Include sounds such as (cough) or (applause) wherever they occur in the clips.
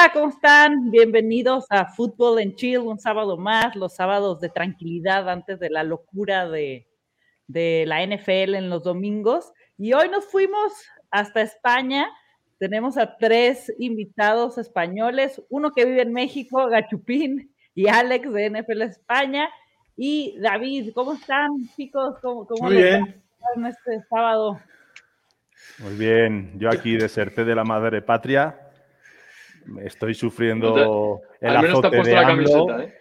Hola, ¿cómo están? Bienvenidos a Fútbol en Chill, un sábado más, los sábados de tranquilidad antes de la locura de, de la NFL en los domingos. Y hoy nos fuimos hasta España. Tenemos a tres invitados españoles, uno que vive en México, Gachupín, y Alex de NFL España. Y David, ¿cómo están, chicos? ¿Cómo, cómo Muy bien. en este sábado? Muy bien, yo aquí deserté de la madre patria. Estoy sufriendo el Al menos te has azote puesto de la camiseta, ¿eh?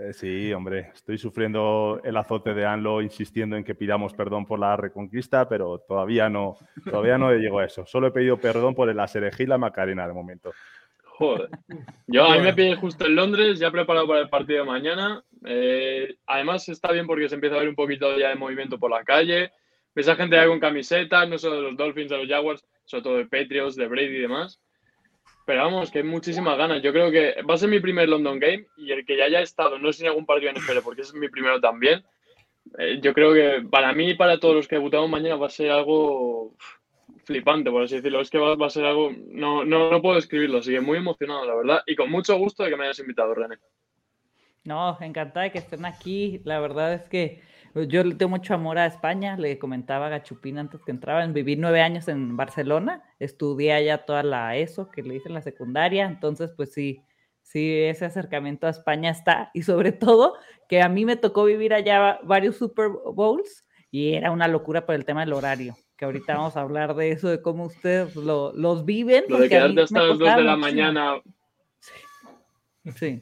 Eh, sí, hombre, estoy sufriendo el azote de ANLO insistiendo en que pidamos perdón por la reconquista, pero todavía no, todavía no llego a eso. Solo he pedido perdón por el Aserejé y la Macarena de momento. Joder. Yo a mí me pillé justo en Londres, ya preparado para el partido de mañana. Eh, además está bien porque se empieza a ver un poquito ya de movimiento por la calle. Ves a gente ya con camisetas, no solo de los Dolphins, de los Jaguars, sobre todo de Patriots, de Brady y demás. Pero vamos, que hay muchísimas ganas. Yo creo que va a ser mi primer London Game y el que ya haya estado, no sé en algún partido en NFL, porque es mi primero también. eh, yo creo que para mí y para todos los que debutamos mañana va a ser algo flipante, por así decirlo. Es que va, va a ser algo. No, no, no puedo describirlo, así que muy emocionado, la verdad. Y con mucho gusto de que me hayas invitado, René. No, encantada de que estén aquí. La verdad es que yo le tengo mucho amor a España. Le comentaba a Gachupín antes que entraban. Viví nueve años en Barcelona. Estudié allá toda la ESO que le hice en la secundaria. Entonces, pues sí, sí, ese acercamiento a España está. Y sobre todo, que a mí me tocó vivir allá varios Super Bowls y era una locura por el tema del horario. Que ahorita vamos a hablar de eso, de cómo ustedes lo- los viven. Lo de quedarte hasta las 2 costaba de la mañana. Sí.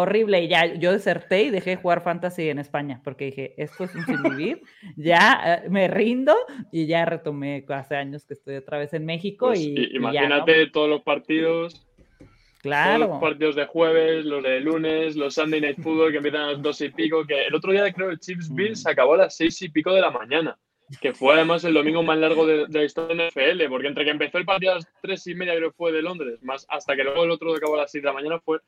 Horrible. Y ya yo deserté y dejé de jugar fantasy en España porque dije, esto es un sin vivir. (laughs) ya eh, me rindo y ya retomé hace años que estoy otra vez en México. pues, y, i- y ya, ¿no? imagínate todos los partidos. Todos Claro. los partidos de jueves, los de lunes, los Sunday Night Football que empiezan a las dos y pico. Que el otro día creo que Chiefs Bills Mm. acabó a las seis y pico de la mañana. Que fue además el domingo más largo de, de la historia de NFL. Porque entre que empezó el partido a las tres y media, creo fue de Londres, más hasta que luego el otro acabó a las seis de la mañana, fue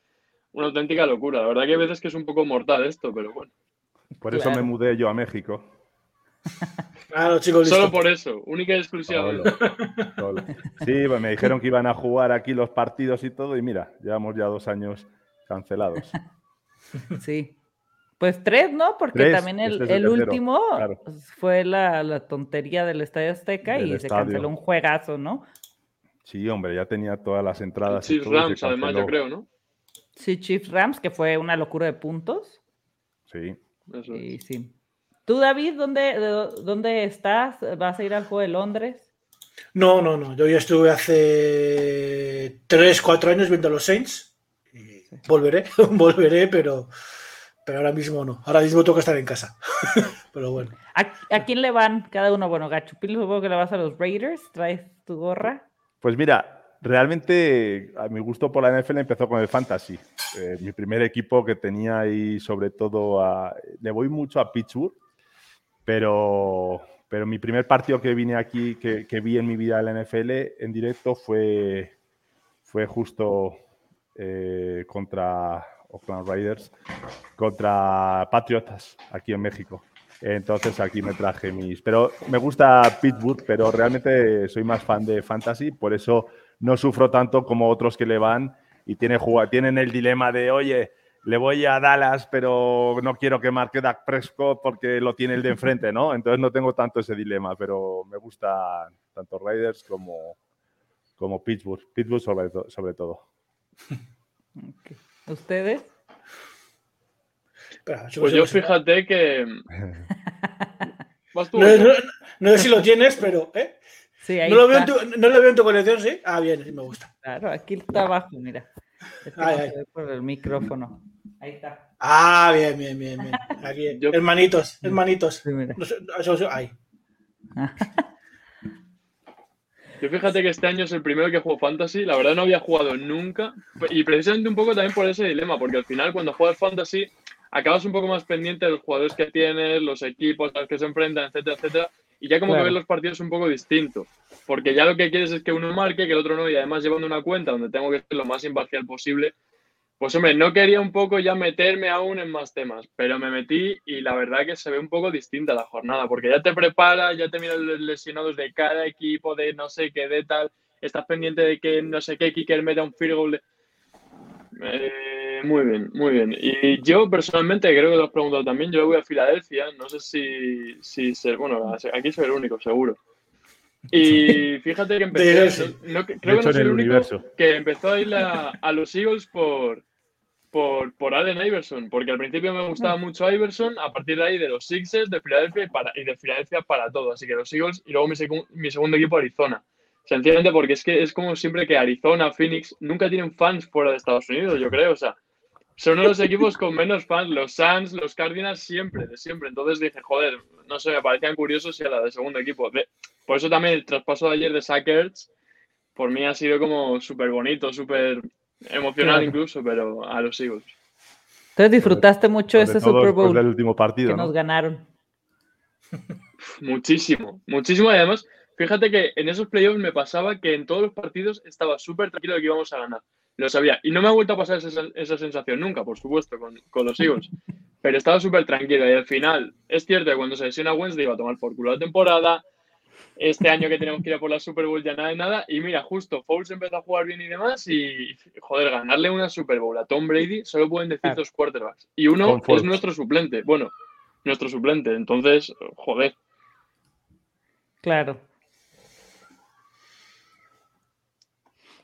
una auténtica locura. La verdad que hay veces que es un poco mortal esto, pero bueno. Por eso me mudé yo a México. (laughs) Claro, chicos, Solo por eso, única y exclusivamente. Solo, solo. Sí, pues me dijeron que iban a jugar aquí los partidos y todo, y mira, llevamos ya dos años cancelados. (laughs) Sí. Pues tres, ¿no? Porque Tres, también el, este es el el tercero, último claro. pues, fue la, la tontería del Estadio Azteca Del y se canceló un juegazo, ¿no? Sí, hombre, ya tenía todas las entradas. se Rams, además, yo creo, ¿no? Sí, Chiefs Rams, que fue una locura de puntos. Sí. Eso es. Y sí. ¿Tú, David, dónde, de dó- dónde estás? ¿Vas a ir al juego de Londres? No, no, no. Yo ya estuve hace 3, 4 años viendo a los Saints. Y volveré, (laughs) volveré, pero, pero ahora mismo no. Ahora mismo tengo que estar en casa. (laughs) pero bueno. ¿A, a quién le van cada uno? Bueno, Gachupín, supongo que le vas a los Raiders. ¿Traes tu gorra? Pues mira, realmente a mi gusto por la NFL empezó con el Fantasy. Eh, mi primer equipo que tenía ahí, sobre todo, a- le voy mucho a Pittsburgh, pero, pero mi primer partido que vine aquí, que, que vi en mi vida en la NFL en directo fue, fue justo eh, contra Oakland Raiders, contra Patriotas aquí en México. Entonces aquí me traje mis... Pero me gusta Pittsburgh, pero realmente soy más fan de Fantasy, por eso no sufro tanto como otros que le van y tiene juga- tienen el dilema de, oye, le voy a Dallas, pero no quiero que marque Dak Prescott porque lo tiene el de enfrente, ¿no? Entonces no tengo tanto ese dilema, pero me gusta tanto Raiders como, como Pittsburgh. Pittsburgh sobre, to- sobre todo. ¿Ustedes? Pues yo fíjate que. (laughs) Vas tú. no, no- no sé si lo tienes, pero. ¿eh? Sí, ahí ¿No, lo veo en tu, ¿No lo veo en tu colección, sí? Ah, bien, sí me gusta. Claro, aquí está abajo, mira. Es que Ay, no ay. se ve por el micrófono. Ahí está. Ah, bien, bien, bien, bien. Aquí, (laughs) Yo- hermanitos, hermanitos. Sí, mira. Eso- eso- ahí. (laughs) Yo fíjate que este año es el primero que juego Fantasy. La verdad no había jugado nunca. Y precisamente un poco también por ese dilema, porque al final cuando juegas Fantasy acabas un poco más pendiente de los jugadores que tienes, los equipos a los que se enfrentan, etcétera, etcétera. Y ya como Claro. que ves los partidos un poco distintos. Porque ya lo que quieres es que uno marque, que el otro no. Y además llevando una cuenta donde tengo que ser lo más imparcial posible. Pues hombre, no quería un poco ya meterme aún en más temas, pero me metí y la verdad que se ve un poco distinta la jornada, porque ya te prepara, ya te miras los lesionados de cada equipo, de no sé qué, de tal, estás pendiente de que no sé qué kicker meta un field goal. Eh, muy bien, muy bien. Y yo personalmente creo que lo has preguntado también. Yo voy a Filadelfia. No sé si, si ser, bueno, aquí soy el único, seguro. Y fíjate que empecé. creo que no soy el único que empezó a ir a, los Eagles por, por, por Allen Iverson, porque al principio me gustaba mm. mucho Iverson, a partir de ahí de los Sixers, de Filadelfia y, para, y de Filadelfia para todo. Así que los Eagles y luego mi, mi segundo equipo Arizona. Sencillamente porque es que es como siempre que Arizona, Phoenix, nunca tienen fans fuera de Estados Unidos, yo creo. O sea, son uno de los equipos con menos fans. Los Suns, los Cardinals, siempre, de siempre. Entonces dije, joder, no sé, me parecían curiosos y a la de segundo equipo. por eso también el traspaso de ayer de Sackers, por mí ha sido como súper bonito, súper emocional incluso, pero a los Eagles. Entonces disfrutaste mucho ese Super Bowl del último partido, que nos ganaron. Muchísimo, muchísimo. Y además, fíjate que en esos playoffs me pasaba que en todos los partidos estaba súper tranquilo de que íbamos a ganar. Lo sabía. Y no me ha vuelto a pasar esa, sensación nunca, por supuesto, con, con los Eagles. (laughs) Pero estaba súper tranquilo. Y al final, es cierto que cuando se lesiona Wednesday iba a tomar por culo la temporada. Este año que tenemos que ir a por la Super Bowl ya nada de nada. Y mira, justo Foles empezó a jugar bien y demás. Y, joder, ganarle una Super Bowl a Tom Brady solo pueden decir dos quarterbacks. Y uno es nuestro suplente. Bueno, nuestro suplente. Entonces, joder. Claro.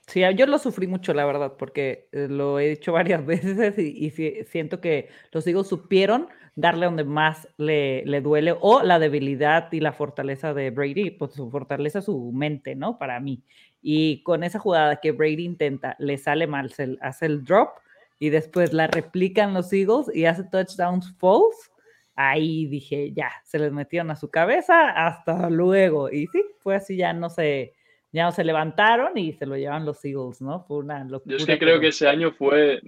Sí, yo lo sufrí mucho, la verdad, porque eh, lo he dicho (laughs) varias veces y, siento que los hijos supieron darle donde más le, le, duele o la debilidad y la fortaleza de Brady, pues su fortaleza su mente, ¿no? Para mí. Y con esa jugada que Brady intenta, le sale mal, se hace el drop y después la replican los Eagles y hace touchdowns false. Ahí dije, ya, se les metieron a su cabeza, hasta luego. Y sí, fue así, ya no sé ya no se levantaron y se lo llevan los Eagles, ¿no? Fue una locura. Yo es que creo que ese año fue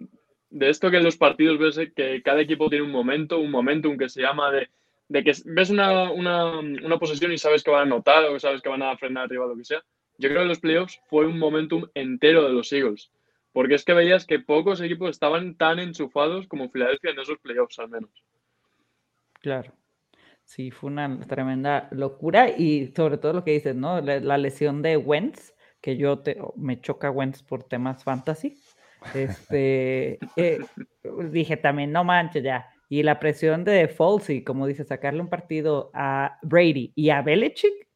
de esto que en los partidos ves que cada equipo tiene un momento, un momentum que se llama de, de que ves una, una, una, posesión y sabes que van a anotar o sabes que van a frenar arriba, lo que sea. Yo creo que en los playoffs fue un momentum entero de los Eagles. Porque es que veías que pocos equipos estaban tan enchufados como Filadelfia en esos playoffs, al menos. Claro. Sí, fue una tremenda locura y sobre todo lo que dices, ¿no? La, lesión de Wentz, que yo te, me choca Wentz por temas fantasy. Este, (laughs) eh, dije también, no manches ya. Y la presión de Falsey, como dice, sacarle un partido a Brady y a Belichick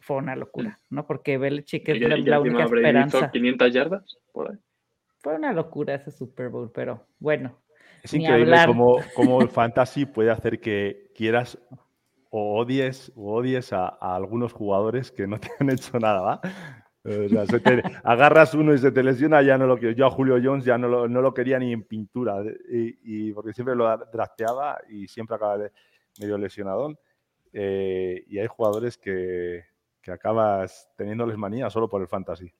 fue una locura, (laughs) ¿no? Porque Belichick es la, única esperanza. 500 yardas Fue una locura ese Super Bowl, pero bueno, es increíble cómo, cómo, el fantasy puede hacer que quieras o odies, o odies a, algunos jugadores que no te han hecho nada, ¿va? O sea, se te, (laughs) agarras uno y se te lesiona, ya no lo quiero. Yo a Julio Jones ya no lo, no lo quería ni en pintura, y, porque siempre lo drafteaba y siempre acaba medio lesionadón. Eh, y hay jugadores que, que acabas teniéndoles manía solo por el fantasy.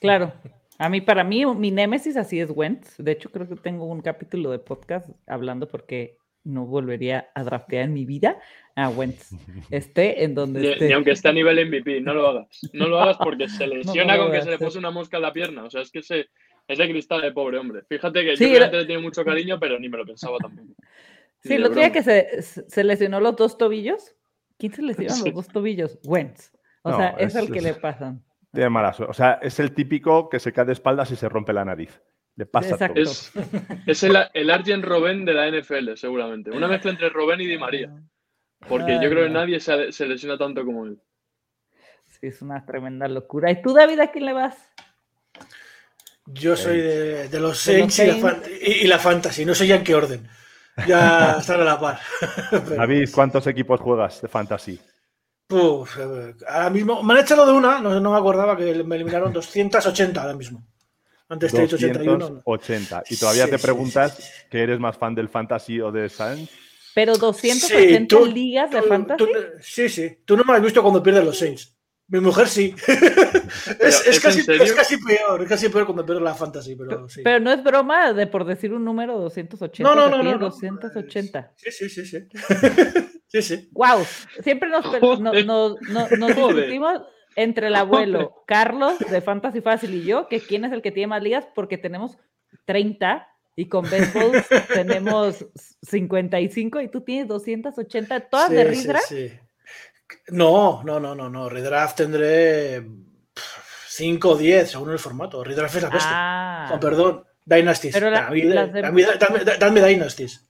Claro, a mí, para mí, mi némesis así es Wentz. De hecho, creo que tengo un capítulo de podcast hablando porque no volvería a draftear en mi vida a Wentz. (laughs) Esté en donde ni, esté. Ni aunque esté a nivel MVP, no lo hagas. No lo hagas porque se (laughs) lesiona con que se le puso una mosca en la pierna. O sea, es que ese, ese cristal de pobre hombre. Fíjate que yo le tengo mucho (laughs) cariño, pero ni me lo pensaba tampoco. Sí, el otro día que se, se, lesionó los dos tobillos. ¿Quién se lesionó los dos tobillos? Wentz. O sea, es, es el que le pasan. Tiene mala suerte. O sea, es el típico que se cae de espaldas y se rompe la nariz. Le pasa todo. Es, es el, el Arjen Robben de la NFL, seguramente. Una mezcla entre Robben y Di María. Porque yo creo que nadie se, se, lesiona tanto como él. Sí, es una tremenda locura. ¿Y tú, David, a quién le vas? Yo soy de, de los Saints, y, la y, la Fantasy. No sé ya en qué orden. Ya (laughs) están a la par. David, (laughs) ¿cuántos equipos juegas de Fantasy? Uf, ahora mismo, me han echado de una, no, no me acordaba que me eliminaron 280 ahora mismo. Antes te he dicho 81. 80. Y todavía te preguntas que eres más fan del Fantasy o de Saints. Pero 280 ligas de Fantasy. sí, sí. Tú no me has visto cuando pierdes los Saints. Mi mujer sí. (laughs) es, casi, es, casi, peor, es casi peor cuando pierdes la fantasy, pero sí. Pero no es broma de por decir un número 280. No, no, no, no, 280. Sí, sí, sí, sí. (laughs) Sí, sí. Wow, siempre nos, nos, discutimos entre el abuelo Carlos de Fantasy Fácil y yo, que quién es el que tiene más ligas, porque tenemos 30 y con béisbol (laughs) tenemos 55 y tú tienes 280, todas de Ridra. Sí, No, no, no, no, no. Redraft tendré 5 o 10, según el formato. Redraft es la peste. Ah. Con perdón, Dynasties. Pero la- Dame- de- dame, dame- dame Dynasties.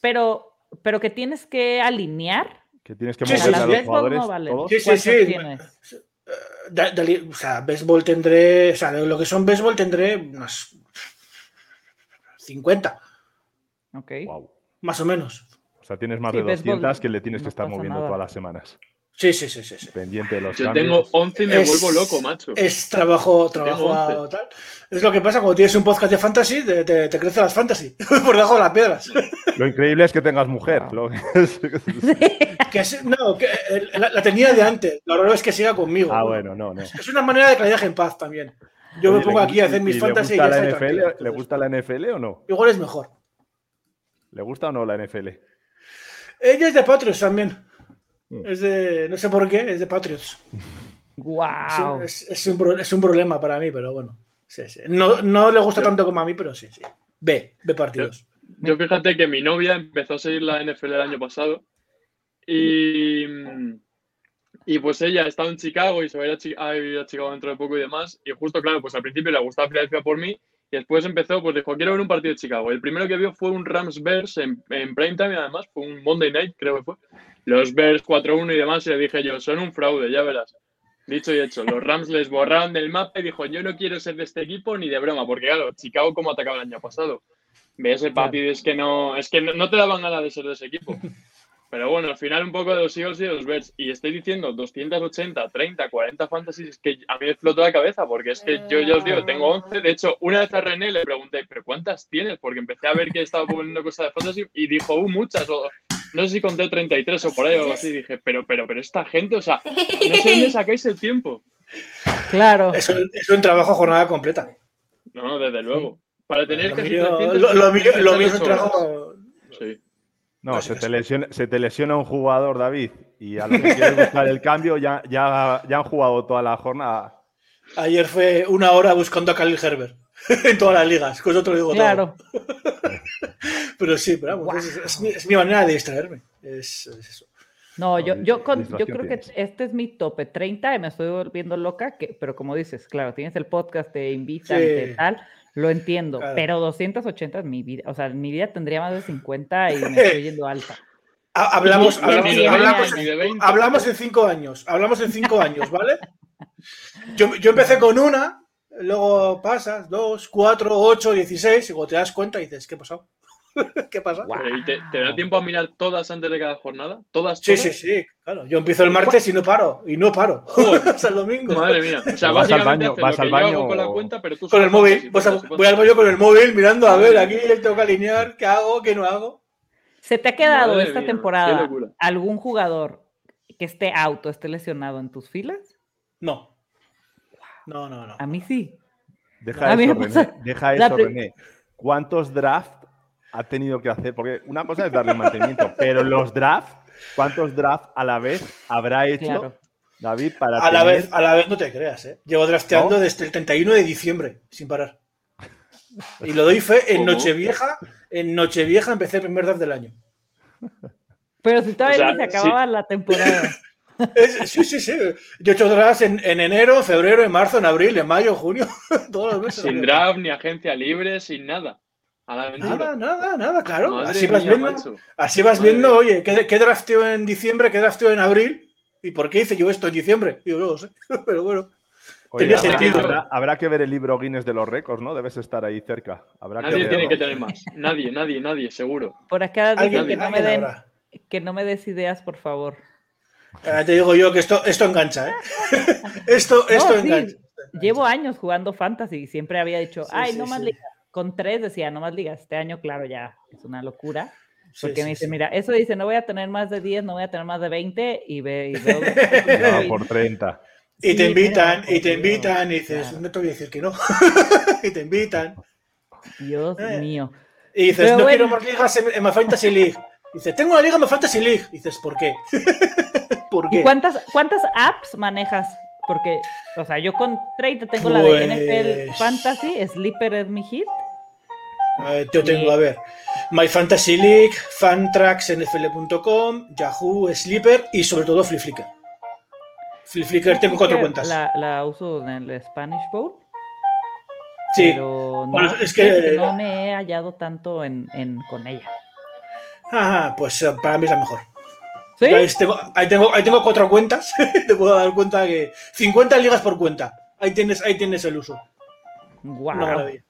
Pero, pero que tienes que alinear. Que tienes que mover sí, a los Béisbol jugadores no vale. todos. Sí, sí, ¿Cuántos sí. tienes? Da- dale- o sea, béisbol tendré. O sea, de lo que son béisbol tendré unas 50, Ok. Guau. más o menos. O sea, tienes más Sí, de béisbol 200 que le tienes no que estar moviendo nada. todas las semanas. Sí, sí, sí, sí. sí. Pendiente de los Yo cambios. tengo 11 y me Es- vuelvo loco, macho. Es trabajo, trabajo Tengo a- 11. tal. Es lo que pasa cuando tienes un podcast de fantasy, te, te, te crecen las fantasy (laughs) por debajo de las piedras. Lo increíble es que tengas mujer. Wow. lo que es- (laughs) Que es- no, que eh, la, la tenía de antes. Lo raro es que siga conmigo. ah, bueno, no, no. Es una manera de que la deje en paz también. Yo me pongo ¿le aquí a hacer mis y fantasy y ¿Le ya gusta la estoy NFL? tranquilo. ¿Le gusta la NFL o no? Igual es mejor. ¿Le gusta o no la NFL? Ella es de Patriots también. Mm. Es de. No sé por qué, es de Patriots. Wow. Es, es un, es un problema para mí, pero bueno. Sí, sí. No, no le gusta tanto como a mí, pero sí, sí. Ve, ve partidos. Yo fíjate que mi novia empezó a seguir la NFL el año pasado y, y pues ella ha estado en Chicago y se va a ir a, a vivir a Chicago dentro de poco y demás. Y justo, claro, pues al principio le gustaba Philadelphia por mí y después empezó, pues dijo, quiero ver un partido de Chicago. El primero que vio fue un Rams Bears en, en prime time y además fue un Monday night, creo que fue. Los Bears 4-1 y demás y le dije yo, son un fraude, ya verás. Dicho y hecho, los Rams les borraron del mapa y dijo, yo no quiero ser de este equipo ni de broma, porque claro, Chicago como atacaba el año pasado. Ves el partido es que no, es que no, no te daban ganas de ser de ese equipo. Pero bueno, al final un poco de los Eagles y de los Bears. Y estoy diciendo 280, 30, 40 fantasies, es que a mí me explotó la cabeza, porque es que yo ya os digo, tengo 11. De hecho, una vez a René le pregunté, ¿pero cuántas tienes? Porque empecé a ver que estaba poniendo cosas de fantasy y dijo, uh, muchas. O, no sé si conté 33 o por ahí o algo así. Dije, pero, pero, pero esta gente, o sea, no sé dónde sacáis el tiempo. Claro. Es un, es un trabajo a jornada completa. No, no, desde luego. Para tener Lo 300, lo- lo mío- lo mío es un 300 horas. trabajo. Sí. No, se te, lesiona, se te lesiona un jugador, David, y a lo que quieres buscar el cambio ya, ya, ya han jugado toda la jornada. Ayer fue una hora buscando a Khalil Herbert (laughs) en todas las ligas. Con eso te lo digo todo. Claro. (laughs) Pero sí, pero vamos, es, es mi, es mi manera de distraerme. Es, es eso. No, yo, No, yo, con- yo creo que este es mi tope 30 y me estoy volviendo loca, que, pero como dices, claro, tienes el podcast, te invitan, Sí. te tal, lo entiendo, Claro. pero 280 es mi vida, o sea, en mi vida tendría más de 50 y me (laughs) estoy yendo alta. Ha- Hablamos, Ni- hablamos, ni de hablamos, 20, ni de 20. hablamos en cinco años. Hablamos en cinco años, ¿vale? Yo, yo empecé con una, luego pasas, dos, cuatro, ocho, dieciséis, y cuando te das cuenta dices, ¿qué ha pasado? (laughs) ¿Qué pasa? ¿y te, te da tiempo a mirar todas antes de cada jornada? ¿Todas? Sí, todas? sí, sí, claro. Yo empiezo el martes y no paro, y no paro. Hasta (laughs) el domingo. Madre mía. O sea, Vas al baño- vas al baño con la cuenta, pero tú Con el móvil, Vas a- voy al baño con el móvil mirando a ver aquí tengo que alinear, ¿qué hago, qué no hago? ¿Se te ha quedado Madre esta mía, temporada algún jugador que esté auto, esté lesionado en tus filas? No. No, no, no. A mí sí. Deja A mí eso, René. Deja eso, René. ¿Cuántos drafts ha tenido que hacer? Porque una cosa es darle mantenimiento, (laughs) pero los drafts, ¿cuántos drafts a la vez habrá hecho Claro. David para A la, vez, a la vez no te creas, ¿eh? Llevo drafteando ¿No? desde el 31 de diciembre, sin parar. Y lo doy fe, en ¿Cómo? Nochevieja, en Nochevieja empecé el primer draft del año. Pero si todavía sea, ni se acababa la temporada. (laughs) Es- sí, sí, sí. Yo he hecho drafts en, en enero, febrero, en marzo, en abril, en mayo, junio, (laughs) todos los meses. Sin draft, ni agencia libre, sin nada. A la aventura. Nada, nada, nada, claro. Madre así vas mía, viendo, así vas viendo oye, ¿qué, qué drafteo en diciembre, qué drafteo en abril? ¿Y por qué hice yo esto en diciembre? Yo no lo sé, (laughs) pero bueno. Oye, tenía habrá, sentido. habrá- habrá que ver el libro Guinness de los récords, ¿no? Debes estar ahí cerca. Habrá Nadie que tiene que tener más. Nadie, nadie, nadie, seguro. Por acá Alguien, que no me den, habrá. que no me des ideas, por favor. Ah, te digo yo que esto, esto engancha, ¿eh? esto (laughs) esto No, sí, engancha. Llevo años jugando fantasy y siempre había dicho, Sí, ay, sí, no más sí. ligas. Con tres decía, no más ligas. Este año, claro, ya es una locura. Porque sí, me dice, sí. mira, eso dice, no voy a tener más de 10, no voy a tener más de 20 y, ve, y veo... (laughs) No, por 30. Y te invitan, y te invitan, y dices, Claro. no te voy a decir que no. (laughs) y te invitan. Dios Eh. mío. Y dices, Pero no bueno. quiero más ligas en, en My Fantasy League. Y dices, tengo una liga en My Fantasy League. Y dices, ¿por qué? ¿Por ¿Y cuántas, cuántas apps manejas? Porque, o sea, yo con 30 tengo la de Pues- NFL Fantasy, Sleeper es mi hit. Eh, yo tengo, a ver, My Fantasy League, Fantrax, NFL.com, Yahoo, Sleeper y sobre todo Flip Flicker. Flickr tengo cuatro cuentas. La, la, uso en el Spanish Bowl. Sí. Pero no, es que no me he hallado tanto en, en, con ella. Ajá, pues eh, para mí es la mejor. ¿Sí? Ahí tengo, ahí, tengo, ahí tengo cuatro cuentas. (laughs) Te puedo dar cuenta que 50 ligas por cuenta. Ahí tienes, ahí tienes el uso. Wow. Una maravilla.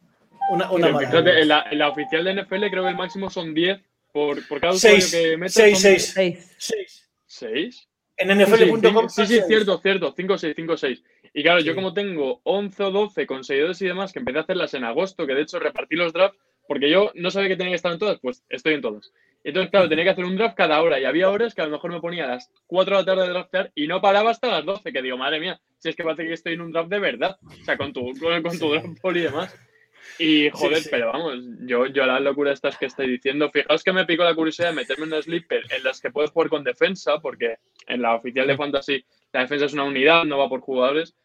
Una, maravilla. en, la, en la oficial de NFL creo que el máximo son 10 por, por cada Seis, usuario que metes. seis, son seis. Seis. Seis. ¿Seis? En Sí, sí, nfl.com. sí, sí, cierto, cierto. 5, 6, 5, 6. Y claro, yo Sí. como tengo 11 o 12 con seguidores y demás, que empecé a hacerlas en agosto, que de hecho repartí los drafts, porque yo no sabía que tenía que estar en todas, pues estoy en todas. Entonces, claro, tenía que hacer un draft cada hora y había horas que a lo mejor me ponía a las 4 de la tarde de draftear y no paraba hasta las 12, que digo, madre mía, si es que parece que estoy en un draft de verdad, o sea, con tu, con, con tu Sí. draft y demás. Y joder, sí. pero vamos, yo, yo las locuras estas que estoy diciendo, fijaos que me picó la curiosidad de meterme en una sleeper en las que puedes jugar con defensa, porque en la oficial de fantasy la defensa es una unidad, no va por jugadores.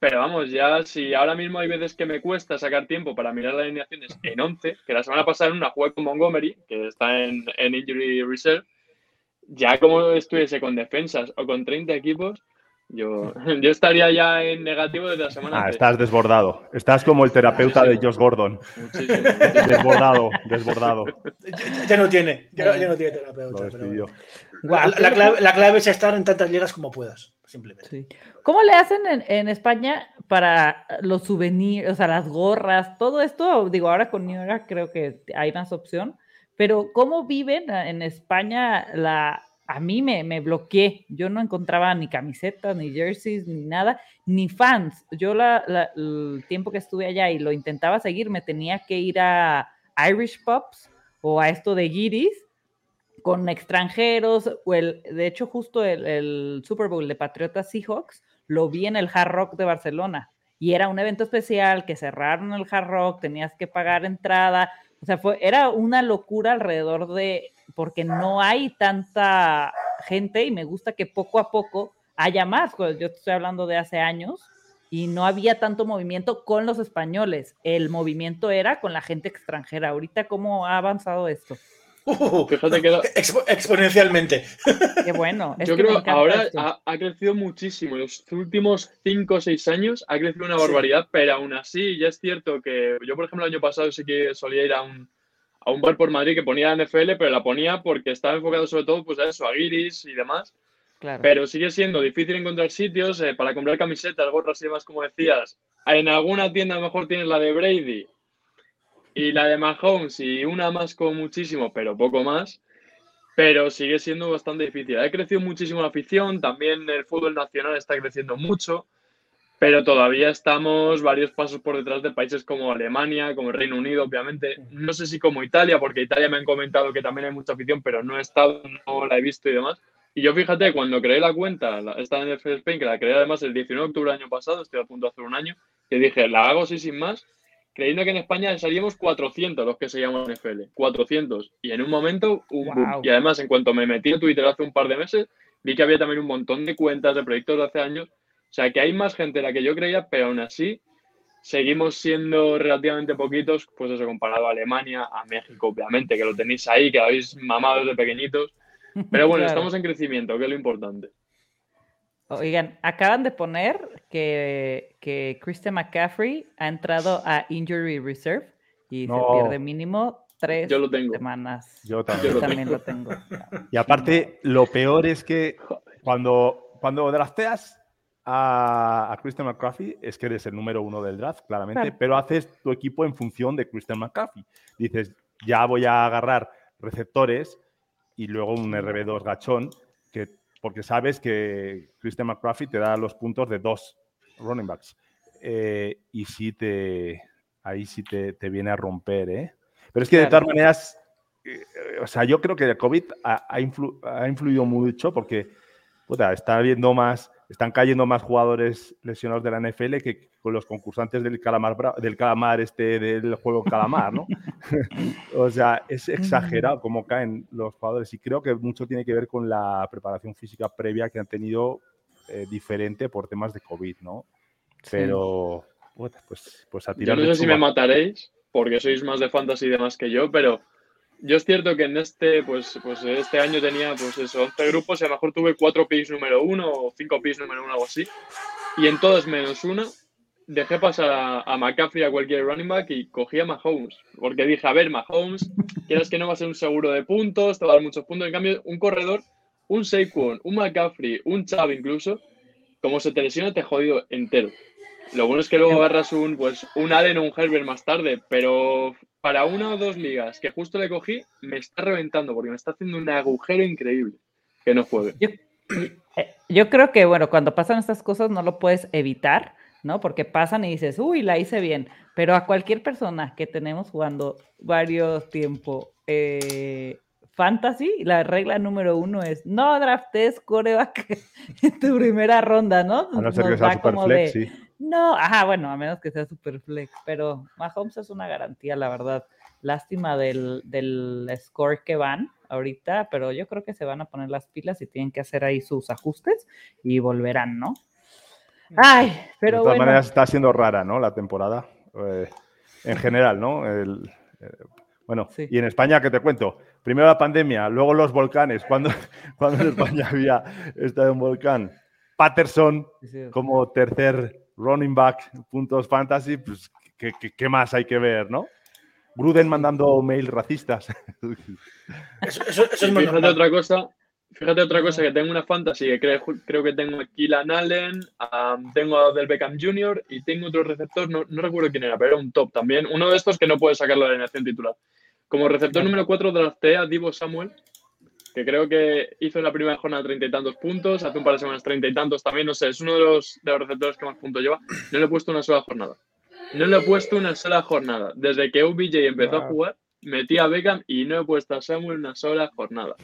Pero vamos, ya si ahora mismo hay veces que me cuesta sacar tiempo para mirar las alineaciones en 11, que la semana pasada en una jugué con Montgomery, que está en, en Injury Reserve, ya como estuviese con defensas o con 30 equipos, yo, (laughs) yo estaría ya en negativo desde la semana Ah, antes. estás desbordado. Estás como el terapeuta de Josh Gordon. Muchísimo. Desbordado, desbordado. Ya, ya no tiene. Ya, ya no tiene terapeuta. Pero bueno. La, la clave, la clave es estar en tantas ligas como puedas. Simplemente. Sí. ¿Cómo le hacen en, en España para los souvenirs, o sea, las gorras, todo esto? Digo, ahora con New Era creo que hay más opción, pero ¿cómo viven en España la... A mí me, me bloqueé, yo no encontraba ni camisetas, ni jerseys, ni nada, ni fans. Yo la, la- el tiempo que estuve allá y lo intentaba seguir, me tenía que ir a Irish Pops o a esto de Giris con extranjeros, o el, de hecho justo el, el Super Bowl de Patriotas Seahawks lo vi en el Hard Rock de Barcelona. Y era un evento especial que cerraron el Hard Rock, tenías que pagar entrada, o sea, fue, era una locura alrededor de, porque no hay tanta gente y me gusta que poco a poco haya más, pues, yo estoy hablando de hace años y no había tanto movimiento con los españoles, el movimiento era con la gente extranjera, ahorita cómo ha avanzado esto. Uh, Fíjate que la- (laughs) expo- exponencialmente. (laughs) Qué bueno. es Yo que creo que ahora ha, ha crecido muchísimo. En los últimos 5 o 6 años ha crecido una Sí. barbaridad, pero aún así ya es cierto que yo, por ejemplo, el año pasado sí que solía ir a un, a un bar por Madrid que ponía NFL, pero la ponía porque estaba enfocado sobre todo pues, a eso, a guiris y demás. Claro. Pero sigue siendo difícil encontrar sitios eh, para comprar camisetas, gorras y demás, como decías. En alguna tienda a lo mejor tienes la de Brady y la de Mahomes y una más con muchísimo, pero poco más. Pero sigue siendo bastante difícil. Ha crecido muchísimo la afición, también el fútbol nacional está creciendo mucho, pero todavía estamos varios pasos por detrás de países como Alemania, como el Reino Unido, obviamente. No sé si como Italia, porque Italia me han comentado que también hay mucha afición, pero no he estado, no la he visto y demás. Y yo fíjate, cuando creé la cuenta, esta en Spain, que la creé además el 19 de octubre del año pasado, estoy a punto de hacer un año, que dije, la hago así sin más, creyendo que en España salíamos 400 los que se llaman NFL, 400. Y en un momento, un boom. Wow. Y además, en cuanto me metí en Twitter hace un par de meses, vi que había también un montón de cuentas de proyectos de hace años. O sea, que hay más gente de la que yo creía, pero aún así seguimos siendo relativamente poquitos, pues eso, comparado a Alemania, a México, obviamente, que lo tenéis ahí, que lo habéis mamado desde pequeñitos. (laughs) Pero bueno, Claro. estamos en crecimiento, que es lo importante. Oigan, acaban de poner que, que Christian McCaffrey ha entrado a Injury Reserve y No. se pierde mínimo tres Yo lo tengo. semanas. Yo Yo también. lo también lo tengo. Y aparte, lo peor es que cuando, cuando drafteas a, a Christian McCaffrey, es que eres el número uno del draft, claramente, Claro. pero haces tu equipo en función de Christian McCaffrey. Dices, ya voy a agarrar receptores y luego un RB2 gachón, que, porque sabes que Christian McCaffrey te da los puntos de dos running backs. Eh, y sí te, ahí sí te, te viene a romper, ¿eh? Pero es que de Claro. todas maneras, eh, o sea, yo creo que el COVID ha, ha influ- ha influido mucho porque puta, está habiendo más, están cayendo más jugadores lesionados de la NFL que con los concursantes del calamar, del calamar este del juego calamar, ¿no? (laughs) o sea, es exagerado cómo caen los jugadores. Y creo que mucho tiene que ver con la preparación física previa que han tenido eh, diferente por temas de COVID, ¿no? Pero, pues, pues a Yo tirar no de sé si me mataréis, porque sois más de fantasy y demás que yo, pero yo es cierto que en este, pues, pues este año tenía pues eso, 11 grupos y a lo mejor tuve 4 picks número 1 o 5 picks número 1, algo así. Y en todos menos una, dejé pasar a, a, McCaffrey a cualquier running back y cogí a Mahomes. Porque dije, a ver, Mahomes, quieras que no va a ser un seguro de puntos, te va a dar muchos puntos. En cambio, un corredor, un Saquon, un McCaffrey, un Chubb incluso, como se te lesiona, te jodido entero. Lo bueno es que luego agarras un, pues, un Allen o un Herbert más tarde, pero para una o dos ligas que justo le cogí, me está reventando porque me está haciendo un agujero increíble que no juegue. Yo, eh, yo creo que, bueno, cuando pasan estas cosas no lo puedes evitar, ¿no? Porque pasan y dices, uy, la hice bien. Pero a cualquier persona que tenemos jugando varios tiempo eh, fantasy, la regla número uno es no draftes coreback (laughs) en tu primera ronda, ¿no? A no ser que sea super flex, sí. No, ajá, bueno, a menos que sea super flex, pero Mahomes es una garantía, la verdad. Lástima del, del score que van ahorita, pero yo creo que se van a poner las pilas y tienen que hacer ahí sus ajustes y volverán, ¿no? Ay, pero de todas bueno. maneras está siendo rara, ¿no? La temporada. Eh, en general, ¿no? El, eh, bueno, Sí. y en España, ¿qué te cuento? Primero la pandemia, luego los volcanes. Cuando, (laughs) cuando en (laughs) España había estado un volcán, Patterson como tercer running back, puntos fantasy, pues, ¿qué, qué, qué más hay que ver, no? Gruden mandando mails racistas. (laughs) Eso, eso- eso es fíjate otra cosa, fíjate otra cosa, que tengo una fantasy que creo, creo que tengo a Keelan Allen, tengo a Del Beckham Jr. y tengo otro receptor, no, no recuerdo quién era, pero era un top también. Uno de estos que no puede sacar la alineación titular. Como receptor número 4 drafté a Divo Samuel, que creo que hizo en la primera jornada treinta y tantos puntos, hace un par de semanas treinta y tantos también, no sé, es uno de los, de los receptores que más puntos lleva. No le he puesto una sola jornada. No le he puesto una sola jornada. Desde que OBJ empezó a jugar, metí a Beckham y no he puesto a Samuel una sola jornada.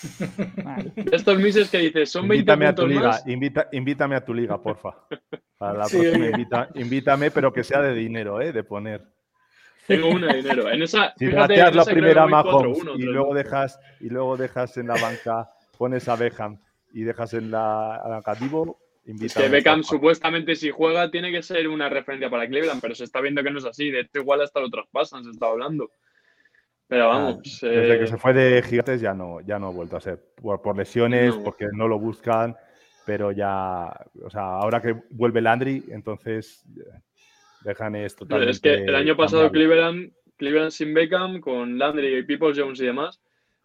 (laughs) estos mises que dices, son 20 invítame a tu puntos liga, más. invita, invítame a tu liga, porfa. (laughs) Para la Sí, próxima, invita- invítame, pero que sea de dinero, ¿eh? De poner. Tengo una de dinero. En esa, Si fíjate, en la esa primera Mahomes 4-1, y luego dejas y luego dejas en la banca, pones a Beckham y dejas en la, a la Cadivo, Es que Beckham supuestamente si juega tiene que ser una referencia para Cleveland, pero se está viendo que no es así. De hecho, igual hasta lo traspasan, se está hablando. Pero vamos, Ah, Desde eh, que se fue de Gigantes ya no, ya no ha vuelto a ser. Por, por lesiones, No. porque no lo buscan, pero ya, o sea, ahora que vuelve Landry, entonces eh, dejan es totalmente. es que el año pasado. Cleveland, Cleveland sin Beckham, con Landry y People Jones y demás,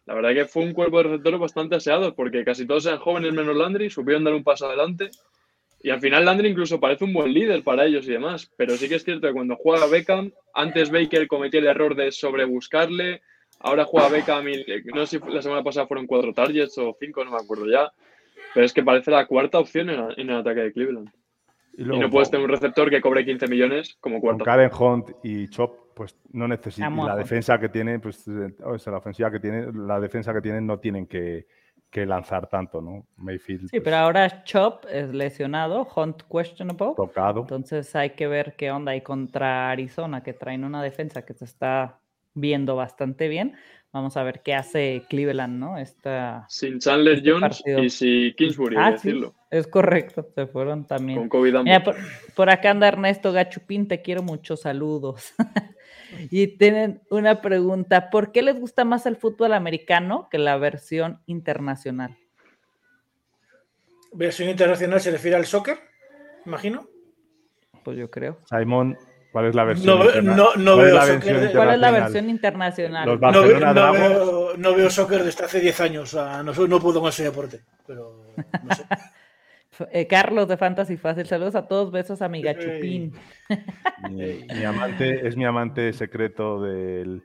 la verdad que fue un cuerpo de receptores bastante aseado, porque casi todos eran jóvenes menos Landry, supieron dar un paso adelante. Y al final Landry incluso parece un buen líder para ellos y demás. Pero sí que es cierto que cuando juega Beckham, antes Baker cometía el error de sobrebuscarle. Ahora juega Beckham y no sé si la semana pasada fueron cuatro targets o cinco, no me acuerdo ya. Pero es que parece la cuarta opción en, en el ataque de Cleveland. Y Y luego, no puedes tener un receptor que cobre 15 millones como con cuarta. Karen Hunt y Chop, pues no necesitan. La Hunt. defensa que tiene, pues eh, o sea, la ofensiva que tiene, la defensa que tienen no tienen que, que lanzar tanto, ¿no? Mayfield. Sí, pues, pero ahora Chop es lesionado, Hunt questionable. tocado. Entonces hay que ver qué onda ahí contra Arizona, que traen una defensa que se está viendo bastante bien. Vamos a ver qué hace Cleveland, ¿no? Esta... Sin Chandler Este Jones partido. y sin Kingsbury, Ah, sí, decirlo. es correcto, se fueron también. Con COVID Mira, por, por acá anda Ernesto Gachupín, te quiero mucho, saludos. (laughs) y tienen una pregunta, ¿por qué les gusta más el fútbol americano que la versión internacional? Versión internacional se refiere al soccer, imagino. Pues yo creo. Simon, ¿cuál es la versión? No, interna- no, no ¿Cuál es veo la soccer versión de- ¿Cuál es la internacional? versión internacional? Los No, veo- Barcelona no Dragons. veo, no veo soccer desde hace 10 años. O sea, no, soy- no puedo con ese deporte. Pero no sé. (laughs) Eh, Carlos de Fantasy Fácil, saludos a todos, besos a mi Gachupín. Mi, mi amante es mi amante secreto del.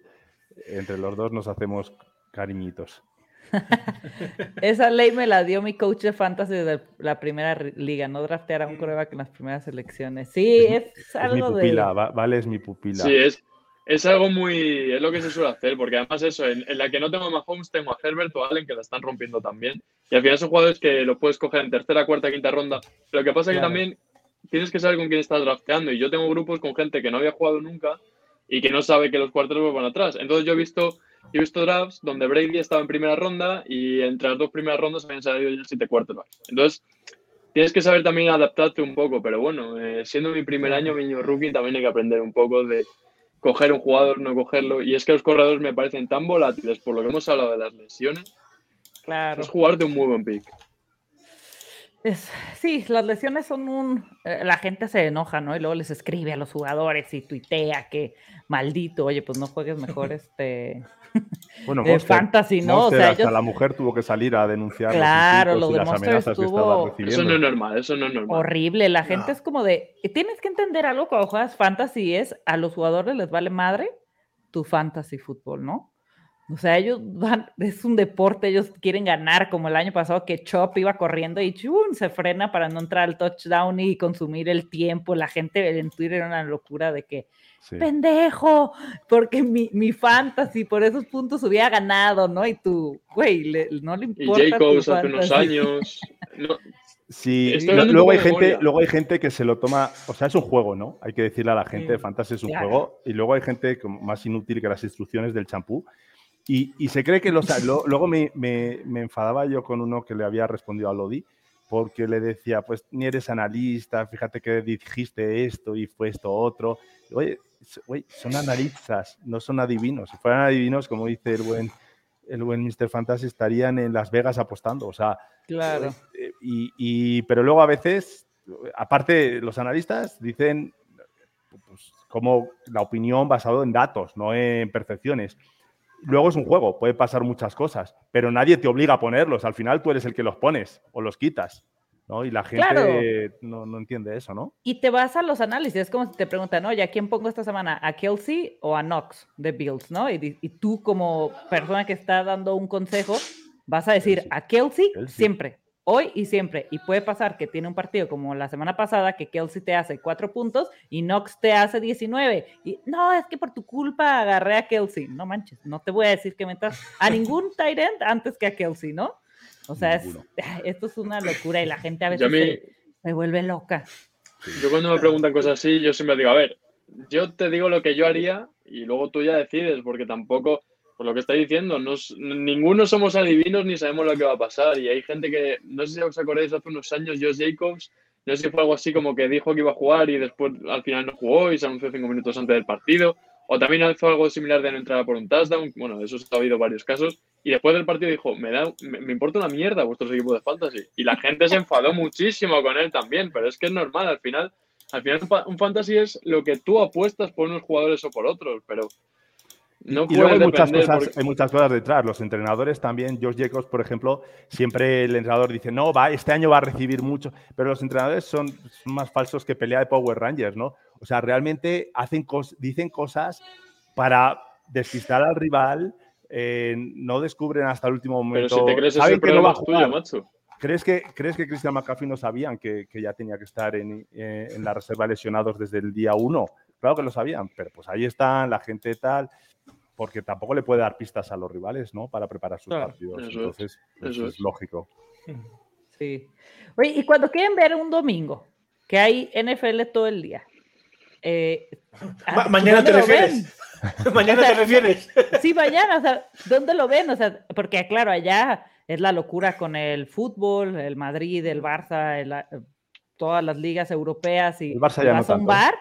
Entre los dos nos hacemos cariñitos. (laughs) Esa ley me la dio mi coach de Fantasy desde la primera ri- liga, no draftear a un coreback en las primeras elecciones. Sí, es, Es mi algo pupila, de... va- vale, es mi pupila. Sí, es, es algo muy. Es lo que se suele hacer, porque además, eso, en, en la que no tengo a Mahomes, tengo a Herbert o a Allen que la están rompiendo también. Y al final son jugadores que los puedes coger en tercera, cuarta, quinta ronda. Lo que pasa es que Claro. también tienes que saber con quién estás drafteando. Y yo tengo grupos con gente que no había jugado nunca y que no sabe que los cuarteros van atrás. Entonces yo he visto. Yo he visto drafts donde Brady estaba en primera ronda y entre las dos primeras rondas habían salido ya siete quarterbacks. Entonces, tienes que saber también adaptarte un poco, pero bueno, eh, siendo mi primer año, mi niño rookie, también hay que aprender un poco de, coger un jugador, no cogerlo. Y es que los corredores me parecen tan volátiles por lo que hemos hablado de las lesiones. Claro. Es jugarte un muy buen pick. Sí, las lesiones son un... Eh, la gente se enoja, ¿no? Y luego les escribe a los jugadores y tuitea que maldito, oye, pues no juegues mejor (laughs) este... (laughs) Bueno, de fantasy, ¿no? o sea, hasta la mujer tuvo que salir a denunciar claro, lo de las amenazas que estaba recibiendo. Eso no es normal, eso no es normal. Horrible, la gente es como de, tienes que entender algo cuando juegas fantasy es a los jugadores les vale madre tu fantasy fútbol, ¿no? O sea, ellos van, (laughs) es un deporte, ellos quieren ganar, como el año pasado que Chop iba corriendo y chun, se frena para no entrar al touchdown y consumir el tiempo. La gente en Twitter era una locura de que, pendejo, porque mi, mi, fantasy por esos puntos hubiera ganado, ¿no? Y tú, güey, no le importa. Y Jacobs hace unos años. Sí, luego hay, gente, luego hay gente que se lo toma, o sea, es un juego, ¿no? Hay que decirle a la gente, de fantasy es un juego, y luego hay gente más inútil que las instrucciones del champú, y, se cree que los, luego me, enfadaba yo con uno que le había respondido a Lodi, porque le decía, pues ni eres analista, fíjate que dijiste esto y fue esto otro. Oye, son analistas, no son adivinos. Si fueran adivinos, como dice el buen, el buen Mr. Fantasy, estarían en Las Vegas apostando. O sea, claro. Eh, y, pero luego a veces, aparte, los analistas dicen pues, como la opinión basada en datos, no en percepciones luego es un juego, puede pasar muchas cosas, pero nadie te obliga a ponerlos. Al final tú eres el que los pones o los quitas. ¿no? Y la gente no, entiende eso, ¿no? Y te vas a los análisis, es como si te preguntan, oye, ¿a quién pongo esta semana? ¿A Kelsey o a Knox de Bills? ¿no? Y, y tú como persona que está dando un consejo, vas a decir, a Kelsey. siempre hoy y siempre. Y puede pasar que tiene un partido como la semana pasada que Kelsey te hace cuatro puntos y Knox te hace 19. Y no, es que por tu culpa agarré a Kelsey. No manches, no te voy a decir que metas a ningún (laughs) tight end antes que a Kelsey, ¿no? O sea, esto es una locura y la gente a veces se, vuelve loca. Yo cuando me preguntan cosas así, yo siempre digo, a ver, yo te digo lo que yo haría y luego tú ya decides, porque tampoco por lo que está diciendo, ninguno somos adivinos ni sabemos lo que va a pasar. Y hay gente que, no sé si os acordáis, hace unos años, Josh Jacobs, no sé si fue algo así como que dijo que iba a jugar y después al final no jugó y se anunció cinco minutos antes del partido. O también hizo algo similar de no entrar por un touchdown. Bueno, eso ha habido varios casos. Y después del partido dijo, me, da, me, importa una mierda vuestros equipos de fantasy. Y la gente se enfadó muchísimo con él también, pero es que es normal. Al final, al final un fantasy es lo que tú apuestas por unos jugadores o por otros, pero no y luego hay muchas, cosas, hay muchas cosas detrás. Los entrenadores también, George Jacobs, por ejemplo, siempre el entrenador dice, no, va, este año va a recibir mucho, pero los entrenadores son, más falsos que pelea de Power Rangers, ¿no? O sea, realmente hacen dicen cosas para despistar al rival, eh, no descubren hasta el último momento. Pero si te crees Saben que no va a jugar. macho. ¿Crees que, ¿Crees que Christian McCaffrey no sabían que, que ya tenía que estar en, eh, en la reserva lesionados desde el día uno? Claro que lo sabían, pero pues ahí están, la gente tal porque tampoco le puede dar pistas a los rivales, ¿no? Para preparar sus partidos. Entonces, pues, eso, es. lógico. Sí. Oye, y cuando quieren ver un domingo, que hay NFL todo el día. Eh, ah, mañana te refieres. (laughs) mañana te refieres. sí, mañana, o sea, ¿dónde lo ven? O sea, porque claro, allá es la locura con el fútbol, el Madrid, el Barça, todas las ligas europeas y el Barça ya vas a un bar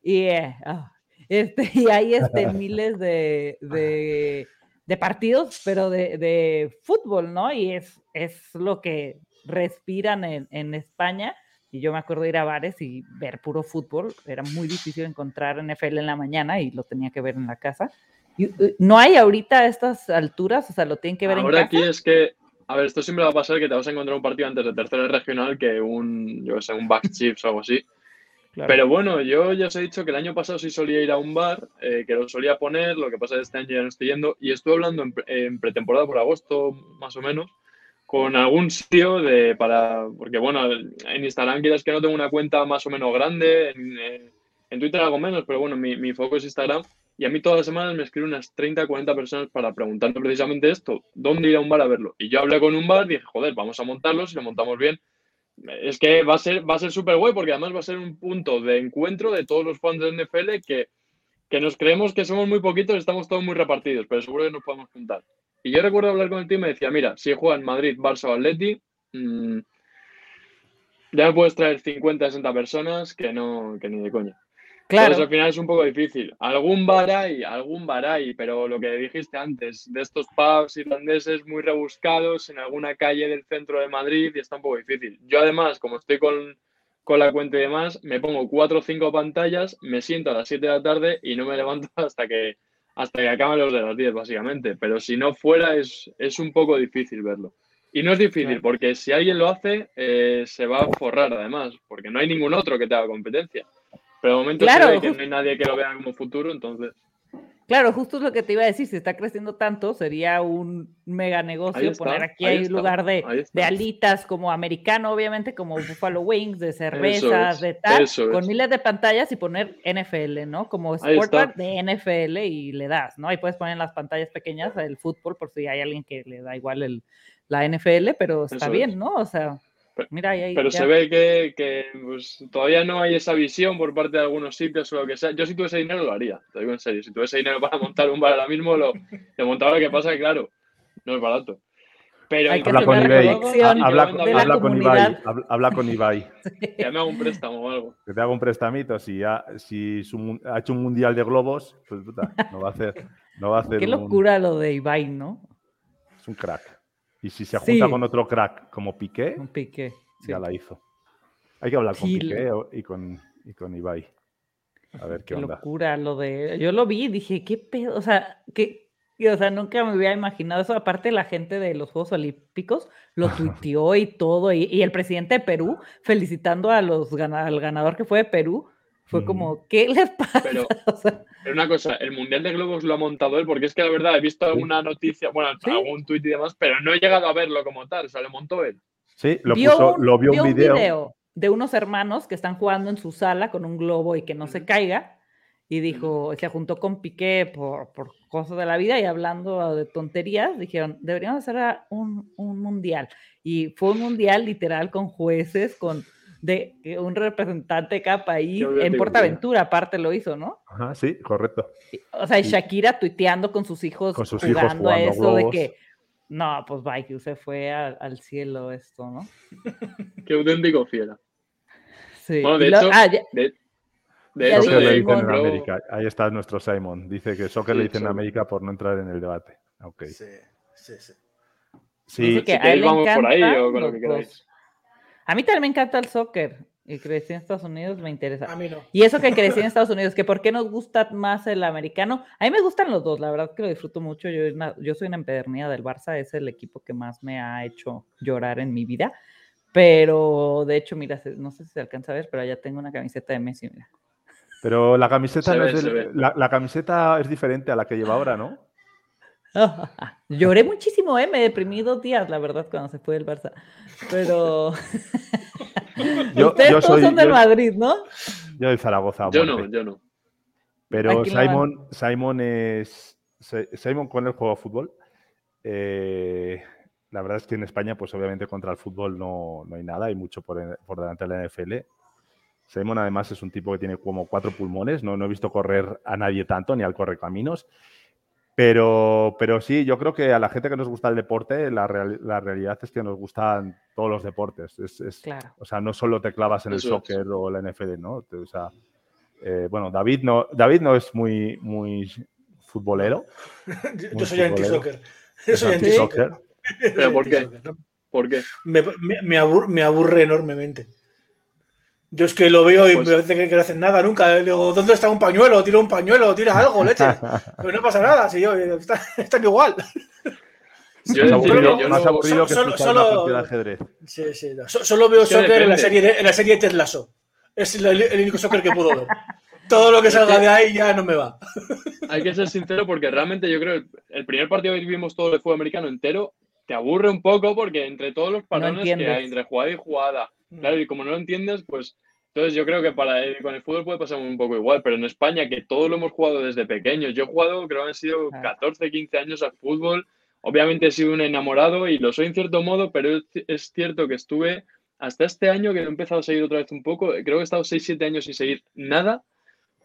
y eh, ah, este, y hay este, (laughs) miles de, de, partidos, pero de, de, fútbol, ¿no? Y es, es lo que respiran en, en, España. Y yo me acuerdo de ir a bares y ver puro fútbol. Era muy difícil encontrar NFL en la mañana y lo tenía que ver en la casa. Y, uh, no hay ahorita a estas alturas, o sea, lo tienen que ver en casa. Ahora aquí es que, a ver, esto siempre va a pasar que te vas a encontrar un partido antes de tercera regional que un, yo sé, un back chips o algo así. Pero bueno, yo ya os he dicho que el año pasado sí solía ir a un bar, eh, que lo solía poner, lo que pasa es que este año ya no estoy yendo, y estuve hablando en, pretemporada por agosto, más o menos, con algún sitio de para, porque bueno, en Instagram quizás que no tengo una cuenta más o menos grande, en, eh, Twitter algo menos, pero bueno, mi, foco es Instagram, y a mí todas las semanas me escriben unas 30, 40 personas para preguntarme precisamente esto, ¿dónde ir a un bar a verlo? Y yo hablé con un bar, dije, joder, vamos a montarlo, si lo montamos bien, es que va a ser va a ser súper guay porque además va a ser un punto de encuentro de todos los fans de NFL que, que nos creemos que somos muy poquitos, estamos todos muy repartidos, pero seguro que nos podemos juntar. Y yo recuerdo hablar con el team y me decía, mira, si juegan Madrid, Barça o Atleti, mm, ya me puedes traer 50, 60 personas que no, que ni de coña. Claro. Entonces al final es un poco difícil. Algún bar hay, algún bar hay, pero lo que dijiste antes, de estos pubs irlandeses muy rebuscados en alguna calle del centro de Madrid y está un poco difícil. Yo además, como estoy con, con la cuenta y demás, me pongo cuatro o cinco pantallas, me siento a las 7 de la tarde y no me levanto (laughs) hasta que, hasta que acaban los de las 10, básicamente. Pero si no fuera, es, es un poco difícil verlo. Y no es difícil, porque si alguien lo hace, eh, se va a forrar además, porque no hay ningún otro que te haga competencia. Pero de momento se ve que no hay nadie que lo vea como futuro, entonces. Claro, justo es lo que te iba a decir, si está creciendo tanto, sería un mega negocio poner aquí hay un lugar de, alitas como americano, obviamente, como Buffalo Wings, de cervezas, de tal, con miles de pantallas y poner NFL, ¿no? Como Sportbar de NFL y le das, ¿no? Ahí puedes poner en las pantallas pequeñas el fútbol por si hay alguien que le da igual el, la NFL, pero está bien, ¿no? O sea, mira, ahí, Pero se ve que, pues, todavía no hay esa visión por parte de algunos sitios o lo que sea. Yo si tuviese dinero lo haría, te digo en serio. Si tuviese dinero para montar un bar ahora mismo, lo, lo montaba. Lo que pasa que, claro, no es barato. Pero hay que habla con Ibai. Habla, con Ibai. Habla, con Ibai. Que me haga un préstamo o algo. Que te haga un préstamito. Si, ha, si ha hecho un mundial de globos, pues puta, no va a hacer. No va a hacer Qué locura lo de Ibai, ¿no? Es un crack. Y si se junta con otro crack como Piqué, Piqué ya la hizo. Hay que hablar con Piqué y con, y con Ibai. A ver qué, qué locura lo de. Yo lo vi y dije, qué pedo. O sea, que. O sea, nunca me hubiera imaginado eso. Aparte, la gente de los Juegos Olímpicos lo (laughs) tuiteó y todo. Y, el presidente de Perú felicitando a los, al ganador que fue de Perú fue como, ¿qué les (laughs) pasa? Pero, una cosa, el Mundial de Globos lo ha montado él, porque es que la verdad he visto alguna noticia, bueno, algún tuit y demás, pero no he llegado a verlo como tal, o sea, lo montó él. Sí, lo, puso, lo vio, un, video. de unos hermanos que están jugando en su sala con un globo y que no se caiga. Y dijo, se juntó con Piqué por, por cosas de la vida y hablando de tonterías, dijeron, deberíamos hacer un, un mundial. Y fue un mundial literal con jueces, con de un representante de cada país en Portaventura, aparte lo hizo, ¿no? Ajá, sí, correcto. O sea, Shakira tuiteando con sus hijos con sus jugando, a eso de que no, pues que se fue al cielo esto, ¿no? Qué auténtico fiera. Sí. Bueno, de hecho, ah, de, de hecho, le dicen en América. Ahí está nuestro Simon. Dice que soccer le dicen en América por no entrar en el debate. Okay. Sí, sí, sí. Sí, que si vamos por ahí o con lo que queráis. A mí también me encanta el soccer. Y crecí en Estados Unidos me interesa. A mí no. Y eso que crecí en Estados Unidos, que por qué nos gusta más el americano. A mí me gustan los dos, la verdad que lo disfruto mucho. Yo, yo soy una empedernida del Barça, es el equipo que más me ha hecho llorar en mi vida. Pero de hecho, mira, no sé si se alcanza a ver, pero ya tengo una camiseta de Messi, mira. Pero la camiseta, no es la, camiseta es diferente a la que lleva ahora, ¿no? (laughs) Lloré muchísimo, ¿eh? me deprimí dos días, la verdad, cuando se fue el Barça. Pero. (laughs) Ustedes todos son del Madrid, ¿no? Yo de Zaragoza. Yo no, yo no. Pero Simon, Simon es. Simon con el juego de fútbol. Eh, la verdad es que en España, pues obviamente contra el fútbol no, hay nada, hay mucho por, por, delante de la NFL. Simon además es un tipo que tiene como cuatro pulmones, no, no he visto correr a nadie tanto, ni al correcaminos. Pero, pero sí, yo creo que a la gente que nos gusta el deporte, la, la realidad es que nos gustan todos los deportes. Es, claro. O sea, no solo te clavas en el soccer o la NFL, ¿no? O sea, eh, bueno, David no, David no es muy, muy futbolero. (laughs) (laughs) yo, soy anti-soccer. (laughs) Yo soy anti-soccer. ¿Pero por qué? ¿Por qué? Me, me, me aburre enormemente. Yo es que lo veo y pues me parece que, no hacen nada nunca. Digo, ¿dónde está un pañuelo? Tira un pañuelo, tira algo, leche. (laughs) Pero no pasa nada, si yo, (laughs) están, igual. Yo más aburrido, que solo, solo, de ajedrez. Sí, sí, Solo veo soccer en la, serie de, en la serie Ted Lasso. Es el, el, único soccer que puedo ver. Todo lo que salga de ahí ya no me va. Hay que ser sincero porque realmente yo creo que el primer partido que vivimos todo el fútbol americano entero te aburre un poco porque entre todos los parones que hay, entre jugada y jugada, claro, y como no lo entiendes, pues entonces yo creo que para con el fútbol puede pasar un poco igual, pero en España que todos lo hemos jugado desde pequeños, yo he jugado creo que han sido 14, 15 años al fútbol, obviamente he sido un enamorado y lo soy en cierto modo, pero es cierto que estuve hasta este año que he empezado a seguir otra vez un poco, creo que he estado 6, 7 años sin seguir nada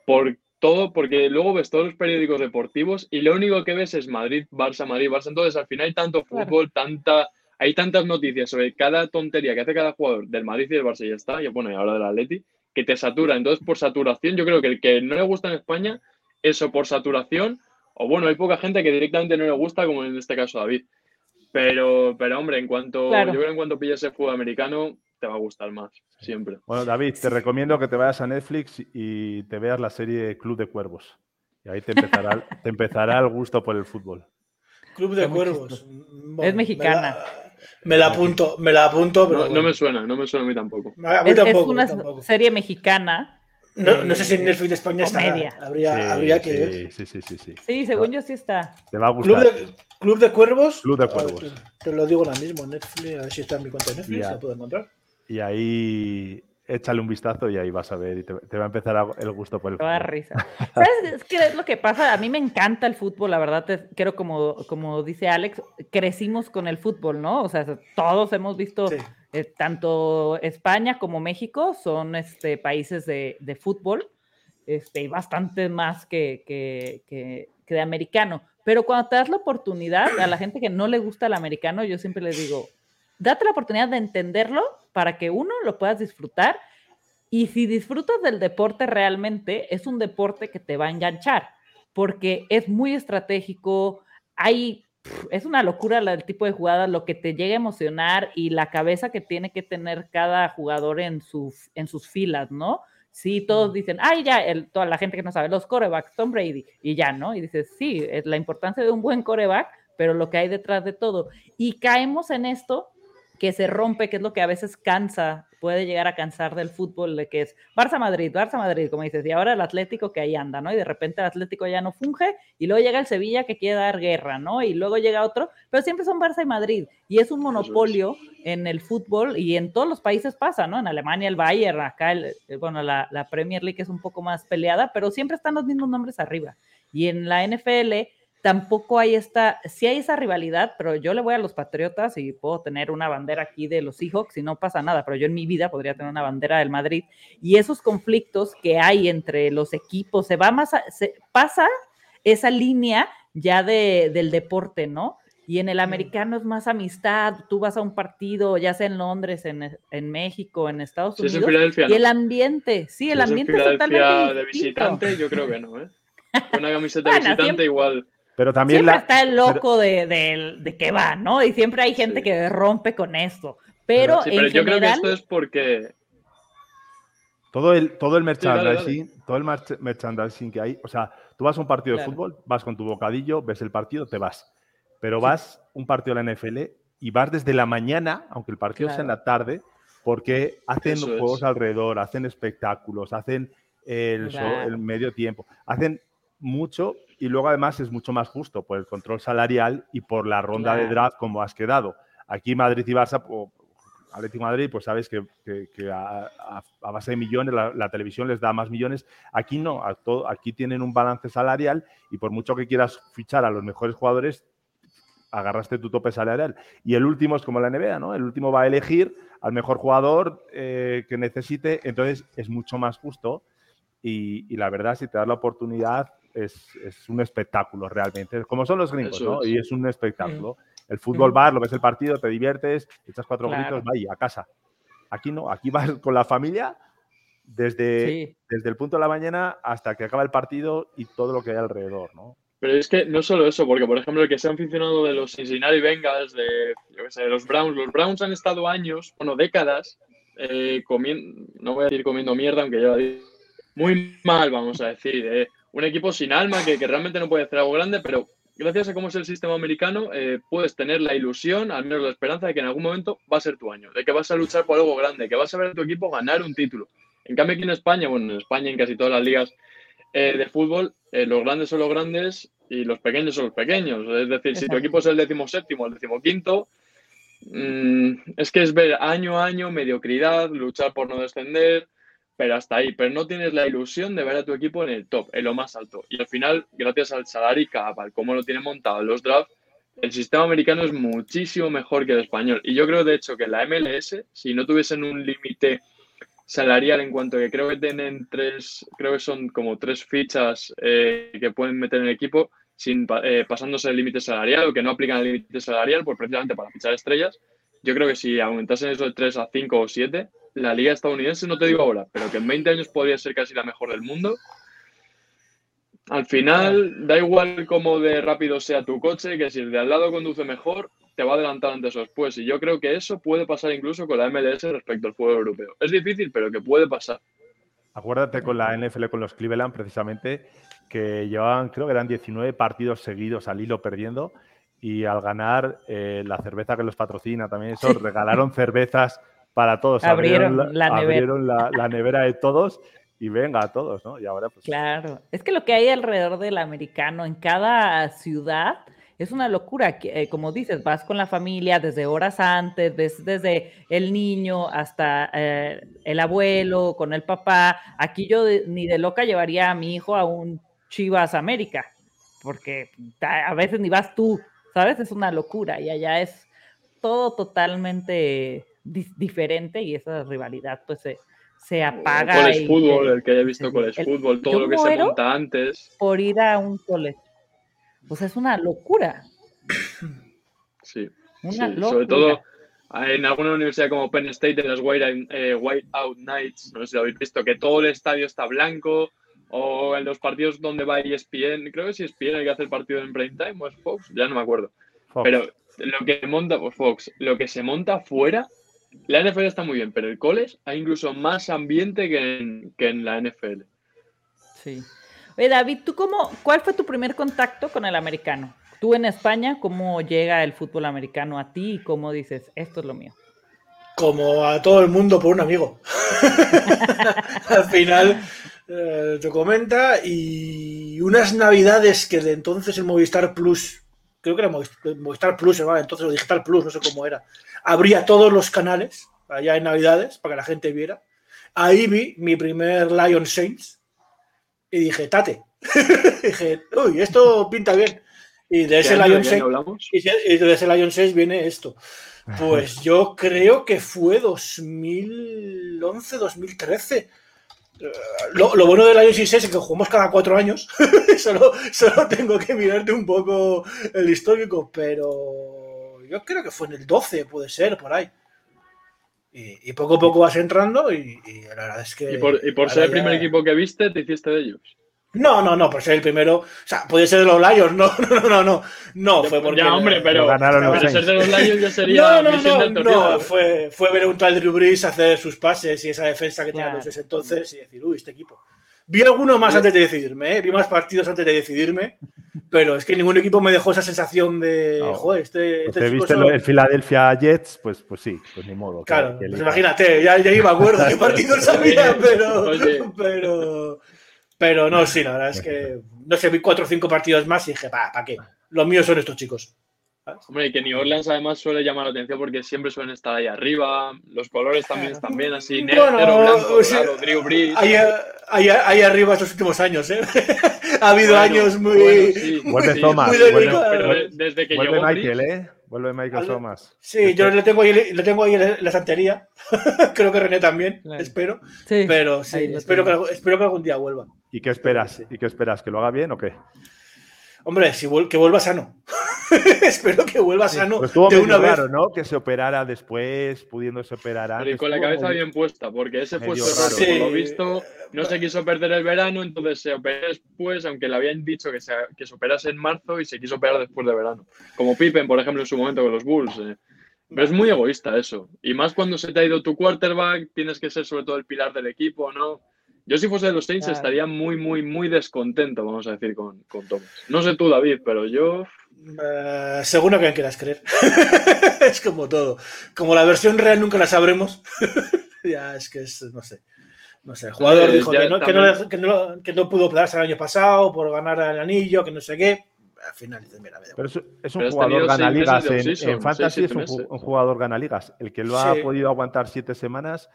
por todo, porque luego ves todos los periódicos deportivos y lo único que ves es Madrid, Barça, Madrid, Barça, entonces al final hay tanto fútbol, tanta hay tantas noticias sobre cada tontería que hace cada jugador del Madrid y del Barça y ya está, y bueno, y ahora del Atleti, que te satura. Entonces, por saturación, yo creo que el que no le gusta en España, eso por saturación, o bueno, hay poca gente que directamente no le gusta, como en este caso David. Pero, pero hombre, en cuanto, yo creo que en cuanto pilles el fútbol americano, te va a gustar más, siempre. Bueno, David, te recomiendo que te vayas a Netflix y te veas la serie Club de Cuervos. Y ahí te empezará, te empezará el gusto por el fútbol. Club de Cuervos. es mexicana. Me la, apunto, me la apunto, pero. No, me suena, no me suena a mí tampoco. es, una serie mexicana. No, no, sé si en Netflix de España está. Habría, habría que ver. Sí, sí, sí, sí. Sí, según yo sí está. Te va a gustar. Club de, Cuervos. Club de Cuervos. te, lo digo ahora mismo, Netflix, a ver si está en mi cuenta de Netflix, la puedo encontrar. Y ahí échale un vistazo y ahí vas a ver y te, va a empezar el gusto por el fútbol. risa. (laughs) ¿Sabes qué es lo que pasa? A mí me encanta el fútbol, la verdad, creo como, como dice Alex, crecimos con el fútbol, ¿no? O sea, todos hemos visto, eh, tanto España como México son este, países de, de fútbol, este, y bastante más que, que, que, que de americano. Pero cuando te das la oportunidad, a la gente que no le gusta el americano, yo siempre les digo, date la oportunidad de entenderlo para que uno lo puedas disfrutar. Y si disfrutas del deporte realmente, es un deporte que te va a enganchar, porque es muy estratégico, hay, es una locura el tipo de jugadas, lo que te llega a emocionar y la cabeza que tiene que tener cada jugador en sus, en sus filas, ¿no? Sí, todos dicen, ay, ya, toda la gente que no sabe, los corebacks, Tom Brady, y ya, ¿no? Y dices, sí, es la importancia de un buen coreback, pero lo que hay detrás de todo. Y caemos en esto que se rompe, que es lo que a veces cansa, puede llegar a cansar del fútbol, de que es Barça-Madrid, Barça-Madrid, como dices, y ahora el Atlético que ahí anda, ¿no? Y de repente el Atlético ya no funge, y luego llega el Sevilla que quiere dar guerra, ¿no? Y luego llega otro, pero siempre son Barça y Madrid, y es un monopolio en el fútbol, y en todos los países pasa, ¿no? En Alemania el Bayern, acá, el, bueno, la, la Premier League es un poco más peleada, pero siempre están los mismos nombres arriba. Y en la NFL tampoco hay esta, sí hay esa rivalidad, pero yo le voy a los Patriotas y puedo tener una bandera aquí de los Seahawks y no pasa nada, pero yo en mi vida podría tener una bandera del Madrid. Y esos conflictos que hay entre los equipos, se va más, se pasa esa línea ya de, del deporte, ¿no? Y en el americano es más amistad, tú vas a un partido, ya sea en Londres, en, en México, en Estados Unidos, y el ambiente, sí, el ambiente es totalmente de visitante, yo creo que no, ¿eh? Una camiseta (laughs) de visitante igual pero también siempre está el loco de, de, que va, ¿no? Y siempre hay gente que rompe con esto. Pero, pero, yo creo que esto es porque. Todo el, todo el merchandising, todo el merchandising que hay, o sea, tú vas a un partido de fútbol, vas con tu bocadillo, ves el partido, te vas. Pero vas a un partido de la NFL y vas desde la mañana, aunque el partido sea en la tarde, porque hacen juegos alrededor, hacen espectáculos, hacen el, el medio tiempo, hacen mucho y luego además es mucho más justo por el control salarial y por la ronda de draft como has quedado. Aquí Madrid y Barça, o Atlético Madrid, pues sabes que, a, base de millones la, televisión les da más millones. Aquí no, aquí tienen un balance salarial y por mucho que quieras fichar a los mejores jugadores, agarraste tu tope salarial. Y el último es como la NBA, ¿no? El último va a elegir al mejor jugador eh, que necesite, entonces es mucho más justo. Y, y, la verdad, si te das la oportunidad, es, es, un espectáculo realmente, como son los gringos, ¿no? Y es un espectáculo. El fútbol bar, lo ves el partido, te diviertes, echas cuatro gritos, va a casa. Aquí no, aquí vas con la familia desde, desde el punto de la mañana hasta que acaba el partido y todo lo que hay alrededor, ¿no? Pero es que no solo eso, porque por ejemplo el que se ha aficionado de los Cincinnati Bengals, de, yo qué sé, de los Browns, los Browns han estado años, bueno, décadas, eh, comiendo, no voy a decir comiendo mierda, aunque yo muy mal, vamos a decir, eh, un equipo sin alma que, realmente no puede hacer algo grande, pero gracias a cómo es el sistema americano, eh, puedes tener la ilusión, al menos la esperanza de que en algún momento va a ser tu año, de que vas a luchar por algo grande, que vas a ver a tu equipo ganar un título. En cambio, aquí en España, bueno, en España, en casi todas las ligas eh, de fútbol, eh, los grandes son los grandes y los pequeños son los pequeños. Es decir, si tu equipo es el décimo séptimo, el décimo quinto, mm, es que es ver año a año mediocridad, luchar por no descender pero hasta ahí. Pero no tienes la ilusión de ver a tu equipo en el top, en lo más alto. Y al final, gracias al salary cap, al cómo lo tienen montado los drafts, el sistema americano es muchísimo mejor que el español. Y yo creo, de hecho, que la MLS, si no tuviesen un límite salarial en cuanto que creo que tienen tres, creo que son como tres fichas eh, que pueden meter en el equipo sin eh, pasándose el límite salarial o que no aplican el límite salarial, pues precisamente para fichar estrellas. Yo creo que si aumentasen eso de 3 a 5 o 7, la liga estadounidense, no te digo ahora, pero que en 20 años podría ser casi la mejor del mundo. Al final, da igual cómo de rápido sea tu coche, que si el de al lado conduce mejor, te va a adelantar antes o después. Y yo creo que eso puede pasar incluso con la MLS respecto al fútbol europeo. Es difícil, pero que puede pasar. Acuérdate con la NFL, con los Cleveland, precisamente, que llevaban, creo que eran 19 partidos seguidos al hilo perdiendo y al ganar eh, la cerveza que los patrocina también, eso, regalaron cervezas para todos. Abrieron, la, nevera. abrieron la, nevera de todos y venga a todos, ¿no? Y ahora pues... Claro, es que lo que hay alrededor del americano en cada ciudad es una locura. Eh, como dices, vas con la familia desde horas antes, desde el niño hasta eh, el abuelo, con el papá. Aquí yo ni de loca llevaría a mi hijo a un Chivas América, porque a veces ni vas tú, ¿sabes? Es una locura y allá es todo totalmente diferente y esa rivalidad pues se, se apaga. El fútbol, el que haya visto college fútbol, todo lo que se monta antes. Por ir a un college. Pues es una locura. Sí. Sobre todo en alguna universidad como Penn State, en las White, eh, White Out Nights, no sé si lo habéis visto, que todo el estadio está blanco, o en los partidos donde va ESPN, creo que si ESPN hay que hacer partido en prime time o es Fox, ya no me acuerdo. Pero lo que monta, pues Fox, lo que se monta afuera, la NFL está muy bien, pero el college hay incluso más ambiente que en, que en la NFL. Sí. Oye, David, ¿tú cómo, cuál fue tu primer contacto con el americano? Tú en España, ¿cómo llega el fútbol americano a ti y cómo dices, esto es lo mío? Como a todo el mundo por un amigo. (laughs) Al final, eh, te comenta, y unas navidades que de entonces el Movistar Plus, creo que era Movistar, Plus, entonces o Digital Plus, no sé cómo era, abría todos los canales allá en navidades para que la gente viera. Ahí vi mi primer Lion Saints y dije, tate. (laughs) dije, uy, esto pinta bien. Y de ese Lion Saints, y de ese Lion 6 viene esto. Pues (laughs) yo creo que fue 2011, 2013 lo, bueno del iOS 6 es que jugamos cada cuatro años. (laughs) solo, solo tengo que mirarte un poco el histórico, pero yo creo que fue en el 12, puede ser, por ahí. Y, poco a poco vas entrando y, la verdad es que... Y por, ser el primer equipo que viste, te hiciste de ellos. No, no, no, por ser el primero. O sea, puede ser de los Lions, no, (laughs) no, no, no. No, fue porque. Ya, hombre, pero. Ganaron ser de los (laughs) Lions ya sería. no, no, no, no, fue, fue ver un tal Drew Brees hacer sus pases y esa defensa que tenía ese entonces y decir, uy, este equipo. Vi alguno más antes de decidirme, ¿eh? vi más partidos antes de decidirme, pero es que ningún equipo me dejó esa sensación de, joder, este. este ¿Te viste el Philadelphia Jets? Pues, pues sí, pues ni modo. Claro, pues imagínate, ya, ya iba a acuerdo qué (laughs) partidos había, pero. pero pero no, sí, la verdad es que no sé, vi cuatro o cinco partidos más y dije, ¿para qué? Los míos son estos chicos. Hombre, y que New Orleans además suele llamar la atención porque siempre suelen estar ahí arriba, los colores también están bien así, negro, blanco, claro, Drew Brees. Ahí, ahí, ahí, arriba estos últimos años, ¿eh? (laughs) ha habido años muy... (laughs) Vuelve Thomas, vuelve, desde que vuelve Michael, ¿eh? Vuelve Michael Thomas. Sí, yo le tengo ahí, le tengo ahí en la santería. (laughs) Creo que René también, espero. Sí, pero sí, espero que, espero que algún día vuelva. ¿Y qué esperas? ¿Y qué esperas? ¿Que lo haga bien o qué? Hombre, si que vuelva sano. (laughs) Espero que vuelva sano de una vez. ¿no? Que se operara después, pudiéndose operar antes. con la cabeza bien puesta, porque ese fue su error. Por lo visto, no se quiso perder el verano, entonces se operó después, aunque le habían dicho que se, que se operase en marzo y se quiso operar después de verano. Como Pippen, por ejemplo, en su momento con los Bulls. Eh. Pero es muy egoísta eso. Y más cuando se te ha ido tu quarterback, tienes que ser sobre todo el pilar del equipo, ¿no? Yo si fuese de los Saints estaría muy, muy, muy descontento, vamos a decir, con, con Thomas. No sé tú, David, pero yo... Uh, según a quien quieras creer. (laughs) es como todo. Como la versión real nunca la sabremos. (laughs) ya, es que es, no sé. No sé, el jugador dijo que no, que, no, que, no, que no, pudo quedarse el año pasado por ganar el anillo, que no sé qué. Al final, mira, Pero es, es un jugador ganaligas. En, en Fantasy es un, un, jugador ganaligas. El que lo ha podido aguantar siete semanas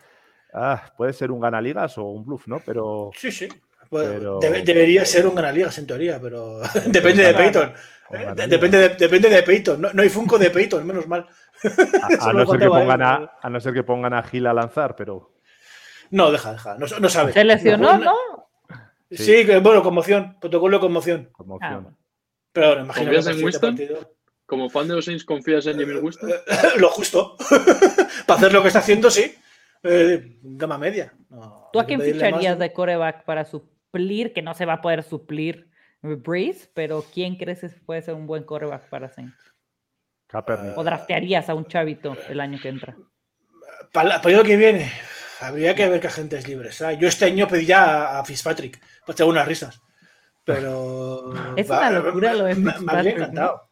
ah, puede ser un ganaligas o un bluff, ¿no? Pero. Sí, sí. debería ser un ganaligas en teoría, pero (laughs) depende de Peyton. Depende de, depende de Peyton. No, hay Funko de Peyton, menos mal. A, (laughs) no ser que pongan a, a, no ser que pongan a Gil a lanzar, pero. No, deja, deja. No, no sabe. ¿Se lesionó, no? Sí, bueno, conmoción. Protocolo de conmoción. conmoción. Ah. Pero bueno, ¿Confías en Winston? Como fan de los Saints, ¿confías en Jimmy Winston? (laughs) lo justo. Para hacer lo que está haciendo, sí. Eh, gama media. ¿Tú a quién ficharías de coreback para suplir, que no se va a poder suplir Breeze, pero quién crees que puede ser un buen coreback para Saints? ¿O draftearías a un chavito el año que entra? Para, el año que viene, habría que ver qué agentes libres. Yo este año pediría a Fitzpatrick, pues tengo unas risas. Pero. Es una locura lo de Me, habría encantado.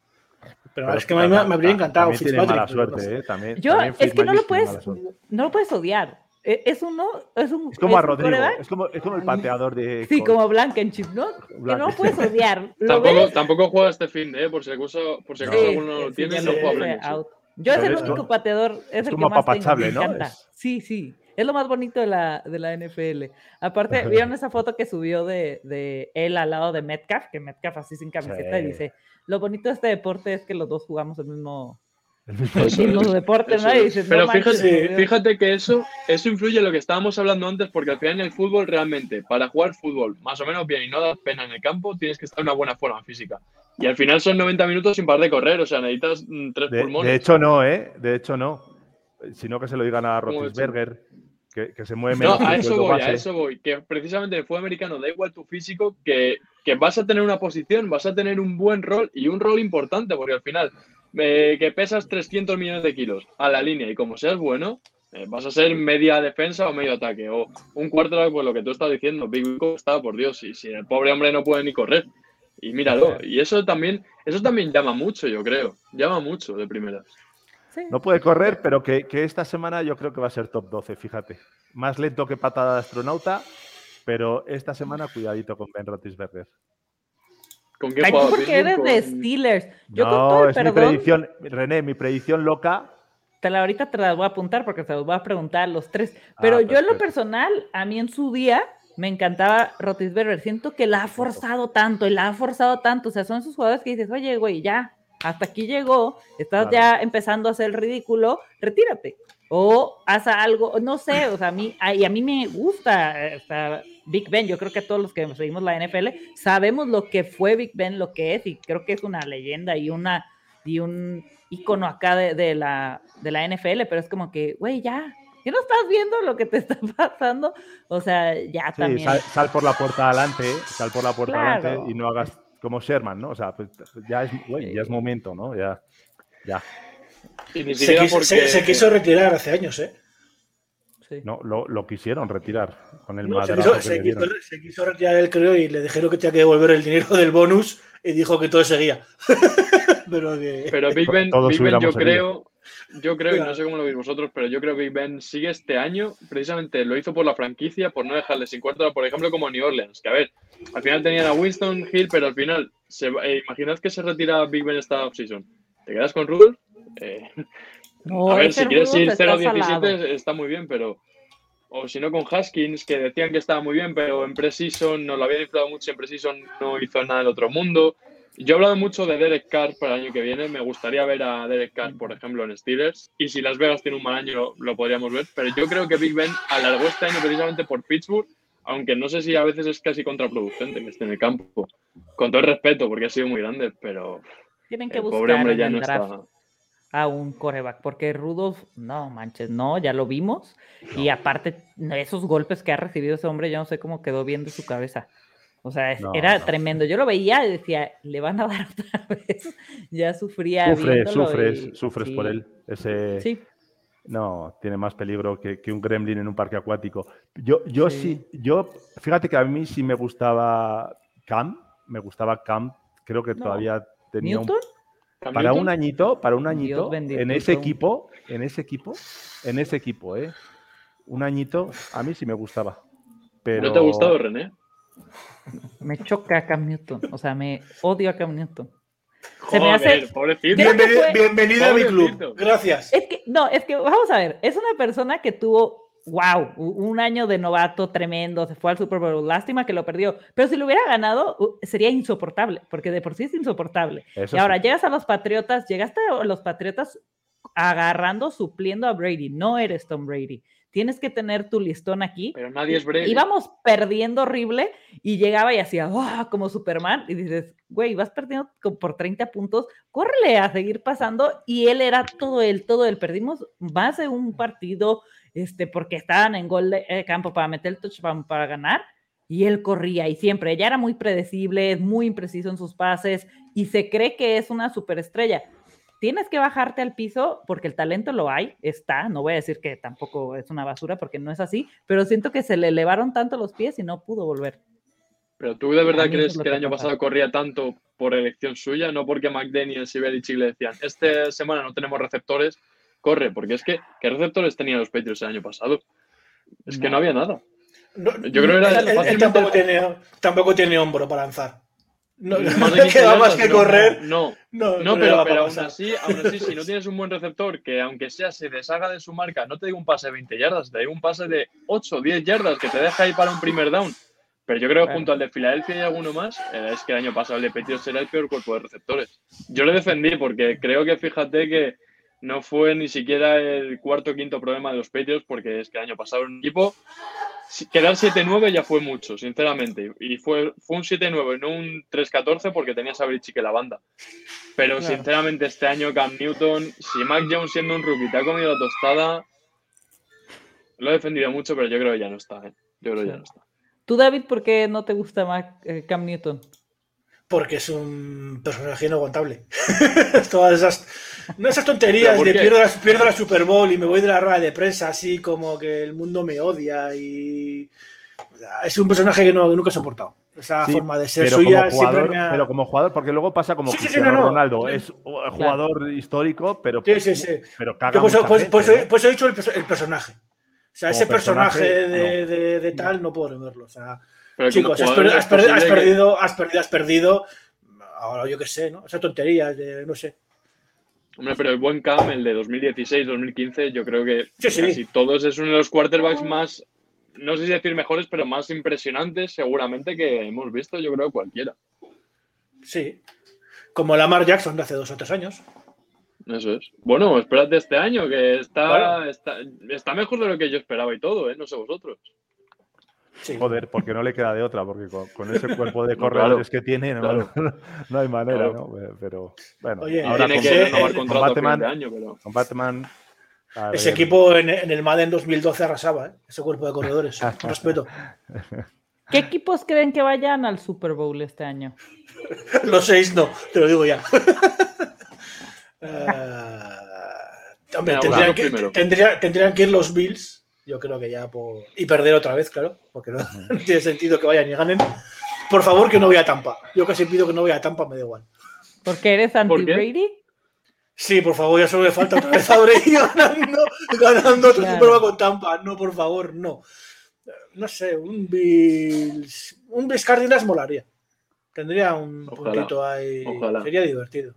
Pero, es que me, habría encantado Fitzpatrick. Suerte, ¿eh? también, Yo, es que no lo puedes, no lo puedes odiar. E, es uno, es un. Es como a Rodrigo, es como, es como, el pateador de. Sí, como Blankenship, ¿no? Que no lo puedes odiar. tampoco, tampoco juega este fin, ¿eh? Por si acaso, por si acaso alguno lo tiene, no juega Yo es el único pateador, es, el que más tengo, me encanta. Sí, sí. Es lo más bonito de la, de la NFL. Aparte, (laughs) ¿vieron esa foto que subió de, de, él al lado de Metcalf? Que Metcalf así sin camiseta y dice, lo bonito de este deporte es que los dos jugamos el mismo, (laughs) el mismo deporte, ¿no? Pero fíjate, fíjate que eso, eso influye en lo que estábamos hablando antes, porque al final en el fútbol realmente, para jugar fútbol más o menos bien y no dar pena en el campo, tienes que estar en una buena forma física. Y al final son 90 minutos sin parar de correr, o sea, necesitas mm, tres pulmones. De hecho no, ¿eh? De hecho no. Sino que se lo digan a Roethlisberger que, se mueve menos. No, a eso voy, a eso voy. Que precisamente en el fútbol americano da igual tu físico, que, que, vas a tener una posición, vas a tener un buen rol y un rol importante, porque al final, eh, que pesas 300 millones de kilos a la línea y como seas bueno, eh, vas a ser media defensa o medio ataque. O un cuarto, pues lo que tú estás diciendo, Big está, por Dios, y si el pobre hombre no puede ni correr. Y míralo, y eso también, eso también llama mucho, yo creo. Llama mucho de primera. No puede correr, pero que, esta semana yo creo que va a ser top 12, fíjate. Más lento que patada de astronauta, pero esta semana cuidadito con Ben Roethlisberger. ¿Con qué porque eres de Steelers. Yo no, es mi predicción, René, mi predicción loca. Te la, ahorita te la voy a apuntar porque se los voy a preguntar a los tres. Pero ah, yo en lo personal, a mí en su día me encantaba Rotisberger. Siento que la ha forzado tanto y la ha forzado tanto. O sea, son esos jugadores que dices, oye, güey, ya, hasta aquí llegó, estás ya empezando a hacer ridículo, retírate. O haz algo, no sé, o sea, a mí, y a mí me gusta Big Ben, yo creo que todos los que seguimos la NFL sabemos lo que fue Big Ben, lo que es, y creo que es una leyenda y una y un icono acá de, la, de la NFL, pero es como que, güey, ya, ¿qué no estás viendo lo que te está (laughs) pasando? O sea, ya también. Sal, por la puerta adelante, sal por la puerta adelante y no hagas como Sherman, ¿no? O sea, pues, ya, es, ya es momento, ¿no? Ya. ya. se, quiso, retirar hace años, ¿eh? Sí. No, lo, lo, quisieron retirar con el no, se, quiso, se, quiso, retirar él, creo, y le dijeron que tenía que devolver el dinero del bonus y dijo que todo seguía. (laughs) pero, pero Big Ben, Big ben yo creo, yo creo, y no sé cómo lo veis vosotros, pero yo creo que Big Ben sigue este año, precisamente lo hizo por la franquicia, por no dejarle sin cuarto, por ejemplo, como New Orleans, que a ver, al final tenían a Winston Hill, pero al final, se, eh, imaginad que se retira Big Ben esta offseason. ¿Te quedas con Rudolph? Eh, a ver, si quieres ir 0-17 está muy bien, pero. O si no, con Haskins, que decían que estaba muy bien, pero en Precision no lo habían inflado mucho, en Precision no hizo nada del otro mundo. Yo he hablado mucho de Derek Carr para el año que viene. Me gustaría ver a Derek Carr, por ejemplo, en Steelers. Y si Las Vegas tiene un mal año, lo, podríamos ver. Pero yo creo que Big Ben alargó este año precisamente por Pittsburgh aunque no sé si a veces es casi contraproducente que esté en el campo. Con todo el respeto, porque ha sido muy grande, pero. Tienen que buscar pobre hombre ya no está... a un coreback, porque Rudolph, no manches, no, ya lo vimos. Y aparte, esos golpes que ha recibido ese hombre, yo no sé cómo quedó bien de su cabeza. O sea, era tremendo. Yo lo veía y decía, le van a dar (laughs) otra vez. ya sufría. Sufre, sufres, sufres por él. Ese, sí. No, tiene más peligro que, un gremlin en un parque acuático. Yo, yo sí. yo, fíjate que a mí sí me gustaba Cam, me gustaba Cam, creo que todavía tenía un, para un añito, para un añito, en ese equipo, en ese equipo, en ese equipo, ¿eh? Un añito, a mí sí me gustaba. Pero... ¿No te ha gustado, René? Me choca Cam Newton, o sea, me odio a Cam Newton. Se me hace. Bienvenido, a mi club. Gracias. Es que, no, es que vamos a ver, es una persona que tuvo, wow, un año de novato tremendo, se fue al Super Bowl, lástima que lo perdió, pero si lo hubiera ganado sería insoportable, porque de por sí es insoportable. y ahora llegas a los Patriotas, llegaste a los Patriotas agarrando, supliendo a Brady, no eres Tom Brady tienes que tener tu listón aquí. Pero nadie es breve. Íbamos perdiendo horrible y llegaba y hacía, oh, como Superman, y dices, güey, vas perdiendo por 30 puntos, córrele a seguir pasando, y él era todo él, todo él. Perdimos más de un partido este, porque estaban en gol de eh, campo para meter el touchdown para ganar, y él corría y siempre, ya era muy predecible, muy impreciso en sus pases y se cree que es una superestrella. Tienes que bajarte al piso porque el talento lo hay, está, no voy a decir que tampoco es una basura porque no es así, pero siento que se le elevaron tanto los pies y no pudo volver. Pero tú de verdad crees que el año pasado corría tanto por elección suya, no porque McDaniels y Belichick le decían, esta semana no tenemos receptores, corre, porque es que, ¿qué receptores tenían los Patriots el año pasado? Es que no había nada. Yo creo que era él, tampoco, tiene, tampoco tiene hombro para lanzar. No, le queda más que correr. No, no, no pero, pero aún, así, aún así, si no tienes un buen receptor que, aunque sea, se deshaga de su marca, no te digo un pase de 20 yardas, te digo un pase de 8 o 10 yardas que te deja ahí para un primer down. Pero yo creo que junto al de Filadelfia y alguno más, eh, es que el año pasado el de era el peor cuerpo de receptores. Yo le defendí porque creo que, fíjate que no fue ni siquiera el cuarto o quinto problema de los Patriots, porque es que el año pasado un equipo quedar 7-9 ya fue mucho, sinceramente. Y fue, fue un 7-9, no un 3-14 porque tenías a que la banda. Pero sinceramente este año Cam Newton, si Mac Jones siendo un rookie te ha comido la tostada, lo he defendido mucho, pero yo creo que ya no está. ¿eh? Yo creo que ya no está. ¿Tú, David, por qué no te gusta Mac, eh, Cam Newton? Porque es un personaje inaguantable. (laughs) Todas esas, no esas tonterías de pierdo la, pierdo la, Super Bowl y me voy de la rueda de prensa así como que el mundo me odia y es un personaje que, no, nunca he soportado. Esa forma de ser suya jugador, Pero como jugador, porque luego pasa como Cristiano Ronaldo. Es jugador histórico, pero, sí, sí, sí. pero caga pues, pues, pues, pues, he dicho el, personaje. O sea, ese personaje, de, de, de, tal no puedo verlo. O sea, Chicos, has, perdido, has perdido, has perdido, Ahora yo qué sé, ¿no? Esa tontería, de, no sé. Hombre, pero el buen Cam, el de 2016-2015, yo creo que casi todos es uno de los quarterbacks más, no sé si decir mejores, pero más impresionantes seguramente que hemos visto, yo creo, cualquiera. Sí. Como Lamar Jackson de hace dos o tres años. Eso es. Bueno, espérate este año, que está, está, está, mejor de lo que yo esperaba y todo, ¿eh? No sé vosotros. Joder, porque no le queda de otra, porque con, ese cuerpo de (laughs) corredores que tiene no, (laughs) no, hay manera, ¿no? Pero bueno, Oye, ahora tiene que renovar contrato Batman, de año, pero... con Batman ese equipo en, en, el Madden 2012 arrasaba, ¿eh? ese cuerpo de corredores. (laughs) respeto. ¿Qué equipos creen que vayan al Super Bowl este año? Los seis no, te lo digo ya. uh, hombre, tendrían, que, tendría, tendrían que ir los Bills yo creo que ya por... Y perder otra vez, claro, porque no, (laughs) tiene sentido que vayan y ganen. Por favor, que no vaya a Tampa. Yo casi pido que no vaya a Tampa, me da igual. ¿Porque eres anti-Brady? Sí, por favor, ya solo me falta otra vez a Brady (laughs) ganando, ganando otro claro. con Tampa. No, por favor, no. No sé, un Bills... Un Bills Cardinals molaría. Tendría un puntito ahí. Sería divertido.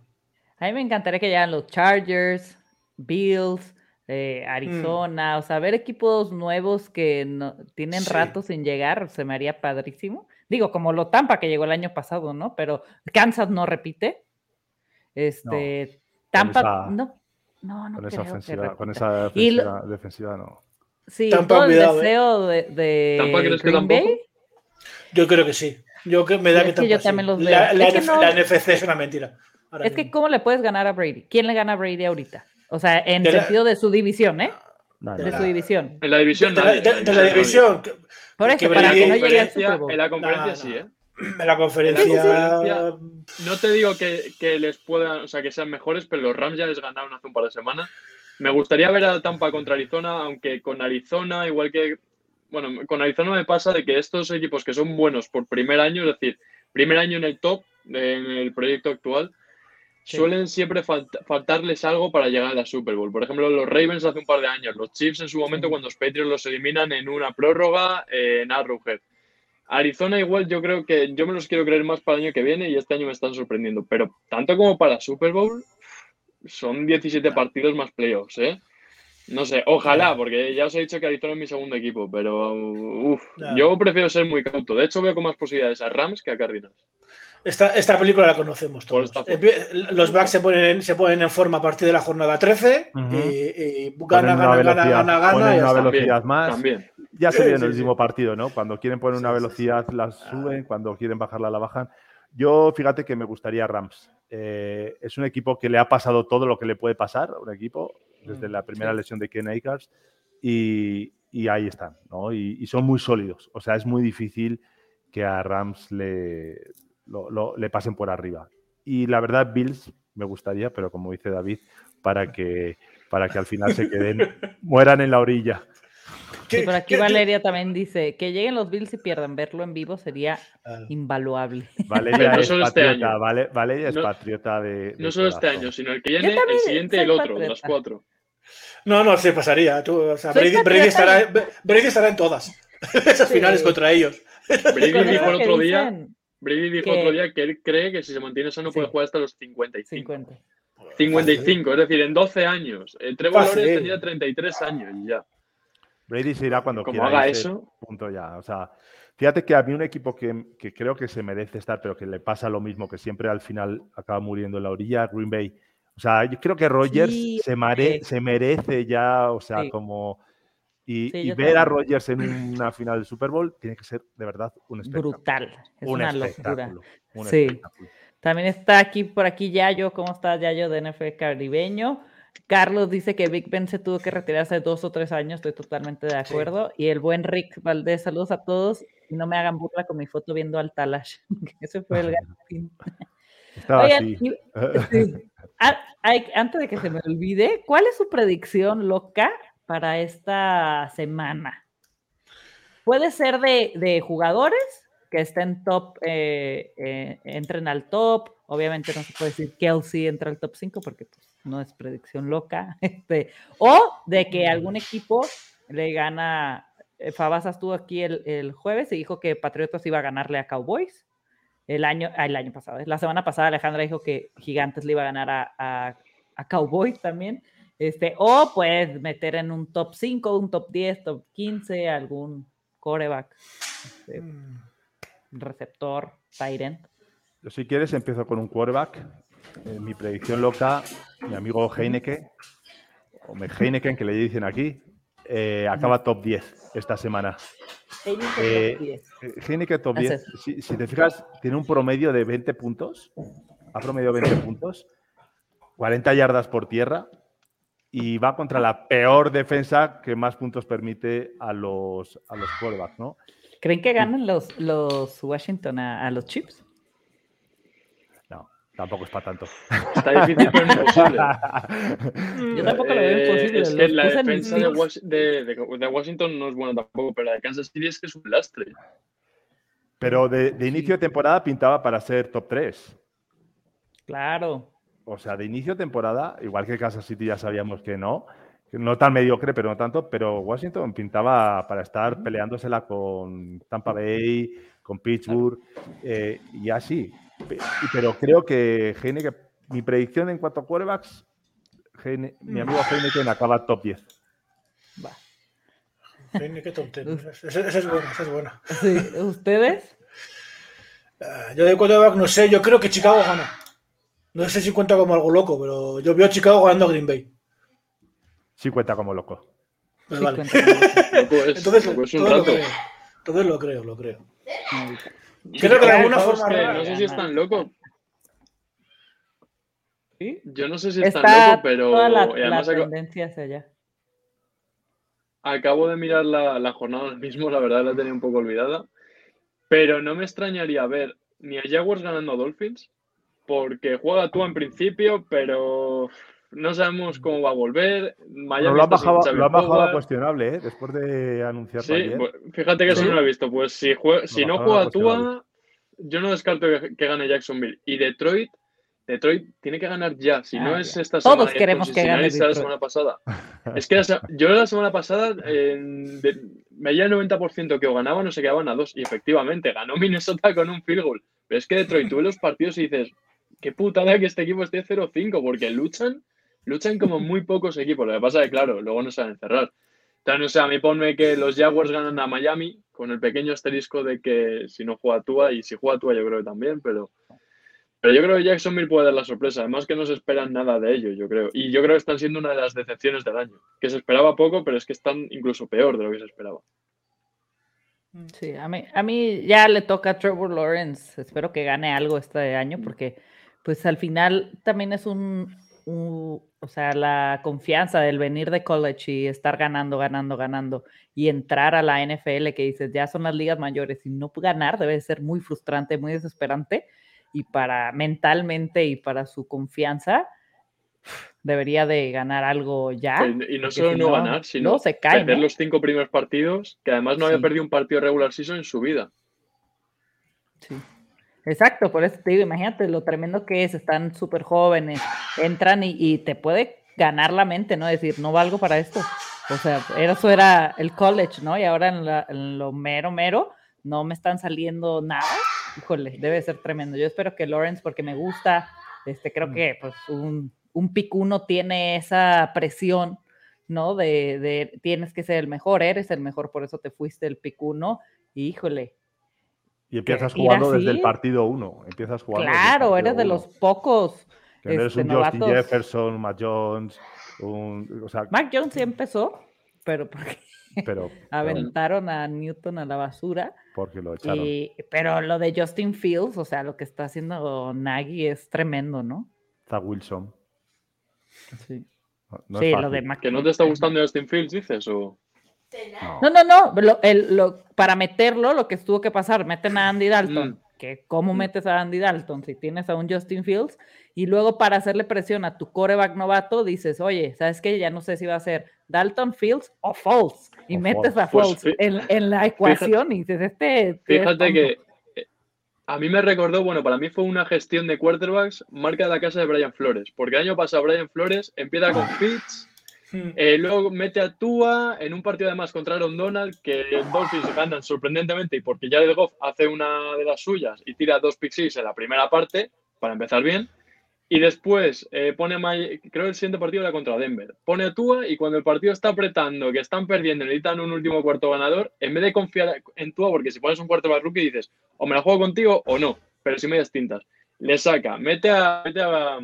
A mí me encantaría que llegan los Chargers, Bills, eh, mm. Arizona, o sea, ver equipos nuevos que no, tienen rato sin llegar, se me haría padrísimo. Digo, como lo Tampa que llegó el año pasado, ¿no? Pero Kansas no repite. Este, Tampa, no, no, no. Con esa ofensiva, con esa defensiva, no. Sí, todo el ¿eh? deseo de, de Green Bay. Yo creo que sí. Yo que me da que, que yo también los veo. La, NFC es una mentira. es que, ¿cómo le puedes ganar a Brady? ¿Quién le gana a Brady ahorita? O sea, en sentido de su división, ¿eh? de su división. En la división. De, la, división. Por eso, para que no llegue al Super En la conferencia sí, ¿eh? En la conferencia. No te digo que, que, les puedan, o sea, que sean mejores, pero los Rams ya les ganaron hace un par de semanas. Me gustaría ver a Tampa contra Arizona, aunque con Arizona, igual que. Bueno, con Arizona me pasa de que estos equipos que son buenos por primer año, es decir, primer año en el top, en el proyecto actual, suelen siempre faltarles algo para llegar a la Super Bowl. Por ejemplo, los Ravens hace un par de años, los Chiefs en su momento cuando los Patriots los eliminan en una prórroga en Arrowhead. Arizona igual yo creo que yo me los quiero creer más para el año que viene y este año me están sorprendiendo, pero tanto como para Super Bowl son 17 partidos más playoffs, ¿eh? No sé, ojalá, porque ya os he dicho que Arizona es mi segundo equipo, pero yo prefiero ser muy cauto. De hecho, veo con más posibilidades a Rams que a Cardinals. Esta, esta película la conocemos todos. Los backs se ponen, se ponen en forma a partir de la jornada 13 y, gana, gana, gana, gana, gana, una velocidad más. Ya se ve en el último partido, ¿no? Cuando quieren poner una velocidad la suben, cuando quieren bajarla la bajan. Yo, fíjate que me gustaría Rams. Eh, es un equipo que le ha pasado todo lo que le puede pasar a un equipo, desde la primera lesión de Ken Akers. y, ahí están, ¿no? Y, son muy sólidos. O sea, es muy difícil que a Rams le, le pasen por arriba. Y la verdad, Bills me gustaría, pero como dice David, para que, para que al final se queden, (laughs) mueran en la orilla. Sí, por aquí Valeria también dice que lleguen los Bills y pierdan. Verlo en vivo sería ah. invaluable. Valeria es este patriota, Valeria es patriota de. No solo este año, sino el que viene, el siguiente y el otro, los cuatro. No, no, se pasaría. Brady, estará, Brady, estará, en todas. (laughs) Esas finales contra ellos. Brady dijo el otro día. Brady dijo otro día que él cree que si se mantiene eso no puede jugar hasta los 55. 50. 55, es decir, en 12 años. El Trevor Lawrence tenía 33 años y ya. Brady se irá cuando Como quiera. haga eso. Punto ya. O sea, fíjate que a mí un equipo que, creo que se merece estar, pero que le pasa lo mismo, que siempre al final acaba muriendo en la orilla, Green Bay. O sea, yo creo que Rogers se, se, merece ya, o sea, como. Y, ver a Rogers en (laughs) una final del Super Bowl tiene que ser de verdad un espectáculo. Brutal. Es una locura. sí. También está aquí por aquí Yayo. ¿Cómo estás, Yayo de NFL Caribeño? Carlos dice que Big Ben se tuvo que retirar hace dos o tres años, estoy totalmente de acuerdo. Y el buen Rick Valdés, saludos a todos. Y no me hagan burla con mi foto viendo al Talash. (laughs) Ese fue el antes de que se me olvide, ¿cuál es su predicción loca para esta semana? Puede ser de, jugadores que estén top, eh, eh, entren al top. Obviamente no se puede decir Kelsey entra al top 5 porque pues, no es predicción loca, (laughs) este, o de que algún equipo le gana, eh, Fabasa estuvo aquí el, jueves y dijo que Patriotas iba a ganarle a Cowboys. El año, el año pasado, la semana pasada Alejandra dijo que Gigantes le iba a ganar a, Cowboys también. Este, o puedes meter en un top 5, un top 10, top 15, algún coreback, este, mm. receptor, Tyrant. Si quieres, empiezo con un quarterback mi predicción loca, mi amigo Heineken, o Heineken que le dicen aquí, eh, acaba top 10 esta semana. Heineken top 10. Eh, si, te fijas, tiene un promedio de 20 puntos, ha promedio 20 puntos, 40 yardas por tierra y va contra la peor defensa que más puntos permite a los, a los quarterbacks, ¿no? ¿Creen que ganan los, los Washington a los Chips? Tampoco es para tanto. Está difícil, pero imposible. (laughs) Yo tampoco lo veo imposible. Es que la defensa de, Washington no es buena tampoco, pero la de Kansas City es que es un lastre. Pero de, inicio de temporada pintaba para ser top 3. Claro. O sea, de inicio de temporada, igual que Kansas City ya sabíamos que no, no tan mediocre, pero no tanto, pero Washington pintaba para estar peleándosela con Tampa Bay, con Pittsburgh, eh, y así. Pero creo que Heineken, mi predicción en cuanto a quarterbacks, mi amigo Heineken acaba top 10. Va. Heineken top 10. Esa, es buena, esa es buena. ¿Ustedes? Ah, yo de quarterback no sé, yo creo que Chicago gana. No sé si cuenta como algo loco, pero yo veo a Chicago ganando a Green Bay. Sí cuenta como loco. Pues vale. (laughs) Entonces, todo, lo creo. Entonces lo creo, lo creo. Creo que de alguna forma. no sé si es tan loco. ¿Sí? Yo no sé si es tan loco, pero. Toda la, además, tendencia hacia allá. Acabo de mirar la, la jornada mismo, la verdad la tenía un poco olvidada. Pero no me extrañaría ver ni a Jaguars ganando a Dolphins, porque juega tú en principio, pero no sabemos cómo va a volver. Miami lo, ha bajado, a cuestionable, ¿eh? después de anunciar. Sí, pues, fíjate que eso no lo he visto. Pues si, si no juega Tua, yo no descarto que, gane Jacksonville. Y Detroit, Detroit tiene que ganar ya. Si no ah, es esta semana. Todos queremos que gane. la semana pasada. (laughs) es que yo la semana pasada me había el 90% que o ganaban o se quedaban a dos. Y efectivamente, ganó Minnesota con un field goal. Pero es que Detroit tuve los partidos y dices, qué putada que este equipo esté 0-5, porque luchan luchan como muy pocos equipos. Lo que pasa es que, claro, luego no saben cerrar. Entonces, no sé, a mí ponme que los Jaguars ganan a Miami con el pequeño asterisco de que si no juega Tua, y si juega Tua yo creo que también, pero, pero yo creo que Jacksonville puede dar la sorpresa. Además que no se esperan nada de ellos, yo creo. Y yo creo que están siendo una de las decepciones del año. Que se esperaba poco, pero es que están incluso peor de lo que se esperaba. Sí, a mí, a mí ya le toca a Trevor Lawrence. Espero que gane algo este año porque pues al final también es un o sea, la confianza del venir de college y estar ganando, ganando, ganando y entrar a la NFL que dices, ya son las ligas mayores y no ganar debe ser muy frustrante, muy desesperante y para mentalmente y para su confianza debería de ganar algo ya. Y no solo no, ganar, sino perder los cinco primeros partidos, que además no había perdido un partido regular season en su vida. Sí. Exacto, por eso te digo, imagínate lo tremendo que es, están súper jóvenes, entran y, te puede ganar la mente, ¿no? Decir, no valgo para esto. O sea, eso era el college, ¿no? Y ahora en, lo mero, mero, no me están saliendo nada. Híjole, debe ser tremendo. Yo espero que Lawrence, porque me gusta, este, creo mm. que pues un, un picuno tiene esa presión, ¿no? De, de, tienes que ser el mejor, eres el mejor, por eso te fuiste el picuno. híjole, y empiezas jugando desde el partido uno. Empiezas jugando. Claro, eres de los pocos. Que no eres un este, Justin Jefferson, Mac Jones. Un, o sea, Mac Jones sí empezó, pero porque (laughs) pero, aventaron a Newton a la basura. Porque lo echaron. pero lo de Justin Fields, o sea, lo que está haciendo Nagy es tremendo, ¿no? Está Wilson. Sí. sí, lo de Mac ¿Que no te está gustando Justin Fields, dices? O... No, no, no. Lo, para meterlo, lo que tuvo que pasar, meten a Andy Dalton. Mm. Que ¿Cómo mm. metes a Andy Dalton si tienes a un Justin Fields? Y luego para hacerle presión a tu coreback novato, dices, oye, ¿sabes qué? Ya no sé si va a ser Dalton Fields o Falls. Y metes a Falls pues en, la ecuación y dices, este... Fíjate que eh, a mí me recordó, bueno, para mí fue una gestión de quarterbacks marca de la casa de Brian Flores. Porque el año pasado Brian Flores empieza con Fitz Hmm. Eh, luego mete a Tua en un partido además contra Aaron Donald, que los Dolphins ganan sorprendentemente y porque Jared Goff hace una de las suyas y tira dos pick en la primera parte, para empezar bien. Y después eh, pone a creo que el siguiente partido era contra Denver. Pone a Tua y cuando el partido está apretando, que están perdiendo, necesitan un último cuarto ganador, en vez de confiar en Tua, porque si pones un cuarto para rookie dices, o me la juego contigo o no, pero si medias tintas. Le saca, mete a, mete a,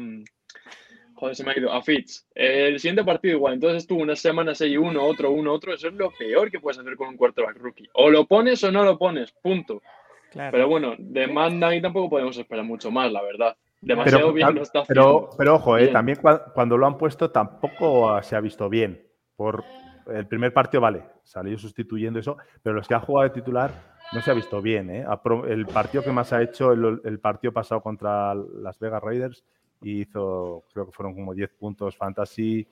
Joder, se me ha ido. A Fitz. El siguiente partido igual. Entonces estuvo una semana 6-1, otro, uno, otro. Eso es lo peor que puedes hacer con un quarterback rookie. O lo pones o no lo pones. Punto. Pero bueno, de Manda y tampoco podemos esperar mucho más, la verdad. Demasiado bien lo está haciendo. Pero, ojo, eh, también cuando, lo han puesto tampoco se ha visto bien. Por el primer partido, vale, salió sustituyendo eso, pero los que han jugado de titular no se ha visto bien. ¿eh? El partido que más ha hecho, el partido pasado contra las Vegas Raiders, y hizo, creo que fueron como 10 puntos fantasy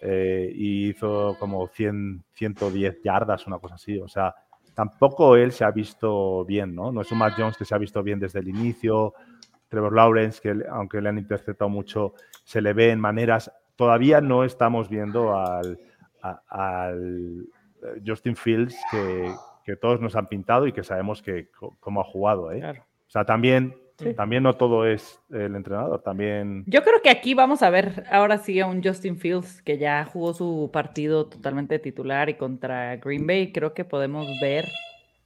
eh, y hizo como 100, 110 yardas, una cosa así. O sea, tampoco él se ha visto bien, ¿no? No es un Matt Jones que se ha visto bien desde el inicio. Trevor Lawrence, que aunque le han interceptado mucho, se le ve en maneras. Todavía no estamos viendo al, al eh, Justin Fields que, que, todos nos han pintado y que sabemos que cómo ha jugado. ¿eh? O sea, también también no todo es el entrenador, también. Yo creo que aquí vamos a ver ahora sí a un Justin Fields que ya jugó su partido totalmente titular y contra Green Bay. Creo que podemos ver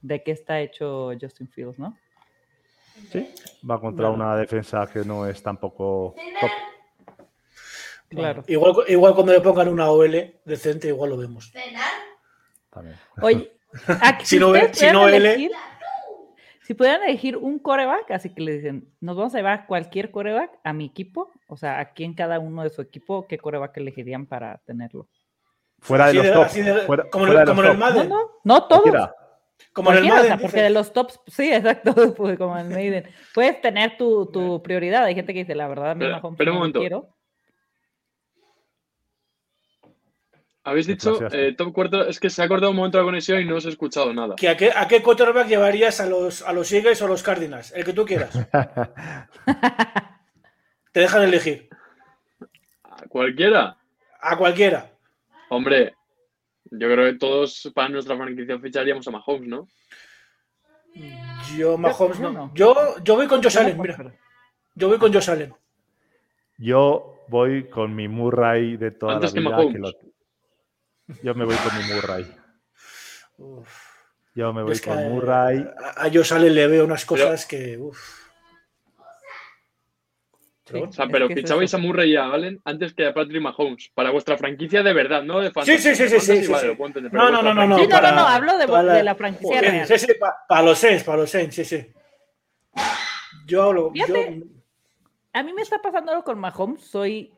de qué está hecho Justin Fields, ¿no? Sí, va contra una defensa que no es tampoco top. Claro. Igual, igual cuando le pongan una OL decente, igual lo vemos. También. Oye, (laughs) si no, si no L, si pudieran elegir un coreback, así que le dicen, nos vamos a llevar cualquier coreback a mi equipo, o sea, aquí en cada uno de su equipo, ¿qué coreback elegirían para tenerlo? Fuera de los tops. como, en el Madden. No, no, no todos. Como en el Madden. porque de los tops, sí, (laughs) exacto, pues, como en el Maiden. Puedes tener tu, tu, prioridad. Hay gente que dice, la verdad, a mí pero, pero un momento. quiero. Habéis dicho eh, top cuarto, es que se ha cortado un momento la conexión y no os he escuchado nada. ¿A, qué, ¿A qué quarterback llevarías a los, a los Eagles o a los Cardinals? El que tú quieras. (laughs) Te dejan elegir. ¿A cualquiera? A cualquiera. Hombre, yo creo que todos para nuestra franquicia ficharíamos a Mahomes, ¿no? Yo, Mahomes no. Yo, yo voy con Josh Allen, mira. Yo voy con Josh Allen. Yo voy con mi Murray de toda la vida. Que, yo me voy con mi Murray. Yo me voy con Murray. A, a sale le veo unas cosas que. Pero, o sea, pero fichabais a Murray y a Allen antes que a Patrick Mahomes. Para vuestra franquicia de verdad, no de fantasy. Sí, sí, sí, sí. sí, no, no, no, no, no. Sí, no, no, no, hablo de, de la franquicia real. Sí, sí, para los Saints, para los Saints, sí, sí. Yo hablo. Yo... A mí me está pasando algo con Mahomes. Soy,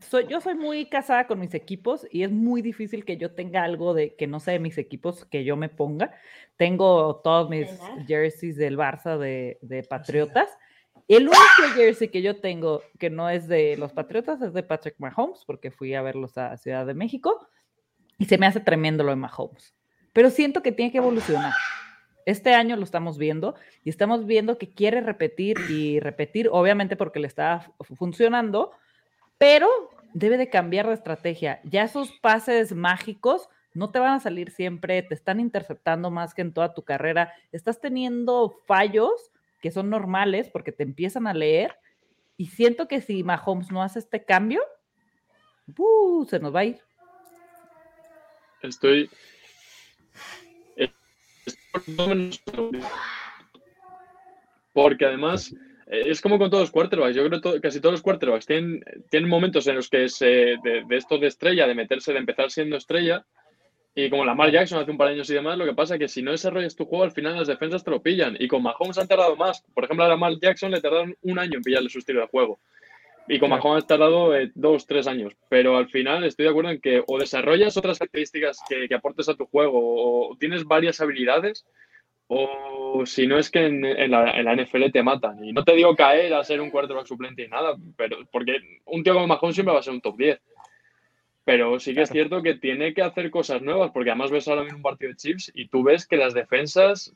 soy, yo soy muy casada con mis equipos y es muy difícil que yo tenga algo de que no sea de mis equipos que yo me ponga. Tengo todos mis jerseys del Barça de, de Patriotas. El único jersey que yo tengo que no es de los Patriotas es de Patrick Mahomes, porque fui a verlos a Ciudad de México y se me hace tremendo lo de Mahomes. Pero siento que tiene que evolucionar. Este año lo estamos viendo y estamos viendo que quiere repetir y repetir, obviamente porque le está funcionando, pero debe de cambiar de estrategia. Ya esos pases mágicos no te van a salir siempre, te están interceptando más que en toda tu carrera, estás teniendo fallos que son normales porque te empiezan a leer y siento que si Mahomes no hace este cambio, uh, se nos va a ir. Estoy, porque además eh, es como con todos los quarterbacks. Yo creo que casi todos los quarterbacks tienen, momentos en los que se, de, de esto de estrella, de meterse, de empezar siendo estrella. Y como Lamar Jackson hace un par de años y demás, lo que pasa es que si no desarrollas tu juego, al final las defensas te lo pillan. Y con Mahomes han tardado más. Por ejemplo, a Lamar Jackson le tardaron un año en pillarle su estilo de juego. Y con Mahomes ha tardado eh, dos, tres años. Pero al final estoy de acuerdo en que o desarrollas otras características que, que aportes a tu juego, o tienes varias habilidades, o si no es que en, la, NFL te matan. Y no te digo caer a ser un quarterback suplente y nada, pero porque un tío como Mahomes siempre va a ser un top 10. Pero sí que es cierto que tiene que hacer cosas nuevas, porque además ves ahora mismo un partido de chips y tú ves que las defensas,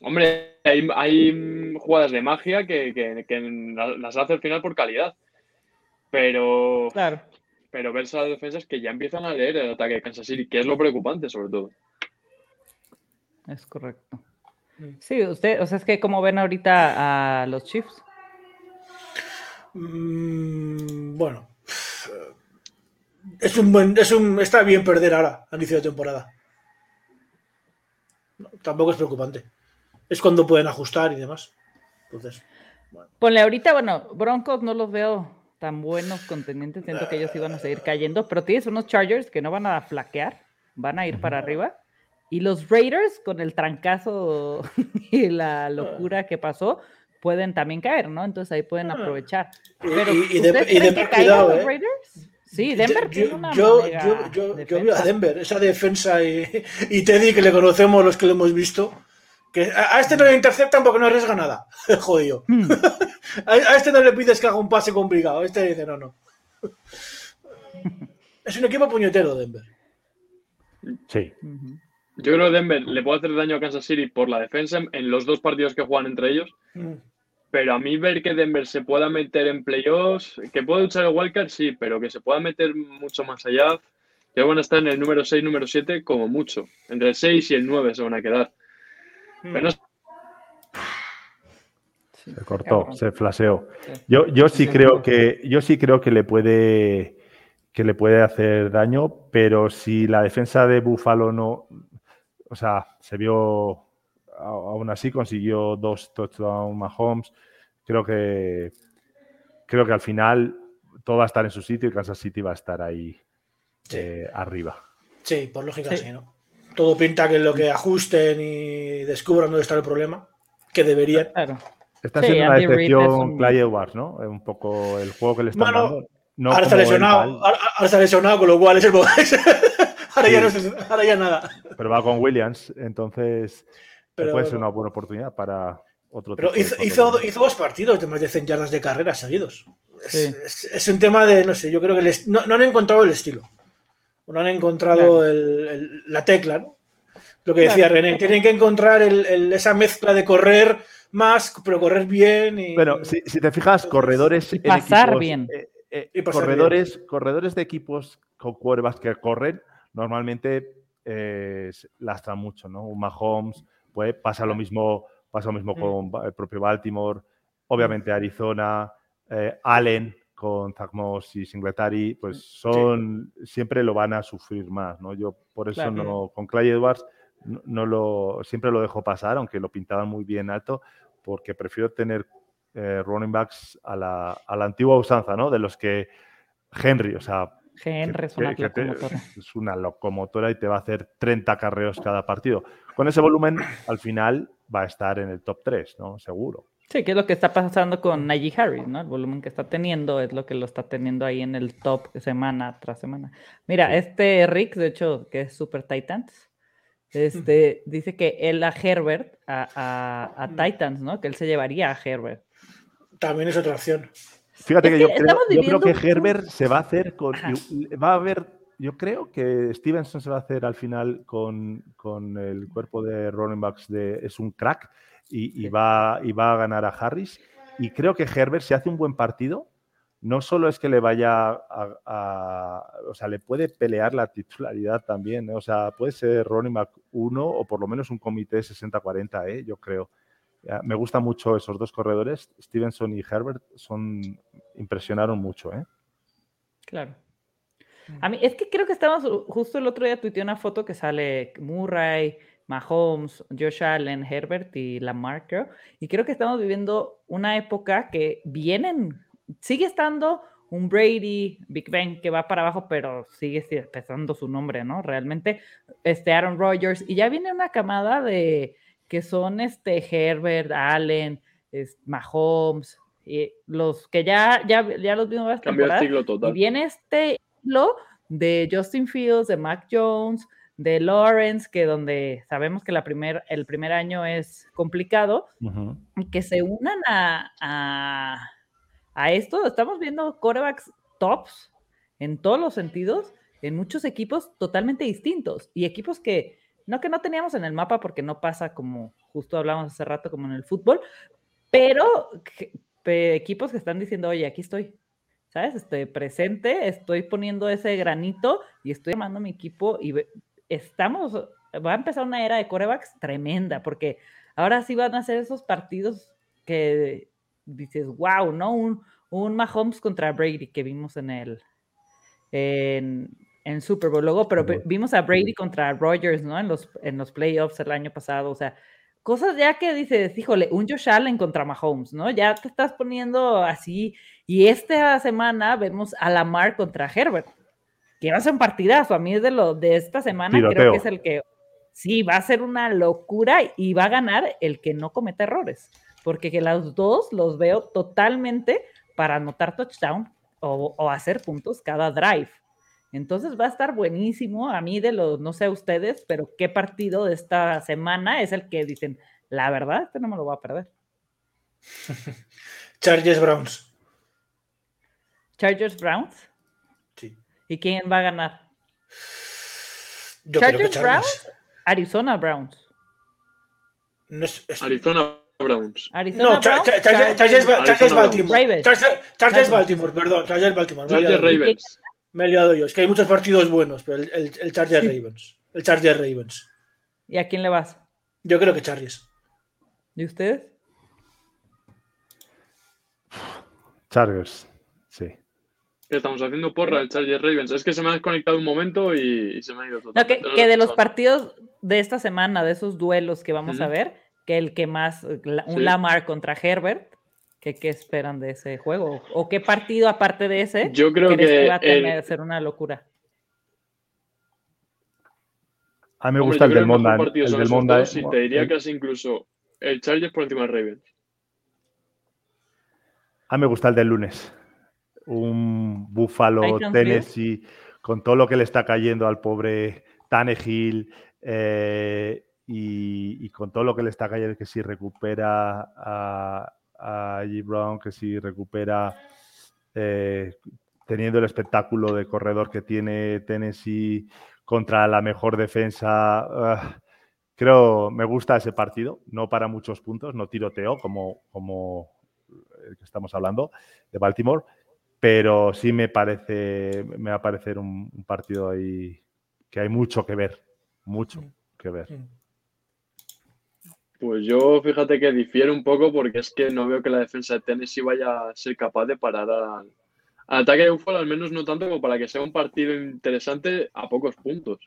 hombre, hay, jugadas de magia que, que las hace al final por calidad. Pero, claro. pero ves a las defensas que ya empiezan a leer el ataque de Kansas City, que es lo preocupante sobre todo. Es correcto. Mm. Sí, usted, o sea, es que como ven ahorita a los Chiefs. Mm, bueno, es un buen, es un, está bien perder ahora, al inicio de temporada. tampoco es preocupante. Es cuando pueden ajustar y demás. Entonces, Ponle ahorita, bueno, Broncos no los veo tan buenos contendientes, siento que ellos iban a seguir cayendo, pero tienes unos Chargers que no van a flaquear, van a ir para arriba. Y los Raiders, con el trancazo (laughs) y la locura que pasó, pueden también caer, ¿no? Entonces ahí pueden ah. aprovechar. Pero, y, de, y los ¿eh? Raiders? Sí, Denver yo, yo, yo, yo, veo a Denver, esa defensa y, y, Teddy que le conocemos los que lo hemos visto. Que a, este no le interceptan porque no arriesga nada. (laughs) Jodido. Hmm. (laughs) a, este no le pides que haga un pase complicado. Este dice no, no. (laughs) es un equipo puñetero, Denver. Sí. Yo creo que Denver le puede hacer daño a Kansas City por la defensa en los dos partidos que juegan entre ellos. Mm. Pero a mí ver que Denver se pueda meter en playoffs, que pueda luchar el wildcard, sí, pero que se pueda meter mucho más allá, que van a estar en el número 6, número 7, como mucho. Entre el 6 y el 9 se van a quedar. Se cortó, se flaseó. Yo, yo sí creo que yo sí creo que le puede que le puede hacer daño, pero si la defensa de Buffalo no, o sea, se vio, aún así consiguió dos touchdowns Mahomes. Creo que, creo que al final todo va a estar en su sitio y Kansas City va a estar ahí eh, arriba. Sí, por lógica sí. ¿no? Todo pinta que lo que ajusten y descubran dónde está el problema, que deberían. Claro. Está siendo una decepción Clay Edwards, ¿no? Un poco el juego que le están dando. No ahora, está lesionado, ahora, está lesionado, con lo cual es el (laughs) ahora, ya nada. Pero va con Williams, entonces puede ser una buena oportunidad para otro Pero hizo, hizo, dos partidos de más de 100 yardas de carrera seguidos. Es, un tema de, no sé, yo creo que no, han encontrado el estilo. No han encontrado la tecla, ¿no? Lo que decía René, tienen que encontrar esa mezcla de correr más, pero correr bien. Y, bueno, si, te fijas, corredores. Y pasar bien. Eh, eh, corredores, corredores de equipos con cuervas que corren normalmente eh, lastran mucho, ¿no? Un Mahomes, pues, pasa lo mismo, pasa lo mismo mm. con el propio Baltimore, obviamente Arizona, eh, Allen con Zach y Singletary, pues son siempre lo van a sufrir más, ¿no? Yo por eso no con Clay Edwards no, lo siempre lo dejo pasar, aunque lo pintaban muy bien alto, porque prefiero tener eh, running backs a la, a la antigua usanza, ¿no? De los que Henry, o sea, GR es una locomotora. (laughs) es una locomotora y te va a hacer 30 carreos cada partido. Con ese volumen, al final va a estar en el top 3, ¿no? Seguro. Sí, que es lo que está pasando con Najee Harris, ¿no? El volumen que está teniendo es lo que lo está teniendo ahí en el top semana tras semana. Mira, este Rick, de hecho, que es Super Titans, este, (laughs) dice que él a Herbert, a, Titans, ¿no? Que él se llevaría a Herbert. También es otra opción. Fíjate que, yo, creo, que Herbert se va a hacer con. Va a haber. Yo creo que Stevenson se va a hacer al final con, con el cuerpo de running backs de. Es un crack y, va, y va a ganar a Harris. Y creo que Herbert, si hace un buen partido, no solo es que le vaya a, o sea, le puede pelear la titularidad también, ¿eh? o sea, puede ser Ronnie Mac 1 o por lo menos un comité 60-40, ¿eh? yo creo. Me gustan mucho esos dos corredores, Stevenson y Herbert, son impresionaron mucho, ¿eh? Claro. A mí es que creo que estamos, justo el otro día tuiteé una foto que sale Murray, Mahomes, Josh Allen, Herbert y Lamar, creo. Y creo que estamos viviendo una época que vienen, sigue estando un Brady, Big Ben, que va para abajo, pero sigue pesando su nombre, ¿no? Realmente, este Aaron Rodgers, y ya viene una camada de que son este Herbert, Allen, Mahomes, y los que ya, ya, ya los vimos total. Y viene este hilo de Justin Fields, de Mac Jones, de Lawrence, que donde sabemos que la primer, el primer año es complicado, que se unan a, a, esto. Estamos viendo corebacks tops en todos los sentidos, en muchos equipos totalmente distintos y equipos que no que no teníamos en el mapa porque no pasa como justo hablamos hace rato como en el fútbol, pero equipos que están diciendo, oye, aquí estoy, ¿sabes? Estoy presente, estoy poniendo ese granito y estoy llamando a mi equipo y estamos, va a empezar una era de corebacks tremenda, porque ahora sí van a ser esos partidos que dices, wow, ¿no? Un, un Mahomes contra Brady que vimos en el en, en Super Bowl. Luego, pero vimos a Brady contra Rogers, ¿no? En los, en los playoffs el año pasado. O sea, cosas ya que dices, híjole, un Josh Allen contra Mahomes, ¿no? Ya te estás poniendo así. Y esta semana vemos a Lamar contra Herbert que va a ser un partidazo. A mí es de lo de esta semana, creo que es el que sí va a ser una locura y va a ganar el que no cometa errores, porque que los dos los veo totalmente para anotar touchdown o, hacer puntos cada drive. Entonces va a estar buenísimo. A mí de los, no sé ustedes, pero qué partido de esta semana es el que dicen, la verdad, este no me lo voy a perder. (laughs) Chargers Browns. Chargers Browns. ¿Y quién va a ganar? Yo Chargers Browns, Arizona Browns. Arizona Browns. Arizona no, Chargers, Baltimore. Chargers, Baltimore, perdón. Chargers Baltimore. Chargers Ravens. Me he liado yo. Es que hay muchos partidos buenos, pero el, el, el Chargers Ravens. El Chargers Ravens. ¿Y a quién le vas? Yo creo que Chargers. ¿Y ustedes? Chargers, sí estamos haciendo porra el Chargers Ravens. Es que se me ha desconectado un momento y, se me ha ido todo. No, que, de los partidos de esta semana, de esos duelos que vamos a ver, que el que más, un Lamar contra Herbert, ¿qué, ¿qué, esperan de ese juego? ¿O qué partido aparte de ese? Yo creo que, va a tener, ser una locura. A mí me gusta el del Monday. El del Monday. Y te diría casi incluso el Chargers por encima de Ravens. A mí me gusta el del lunes un Buffalo, Tennessee, con todo lo que le está cayendo al pobre Tannehill eh, y, con todo lo que le está cayendo, que si recupera a, G. Brown, que si recupera eh, teniendo el espectáculo de corredor que tiene Tennessee contra la mejor defensa. Ah, creo, me gusta ese partido, no para muchos puntos, no tiroteo como, como el que estamos hablando de Baltimore, pero sí me parece, me va a parecer un, partido ahí que hay mucho que ver, mucho que ver. Pues yo fíjate que difiere un poco porque es que no veo que la defensa de Tennessee vaya a ser capaz de parar al, ataque de Buffalo, al menos no tanto como para que sea un partido interesante a pocos puntos.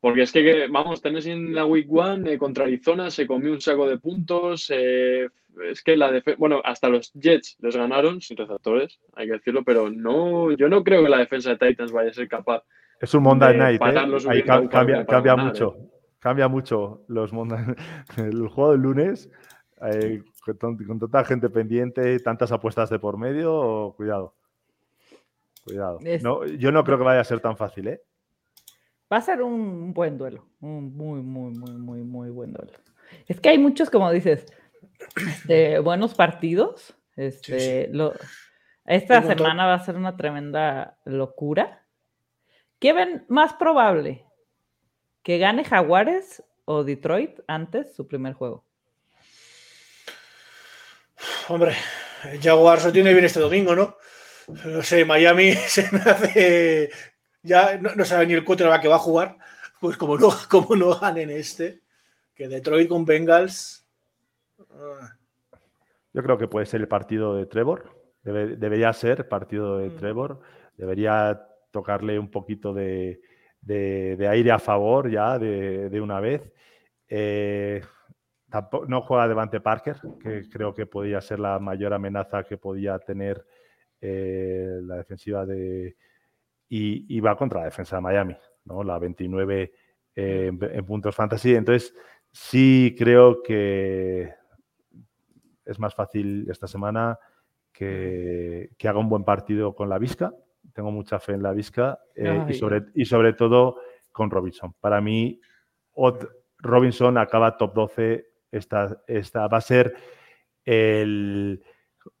Porque es que, vamos, Tennessee en la Week One eh, contra Arizona se comió un saco de puntos. Eh, es que la defensa, bueno, hasta los Jets les ganaron sin receptores, hay que decirlo, pero no, yo no creo que la defensa de Titans vaya a ser capaz. Es un Monday Night, ¿eh? Ahí cambia, cambia mucho, cambia mucho los Monday (laughs) El juego del lunes con, tanta gente pendiente, tantas apuestas de por medio, cuidado. Cuidado. yo no creo que vaya a ser tan fácil, ¿eh? Va a ser un buen duelo, un muy, muy, muy, muy, muy buen duelo. Es que hay muchos, como dices, este, buenos partidos. Este, esta semana va a ser una tremenda locura. ¿Qué ven más probable? ¿Que gane Jaguares o Detroit antes su primer juego? Hombre, Jaguars lo tiene bien este domingo, ¿no? No sé, Miami (laughs) se me hace. Ya no, sabe ni el va que va a jugar. Pues como no, (laughs) como no ganen este, que Detroit con Bengals. Ah. Yo creo que puede ser el partido de Trevor. debería ser partido de mm. Trevor. Debería tocarle un poquito de, aire a favor ya de, una vez. Eh, no juega Devante Parker, que creo que podía ser la mayor amenaza que podía tener eh, la defensiva de. Y, va contra la defensa de Miami, ¿no? La 29 eh, en, puntos fantasy. Entonces, sí creo que es más fácil esta semana que, haga un buen partido con la Vizca. Tengo mucha fe en la Vizca eh, y, sobre, y sobre todo con Robinson. Para mí, Robinson acaba top 12 esta, esta va a ser el,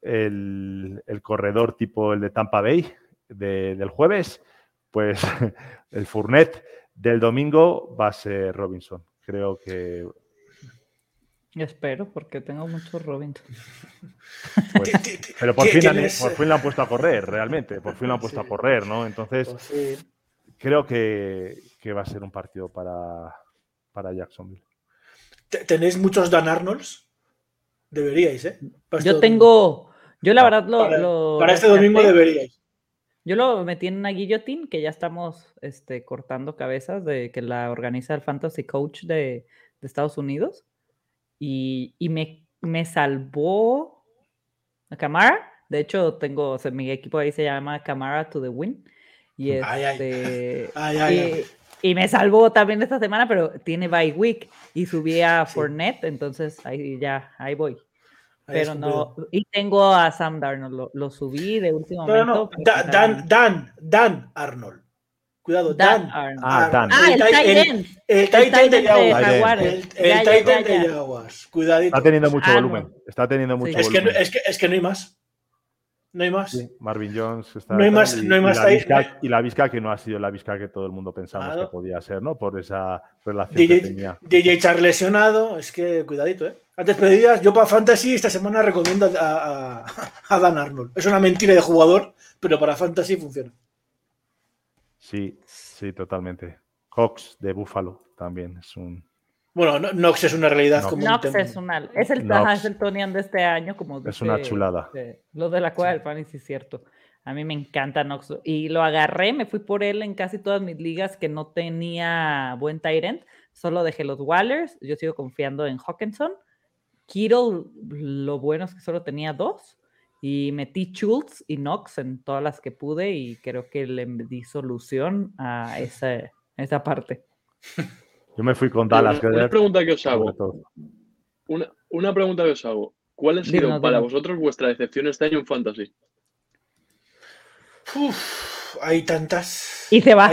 el, corredor tipo el de Tampa Bay del jueves, pues (laughs) el Furnet del domingo va a ser Robinson. Creo que Espero, porque tengo muchos Robinson. (laughs) Pues, pero por fin, por fin, lo han puesto a correr, realmente. Por fin lo han puesto a correr, ¿no? Entonces, creo que, que, va a ser un partido para, para Jacksonville. ¿Tenéis muchos Dan Arnolds? Deberíais, ¿eh? yo este tengo. Yo la verdad lo. Para, este domingo deberíais. Yo lo metí en una guillotín que ya estamos este, cortando cabezas de que la organiza el Fantasy Coach de, Estados Unidos. Y, me, me, salvó a Camara. De hecho, tengo, mi equipo ahí se llama Camara to the Win. Y este. Ay, y me salvó también esta semana, pero tiene bye week y subí a Fournette, entonces ahí ya, ahí voy. Pero no, y tengo a Sam Darnold, lo, subí de último momento. Dan, Dan, Dan Arnold. Cuidado, Dan. Arnold. Ah, Dan. Ah, el Titan. El Titan de Jaguars. El Titan de Jaguars. Cuidadito. Está teniendo mucho volumen. Está teniendo mucho volumen. Es que, es que no hay más. No hay más. Marvin Jones está. No hay más, y, no hay más y, la Vizca, y la Vizca que no ha sido la Vizca que todo el mundo pensamos que podía ser, ¿no? Por esa relación DJ, que tenía. DJ Char lesionado, es que cuidadito, ¿eh? Antes pedías, yo para Fantasy esta semana recomiendo a, a, Dan Arnold. Es una mentira de jugador, pero para Fantasy funciona. Sí, sí, totalmente. Cox de Buffalo también es un bueno, Nox es una realidad como Nox es una, es el, es el Tonian de este año como es una chulada. lo de la cueva del pan, sí es cierto. A mí me encanta Nox y lo agarré, me fui por él en casi todas mis ligas que no tenía buen Tyrant, solo dejé los Wallers, yo sigo confiando en Hawkinson. Kittle, lo bueno es que solo tenía dos y metí Schultz y Nox en todas las que pude y creo que le di solución a (laughs) esa, esa parte. Yo me fui con Dallas. Una, pregunta que os hago. Una, pregunta que os hago. ¿Cuál ha sido para vosotros vuestra decepción este año en Fantasy? Uf, hay tantas. Y se va.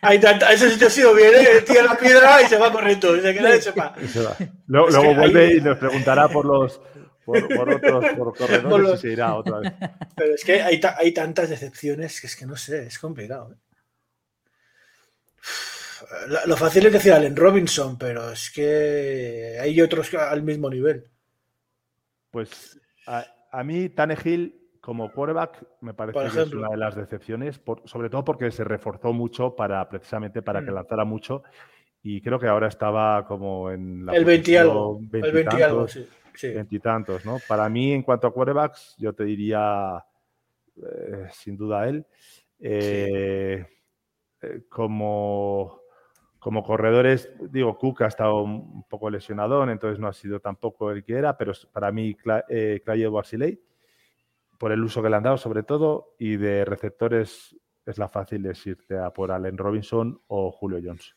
Hay, tantas. Ese sitio ha sido bien, ¿eh? tira la piedra y se va corriendo. Y se sepa. Luego, vuelve y nos preguntará por los. Por, otros por corredores y se irá otra vez. Pero es que hay, hay tantas decepciones que es que no sé, es complicado. ¿eh? lo fácil es decir Allen Robinson, pero es que hay otros al mismo nivel. Pues a, a mí, Tannehill como quarterback me parece que es una de las decepciones, sobre todo porque se reforzó mucho para precisamente para que mm. lanzara mucho y creo que ahora estaba como en la el 20 y algo, el 20 algo, sí, Veintitantos, ¿no? Para mí, en cuanto a quarterbacks, yo te diría eh, sin duda él. Eh, eh, como como corredores, digo, Cook ha estado un poco lesionado, entonces no ha sido tampoco el que era, pero para mí, eh, Clay por el uso que le han dado sobre todo, y de receptores es la fácil decirte a por Allen Robinson o Julio Jones.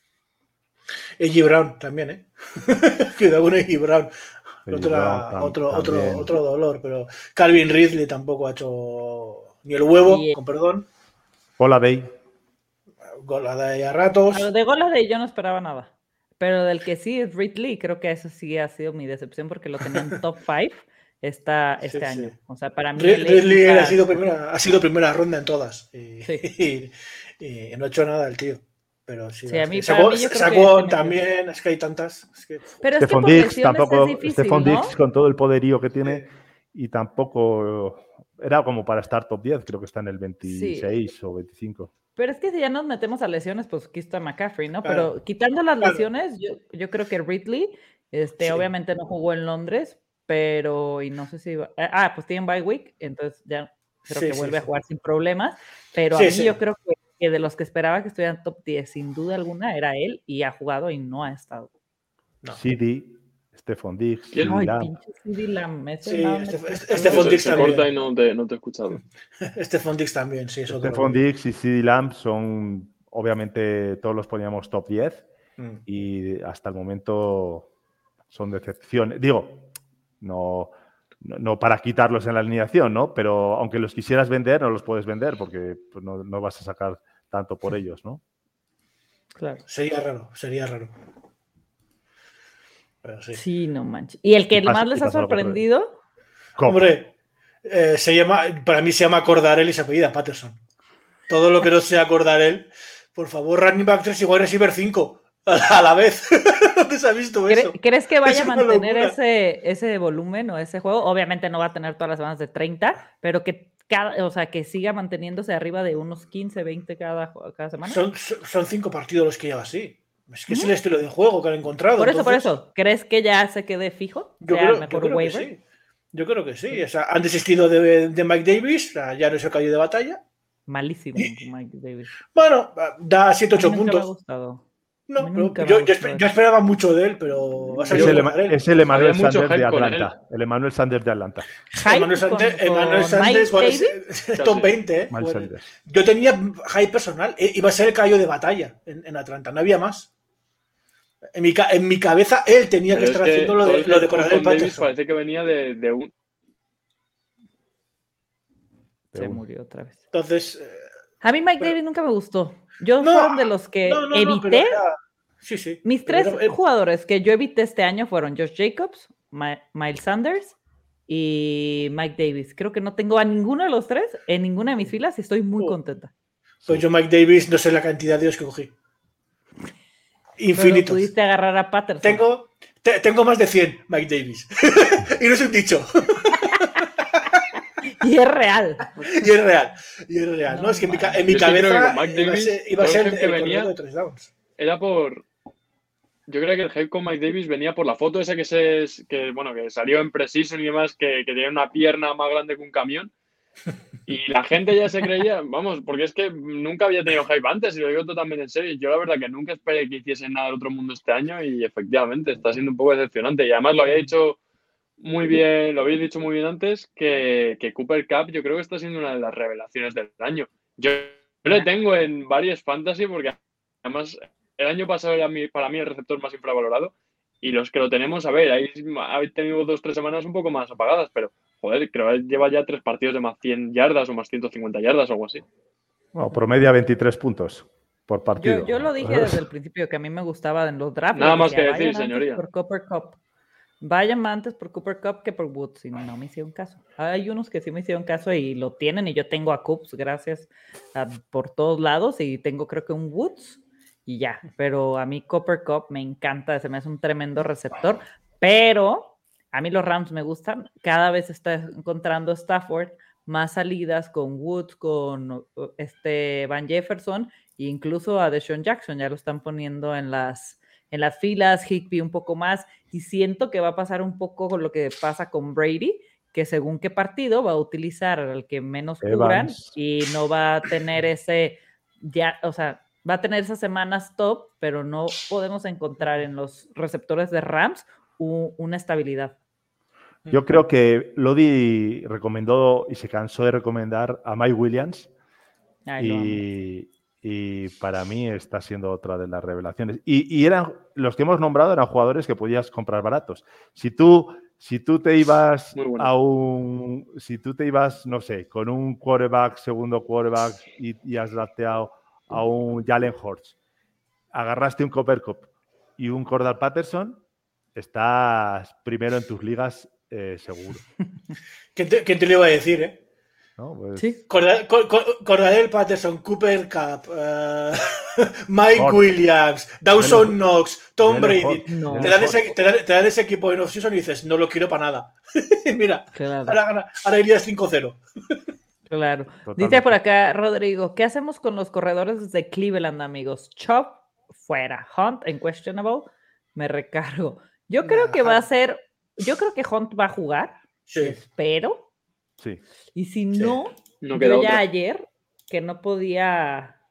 Y Brown también, ¿eh? (laughs) Cuidado con Brown. otro, otro, otro dolor, pero Calvin Ridley tampoco ha hecho ni el huevo, con perdón. Goladay. Goladay a ratos. de Goladay yo no esperaba nada. Pero del que sí es Ridley, creo que eso sí ha sido mi decepción porque lo tenía en top (laughs) 5 esta, este año. O sea, para mí. Ridley ha, sido primera, ha sido primera ronda en todas. Y, (laughs) no ha hecho nada el tío. Pero sí, a mí, sacó, también, es que hay tantas. Pero es que Dix tampoco, Stephon Dix con todo el poderío que tiene y tampoco era como para estar top 10, creo que está en el 26 o 25. Pero es que si ya nos metemos a lesiones, pues aquí está McCaffrey, ¿no? Pero quitando las lesiones, yo, yo, creo que Ridley, este, obviamente no jugó en Londres, pero, y no sé si, eh, ah, pues tiene bye week, entonces ya creo que vuelve a jugar sin problemas, pero a mí yo creo que, de los que esperaba que estuvieran top 10, sin duda alguna, era él, y ha jugado y no ha estado. No. CD, Stephon Diggs, Ay, pinche CD Lamb. Sí, Stephon Diggs corta y no te, no te he escuchado. (laughs) Stephon Diggs también, sí. Stephon Diggs y CD Lamb son, obviamente, todos los poníamos top 10 mm. y hasta el momento son decepciones. Digo, no, no, para quitarlos en la alineación, ¿no? Pero aunque los quisieras vender, no los puedes vender porque pues, no, vas a sacar tanto por ellos, ¿no? Claro. Sería raro, sería raro. sí. no manches. ¿Y el que más les ha sorprendido? Hombre, eh, se llama, para mí se llama Cordarel y se apellida Patterson. Todo lo que no sea Cordarel, por favor, running back 3 igual receiver 5 a la vez. (laughs) ¿Dónde se ha visto eso? ¿Crees que vaya a mantener ese, ese volumen o ese juego? Obviamente no va a tener todas las semanas de 30, pero que cada, o sea, que siga manteniéndose arriba de unos 15, 20 cada, cada semana. Son, son cinco partidos los que lleva así. Es que es el estilo de juego que han encontrado. Por eso, por eso. ¿Crees que ya se quede fijo? Yo, creo, que sí. Yo creo que sí. O sea, han desistido de, de Mike Davis, ya no es el caído de batalla. Malísimo Mike Davis. Bueno, da 7-8 puntos. No, yo, esperaba mucho de él, pero es el, es el Emmanuel Sanders de Atlanta. El Emmanuel Sanders de Atlanta. Emmanuel Sanders, top 20. ¿eh? yo tenía hype personal. E, iba a ser el caballo de batalla en, Atlanta, no había más. En mi, en mi cabeza él tenía que estar haciendo lo de, lo de Coronel Parece que venía de, de un. Se murió otra vez. Entonces. Eh, a mí Mike Davis nunca me gustó. Yo fueron de los que evité. Sí, sí. Mis tres jugadores que yo evité este año fueron Josh Jacobs, Miles Sanders y Mike Davis. Creo que no tengo a ninguno de los tres en ninguna de mis filas y estoy muy oh. contenta. Pues yo Mike Davis no sé la cantidad de Dios que cogí. Infinitos. pudiste agarrar a Patterson. Tengo, tengo más de 100 Mike Davis. (laughs) y no es un dicho. (laughs) y es real. Y es real. Y es real. No, es que en mi, en mi cabeza iba a ser, el, que venía, Era por. Yo creo que el hype con Mike Davis venía por la foto esa que se que, bueno, que salió en Precision y demás, que, que tenía una pierna más grande que un camión. Y la gente ya se creía, vamos, porque es que nunca había tenido hype antes, y lo digo totalmente en serio. Yo la verdad que nunca esperé que hiciese nada del otro mundo este año y efectivamente está siendo un poco decepcionante. Y además lo había dicho muy bien, lo habéis dicho muy bien antes, que, que, Cooper Cup yo creo que está siendo una de las revelaciones del año. Yo, le tengo en varias fantasy porque además el año pasado era para mí el receptor más infravalorado y los que lo tenemos, a ver, habéis tenido dos tres semanas un poco más apagadas, pero joder, creo que lleva ya tres partidos de más 100 yardas o más 150 yardas o algo así. Bueno, promedia 23 puntos por partido. Yo, lo dije desde el (laughs) principio que a mí me gustaba en los drafts. Nada más que decir, señoría. Por Cooper Cup. Vayan antes por Cooper Cup que por Woods, y no me hicieron caso. Hay unos que sí me hicieron caso y lo tienen, y yo tengo a Coops, gracias por todos lados, y tengo creo que un Woods, y ya. Pero a mí Cooper Cup me encanta, se me hace un tremendo receptor, pero a mí los Rams me gustan. Cada vez está encontrando Stafford más salidas con Woods, con este Van Jefferson, e incluso a Deshaun Jackson, ya lo están poniendo en las en las filas, Higby un poco más, y siento que va a pasar un poco con lo que pasa con Brady, que según qué partido va a utilizar al que menos cubran y no va a tener ese, ya, o sea, va a tener esas semanas top, pero no podemos encontrar en los receptores de Rams una estabilidad. Yo creo que Lodi recomendó y se cansó de recomendar a Mike Williams. y, y para mí está siendo otra de las revelaciones. Y, eran los que hemos nombrado eran jugadores que podías comprar baratos. Si tú si tú te ibas a un, si tú te ibas, no sé, con un quarterback, segundo quarterback y, has drafteado a un Jalen Hortz, agarraste un Copper Cup y un Cordal Patterson, estás primero en tus ligas eh, seguro. (laughs) ¿Quién te, lo iba a decir, eh? Pues ¿Sí? Cordadel Patterson, Cooper Cup, eh, (laughs) Mike Williams, Dawson Knox, Tom Brady. te, dan ese, equipo en off-season y dices, no lo quiero para nada. (laughs) Mira, ahora, ahora, irías 5-0. claro. Dice por acá Rodrigo, ¿qué hacemos con los corredores de Cleveland, amigos? Chop fuera, Hunt en questionable, me recargo. Yo creo que va a ser, yo creo que Hunt va a jugar, sí. espero y si no, yo ya ayer, que no podía,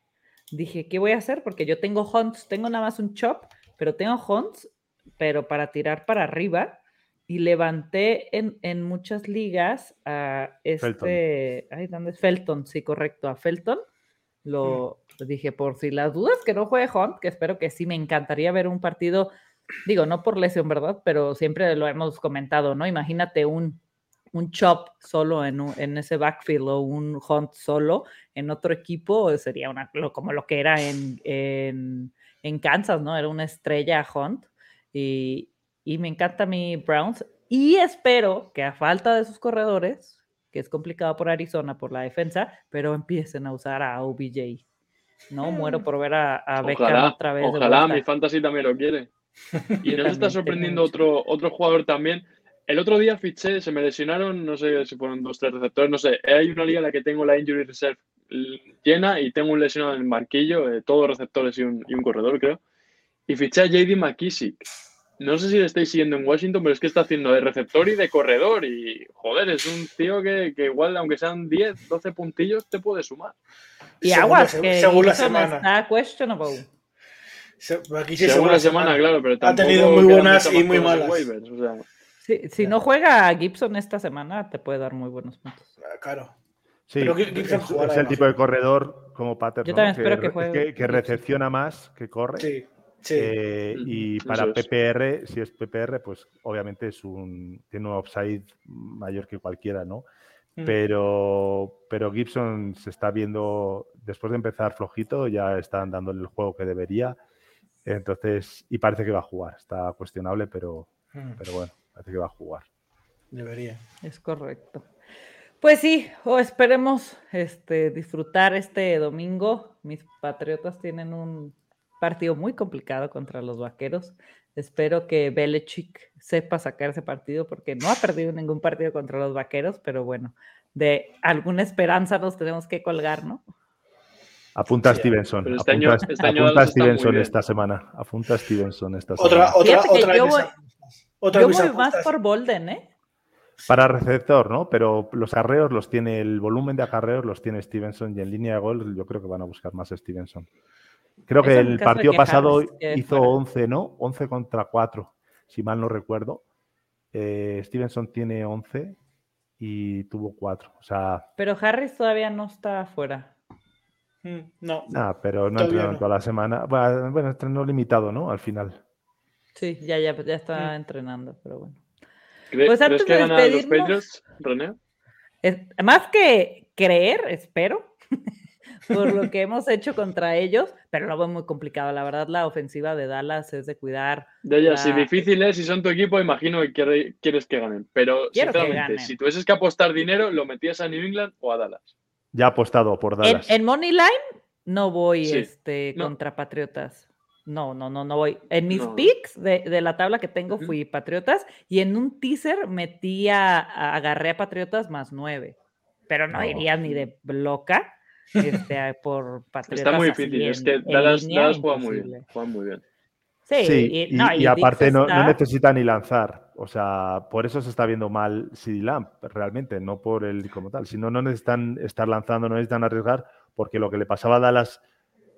dije, ¿qué voy a hacer? Porque yo tengo hunts, tengo nada más un chop, pero tengo hunts, pero para tirar para arriba. Y levanté en, muchas ligas a este. Ay, ¿dónde es? Felton, sí, correcto, a Felton. Lo mm. dije, por si las dudas, que no juegue Hunt, que espero que sí, me encantaría ver un partido, digo, no por lesión, ¿verdad? Pero siempre lo hemos comentado, ¿no? Imagínate un un chop solo en, en, ese backfield o un hunt solo en otro equipo sería una, como lo que era en, en, Kansas, ¿no? Era una estrella hunt y, y, me encanta mi Browns y espero que a falta de sus corredores, que es complicado por Arizona por la defensa, pero empiecen a usar a OBJ. No muero mm. por ver a, a Beckham otra vez. Ojalá, mi fantasy también lo quiere. Y nos está (laughs) sorprendiendo otro, otro jugador también el otro día fiché, se me lesionaron, no sé si fueron dos, tres receptores, no sé. Hay una liga en la que tengo la injury reserve llena y tengo un lesionado en el marquillo, eh, todos receptores y un, corredor, creo. Y fiché a JD McKissick. No sé si le estáis siguiendo en Washington, pero es que está haciendo de receptor y de corredor. Y joder, es un tío que, igual, aunque sean 10, 12 puntillos, te puede sumar. Y aguas, que según la semana. Está questionable. según la semana, claro, pero Ha tenido muy buenas y muy malas. Si, no juega Gibson esta semana, te puede dar muy buenos puntos. Ah, claro. Sí, es, el tipo de corredor como Patterson. Yo también espero que, juegue. Que, recepciona más, que corre. Sí, sí. Eh, y para PPR, si es PPR, pues obviamente es un, tiene un upside mayor que cualquiera, ¿no? Mm. Pero, pero Gibson se está viendo, después de empezar flojito, ya están dándole el juego que debería. Entonces, y parece que va a jugar. Está cuestionable, pero, mm. pero bueno que va a jugar. Debería. Es correcto. Pues sí, o esperemos este, disfrutar este domingo. Mis patriotas tienen un partido muy complicado contra los vaqueros. Espero que Belichick sepa sacar ese partido porque no ha perdido ningún partido contra los vaqueros, pero bueno, de alguna esperanza nos tenemos que colgar, ¿no? Apunta a Stevenson. Este apunta, este apunta a Stevenson esta semana. Apunta a Stevenson esta semana. Otra, otra, yo voy más por Bolden, ¿eh? Para receptor, ¿no? Pero los arreos los tiene, el volumen de acarreos los tiene Stevenson y en línea de gol yo creo que van a buscar más Stevenson. Creo que el partido pasado hizo 11, ¿no? 11 contra 4, si mal no recuerdo. Eh, Stevenson tiene 11 y tuvo 4. O sea, pero Harris todavía no está afuera. Mm, no. Ah, pero no entrenó toda la semana. Bueno, bueno, entrenó limitado, ¿no? Al final. Sí, ya, ya, ya está entrenando, pero bueno. pues antes que de los Patriots, René? más que creer, espero, (laughs) por lo que hemos hecho contra ellos, pero lo veo muy complicado. La verdad, la ofensiva de Dallas es de cuidar. De ellas, si difícil es, si son tu equipo, imagino que quieres que ganen. Pero, sinceramente, si tuvieses que apostar dinero, ¿lo metías a New England o a Dallas? Ya ha apostado por Dallas. En, Money Line no voy este, contra Patriotas. No, no, no, no voy. En mis picks de, la tabla que tengo fui Patriotas y en un teaser metí a, agarré a Patriotas más nueve. Pero no, iría ni de bloca este, por Patriotas. Está muy difícil, es que Dallas, juega muy bien. Juega muy bien. Sí, y, aparte no, necesita ni lanzar. O sea, por eso se está viendo mal CD Lamp, realmente, no por el como tal. Si no, no necesitan estar lanzando, no necesitan arriesgar, porque lo que le pasaba a Dallas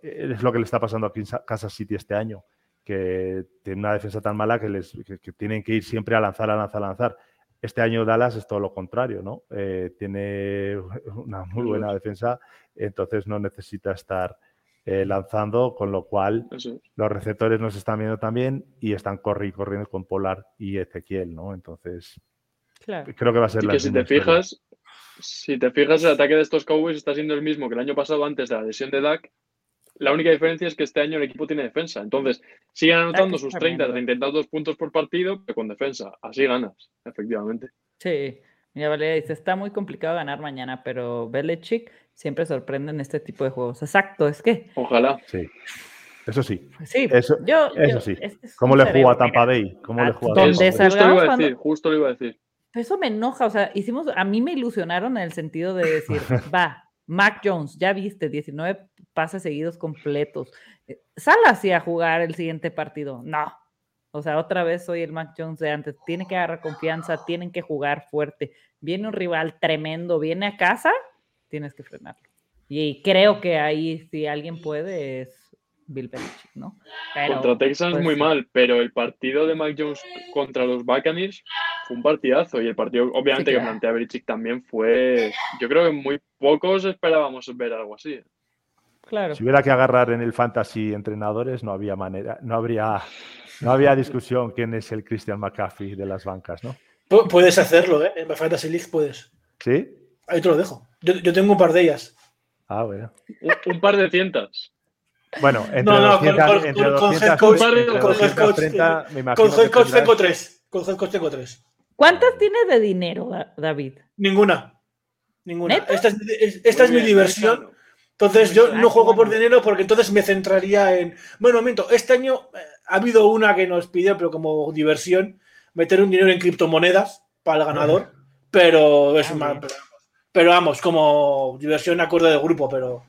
es lo que le está pasando aquí en Kansas City este año, que tiene una defensa tan mala que, les, tienen que ir siempre a lanzar, a lanzar, a lanzar. Este año Dallas es todo lo contrario, ¿no? Eh, tiene (laughs) una muy buena defensa, entonces no necesita estar eh, lanzando, con lo cual los receptores nos están viendo también y están corri- corriendo con Polar y Ezequiel, ¿no? Entonces, Claro. creo que va a ser Y la que si te historia. fijas, si te fijas, el ataque de estos Cowboys está siendo el mismo que el año pasado antes de la lesión de Dak. La única diferencia es que este año el equipo tiene defensa. Entonces, siguen anotando es sus 30, tremendo. 30 y tantos puntos por partido, pero con defensa. Así ganas, efectivamente. Sí, mira, Valeria dice, está muy complicado ganar mañana, pero Belichick siempre sorprende en este tipo de juegos. Exacto, es que, Ojalá. Sí, eso sí. pues sí, Eso- yo, eso yo- sí. es ¿Cómo le jugó a Tampa Bay? ¿Cómo le jugó a Tampa Bay? Justo lo iba a decir, justo lo iba a decir. Pero eso me enoja, o sea, hicimos, a mí me ilusionaron en el sentido de decir, (laughs) va, Mac Jones, ya viste, 19 pases seguidos completos. eh, Sal así a jugar el siguiente partido. No. O sea, otra vez soy el Mac Jones de antes. Tiene que agarrar confianza, tienen que jugar fuerte. Viene un rival tremendo, viene a casa, tienes que frenarlo. Y creo que ahí, si alguien puede, es Bill Belichick, ¿no? Pero, contra Texans pues, muy mal, pero el partido de Mac Jones contra los Buccaneers fue un partidazo. Y el partido, obviamente, Sí, que plantea Belichick también fue. Yo creo que muy pocos esperábamos ver algo así. Claro. Si hubiera que agarrar en el fantasy entrenadores, no había manera, no habría, no había discusión quién es el Christian McCaffrey de las bancas, ¿no? Pu- Puedes hacerlo, ¿eh? En Fantasy League puedes. ¿Sí? Ahí te lo dejo. Yo, yo tengo un par de ellas. Ah, bueno. Un, un par de cientas. Bueno, entre No, no, con- 200, con- entre con- con 200, head coach- entre con head 230, me imagino Con Head Coach tendrás- tengo tres. Con Head Coach tengo tres. ¿Cuántas tienes de dinero, Da- David? Ninguna. Ninguna. ¿Neta? Esta es, es- esta es mi diversión. Entonces yo no juego por dinero porque entonces me centraría en. Bueno, momento, este año eh, ha habido una que nos pidió, pero como diversión, meter un dinero en criptomonedas para el ganador. Pero es Ah, una- pero, pero vamos, como diversión acorde del grupo, pero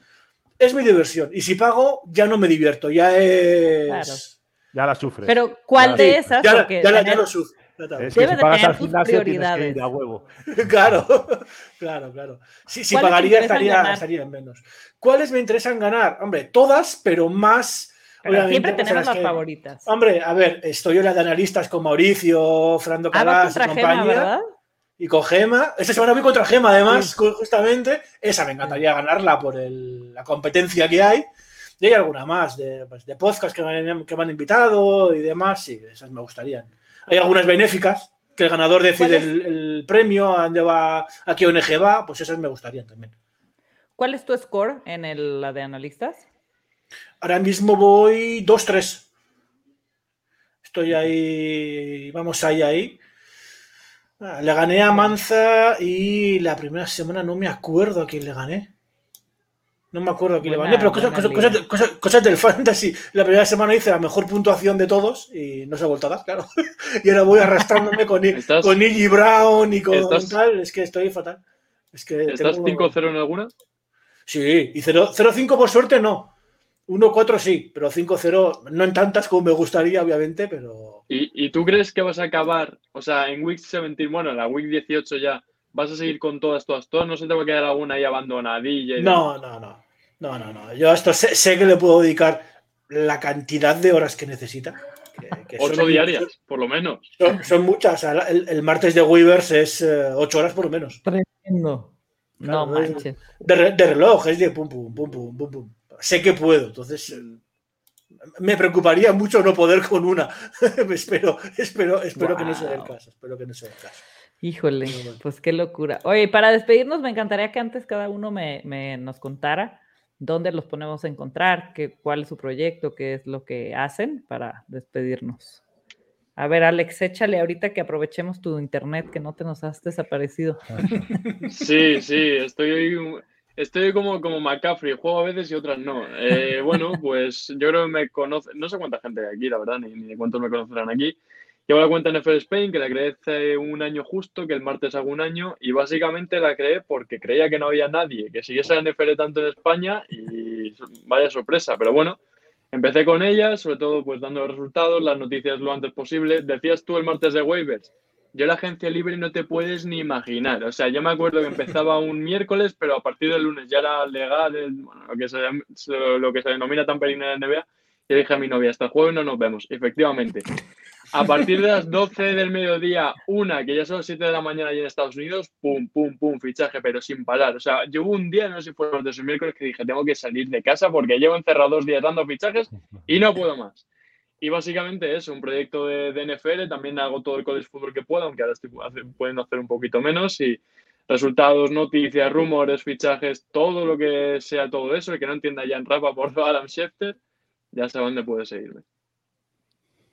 es mi diversión. Y si pago, ya no me divierto, ya es. Claro. Ya la sufres. Pero, ¿cuál Ya, de Sí, esas? ya, ya la- ya lo sufro. Es que debe si de pagas al gimnasio tienes que ir a huevo. (laughs) Claro, claro, claro. Si, si ¿Cuáles te pagaría, estaría, estaría en menos. ¿Cuáles me interesan ganar? Hombre, todas, pero más. Pero siempre tenemos las que- favoritas. Hombre, a ver, estoy en la de analistas con Mauricio, Fernando Ah, vas Calas y Gema, compañía. ¿verdad? y con Gema. Esta semana voy contra Gema, además, cu- justamente. Esa me encantaría ganarla por el- la competencia que hay. Y hay alguna más de, pues, de podcast que me, han, que me han invitado y demás. Sí, esas me gustarían. Hay algunas benéficas que el ganador decide el premio, a dónde va, a qué ONG va. Pues esas me gustarían también. ¿Cuál es tu score en el, la de analistas? Ahora mismo voy 2-3. Estoy ahí, vamos ahí, ahí. Ah, Le gané a Manza y la primera semana no me acuerdo a quién le gané. No me acuerdo a quién le gané, pero cosas, cosas- cosas- cosas- cosas del fantasy. La primera semana hice la mejor puntuación de todos y no se ha vuelto a dar, claro. (laughs) Y ahora voy arrastrándome con, ¿Estás- con Iggy Brown y con estás- tal. Es que estoy fatal. Es que ¿Estás tengo- 5-0 en alguna? Sí, y 0 0-5 por suerte no. 1-4 sí, pero 5-0 no en tantas como me gustaría, obviamente, pero. ¿Y, y tú crees que vas a acabar, o sea, en Week 17, bueno, en la Week 18 ya, vas a seguir con todas, todas, todas? ¿No se te va a quedar alguna ahí abandonadilla? y No, no, no. No, no, no. Yo a esto sé, sé que le puedo dedicar la cantidad de horas que necesita. que- que demás? Ocho son- diarias, por lo menos. Son, son muchas. O sea, el, el martes de Weavers es 8 horas por lo menos. Tremendo. No Claro, es- manches. De, re- de reloj, es de pum, pum, pum, pum, pum, pum. Sé que puedo, entonces eh, me preocuparía mucho no poder con una. (laughs) espero espero, espero que no sea el caso. Espero que no sea el caso. Híjole, pues qué locura. Oye, para despedirnos, me encantaría que antes cada uno me, me nos contara dónde los ponemos a encontrar, qué, cuál es su proyecto, qué es lo que hacen para despedirnos. A ver, Alex, échale ahorita que aprovechemos tu internet, que no te nos has desaparecido. (laughs) Sí, sí, estoy, estoy como, como McCaffrey, juego a veces y otras no. Eh, bueno, pues yo creo que me conoce, no sé cuánta gente hay aquí, la verdad, ni, ni de cuántos me conocerán aquí. Llevo la cuenta en NFL Spain, que la creé hace un año justo, que el martes hago un año, y básicamente la creé porque creía que no había nadie que siguiese la NFL tanto en España, y vaya sorpresa, pero bueno, empecé con ella, sobre todo pues dando resultados, las noticias lo antes posible. Decías tú el martes de waivers, yo la agencia libre no te puedes ni imaginar. O sea, yo me acuerdo que empezaba un miércoles, pero a partir del lunes ya era legal, el- lo, que se, lo que se denomina tampering en la NBA. Y dije a mi novia, hasta el jueves no nos vemos. Efectivamente. A partir de las 12 del mediodía, una, que ya son las 7 de la mañana allí en Estados Unidos, pum, pum, pum, fichaje, pero sin parar. O sea, yo hubo un día, no sé si fue los de esos miércoles, que dije, tengo que salir de casa porque llevo encerrado dos días dando fichajes y no puedo más. Y básicamente eso, un proyecto de, de NFL, también hago todo el college fútbol que puedo, aunque ahora estoy pudiendo hacer un poquito menos y resultados, noticias, rumores, fichajes, todo lo que sea todo eso, el que no entienda ya en Rafa por Adam Schefter, ya sabe dónde puede seguirme.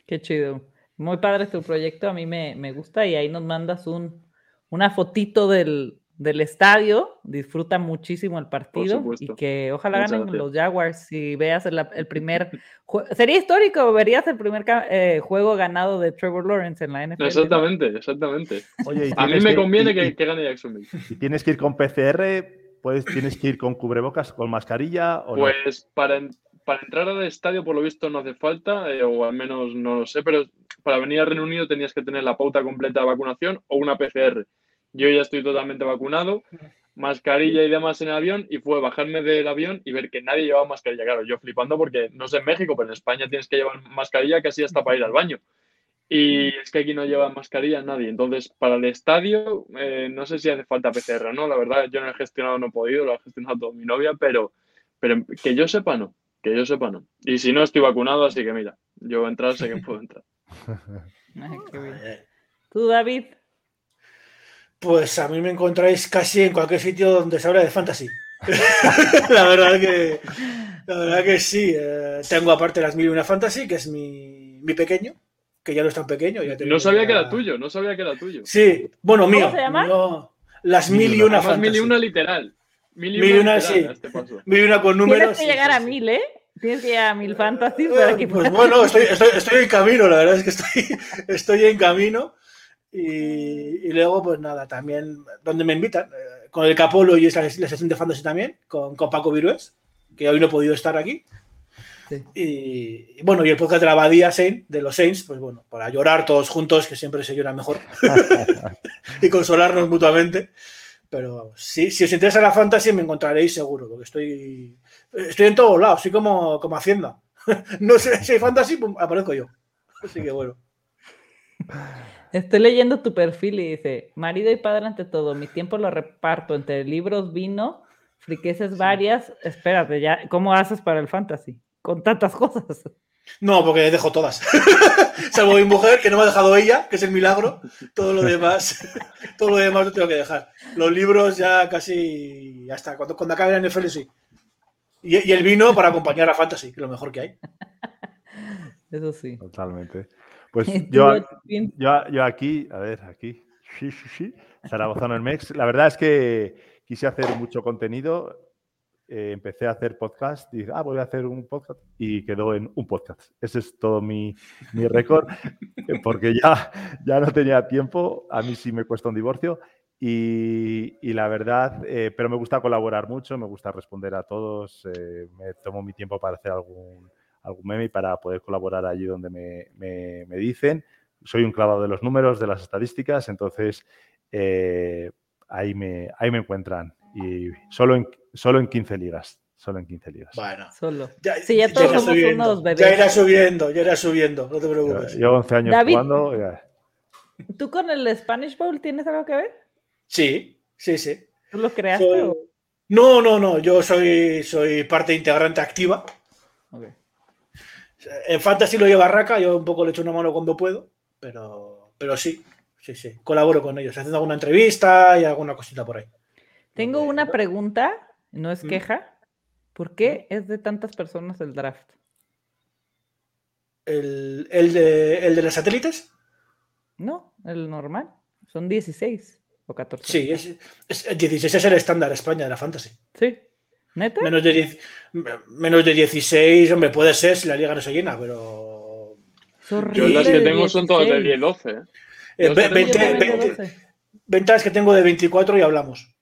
Qué chido. Muy padre tu proyecto, a mí me, gusta y ahí nos mandas un, una fotito del, estadio, disfruta muchísimo el partido y que ojalá ganen los Jaguars si veas el, primer sería histórico, verías el primer eh, juego ganado de Trevor Lawrence en la NFL. Exactamente, exactamente. a mí me conviene que, gane Jacksonville. Si tienes que ir con PCR, pues tienes que ir con cubrebocas, con mascarilla o Pues para, para entrar al estadio, por lo visto, no hace falta, eh, o al menos no lo sé, pero para venir al Reino Unido tenías que tener la pauta completa de vacunación o una PCR. Yo ya estoy totalmente vacunado, mascarilla y demás en el avión, y fue bajarme del avión y ver que nadie llevaba mascarilla. Claro, yo flipando porque no sé en México, pero en España tienes que llevar mascarilla casi hasta para ir al baño. Y es que aquí no lleva mascarilla nadie. Entonces, para el estadio, eh, no sé si hace falta PCR no. La verdad, yo no he gestionado, no he podido, lo ha gestionado toda mi novia, pero, pero que yo sepa, no. Que yo sepa, no. Y si no, estoy vacunado, así que mira, yo voy a entrar, sé que puedo entrar. (laughs) ¿Tú, David? Pues a mí me encontráis casi en cualquier sitio donde se habla de fantasy. (laughs) la verdad que la verdad que sí. Eh, tengo aparte las mil y una fantasy, que es mi, pequeño, que ya no es tan pequeño. no sabía que era tuyo, no sabía que era tuyo. Sí, bueno, mío. ¿Cómo se llama? las mil y una fantasy. Mil y una literal. Mil y, una, sí. Mil y una con números. Tienes que llegar a mil, ¿eh? Tienes que llegar a mil fantasy para que Pues bueno, (laughs) estoy, estoy, en camino, la verdad es que estoy, (laughs) estoy en camino. Y, y, luego, pues nada, también donde me invitan, eh, con el Capolo y esa, la sesión de fantasy también, con, con Paco Virués, que hoy no he podido estar aquí. Y, bueno, y el podcast de la Abadía Saint, de los Saints, pues bueno, para llorar todos juntos, que siempre se llora mejor, (laughs) (laughs) y consolarnos mutuamente. Pero sí, si os interesa la fantasy me encontraréis seguro, porque estoy, estoy en todos lados, soy como, como Hacienda. (laughs) no sé si hay fantasy, pues aparezco yo. Así que bueno. Estoy leyendo tu perfil y dice, marido y padre ante todo, mi tiempo lo reparto entre libros, vino, friqueces varias. Espérate, ya, ¿cómo haces para el fantasy? Con tantas cosas. No, porque dejo todas. (laughs) Salvo mi mujer, que no me ha dejado ella, que es el milagro. Todo lo demás, (laughs) todo lo demás lo tengo que dejar. Los libros ya casi hasta cuando, cuando acabe la NFL sí. Y, el vino para acompañar a Fantasy, que es lo mejor que hay. (laughs) Eso sí. Totalmente. Pues yo, yo, aquí, a ver, aquí, sí, sí, sí, Zaragoza el MEX. La verdad es que quise hacer mucho contenido eh, empecé a hacer podcast y ah, voy a hacer un podcast y quedó en un podcast. Ese es todo mi, mi récord, porque ya, ya no tenía tiempo, a mí sí me cuesta un divorcio y, y la verdad, eh, pero me gusta colaborar mucho, me gusta responder a todos, eh, me tomo mi tiempo para hacer algún, algún meme y para poder colaborar allí donde me, me, me dicen. Soy un clavado de los números, de las estadísticas, entonces ahí, me, ahí me encuentran y solo en, solo en 15 ligas. Solo en 15 ligas. Bueno, solo. Ya, sí, ya todos somos unos bebés. Ya irá subiendo, ya irá subiendo, no te preocupes. Llevo 11 años jugando. ¿Tú con el Spanish Bowl tienes algo que ver? Sí, sí, sí. ¿Tú lo creaste? No, no, no. Yo soy, soy parte integrante activa. Okay. En Fantasy lo lleva Raca, yo un poco le echo una mano cuando puedo, pero, pero sí, sí, sí. Colaboro con ellos, haciendo alguna entrevista y alguna cosita por ahí. Tengo una pregunta, no es queja. ¿Por qué es de tantas personas el draft? ¿El, de, el de los satélites? No, el normal. Son 16 o 14. Sí, es, 16 es el estándar España de la Fantasy. Sí. ¿Neta? Menos de, menos de 16, hombre, puede ser si la liga no se llena, pero. Yo las que tengo son todas de 10 12. ¿eh? 20, ventas que tengo de 24 y hablamos.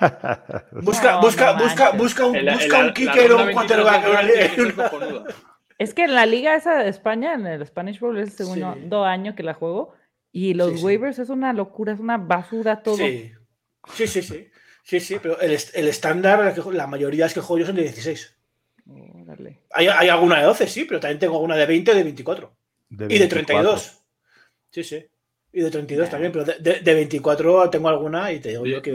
(laughs) busca, busca, busca, busca un, busca un kicker o un quarterback. Es que en la liga esa de España, en el Spanish Bowl, es el segundo año que la juego. Y los waivers es una locura, es una basura todo. Sí, sí, sí. sí. Sí, sí, pero el, el estándar, la mayoría es que juego yo son de 16. Hay, hay, alguna de 12, sí, pero también tengo alguna de 20 o de 24. y de 32. Sí, sí. Y de 32 también, pero de, de, 24 tengo alguna y te digo yo que,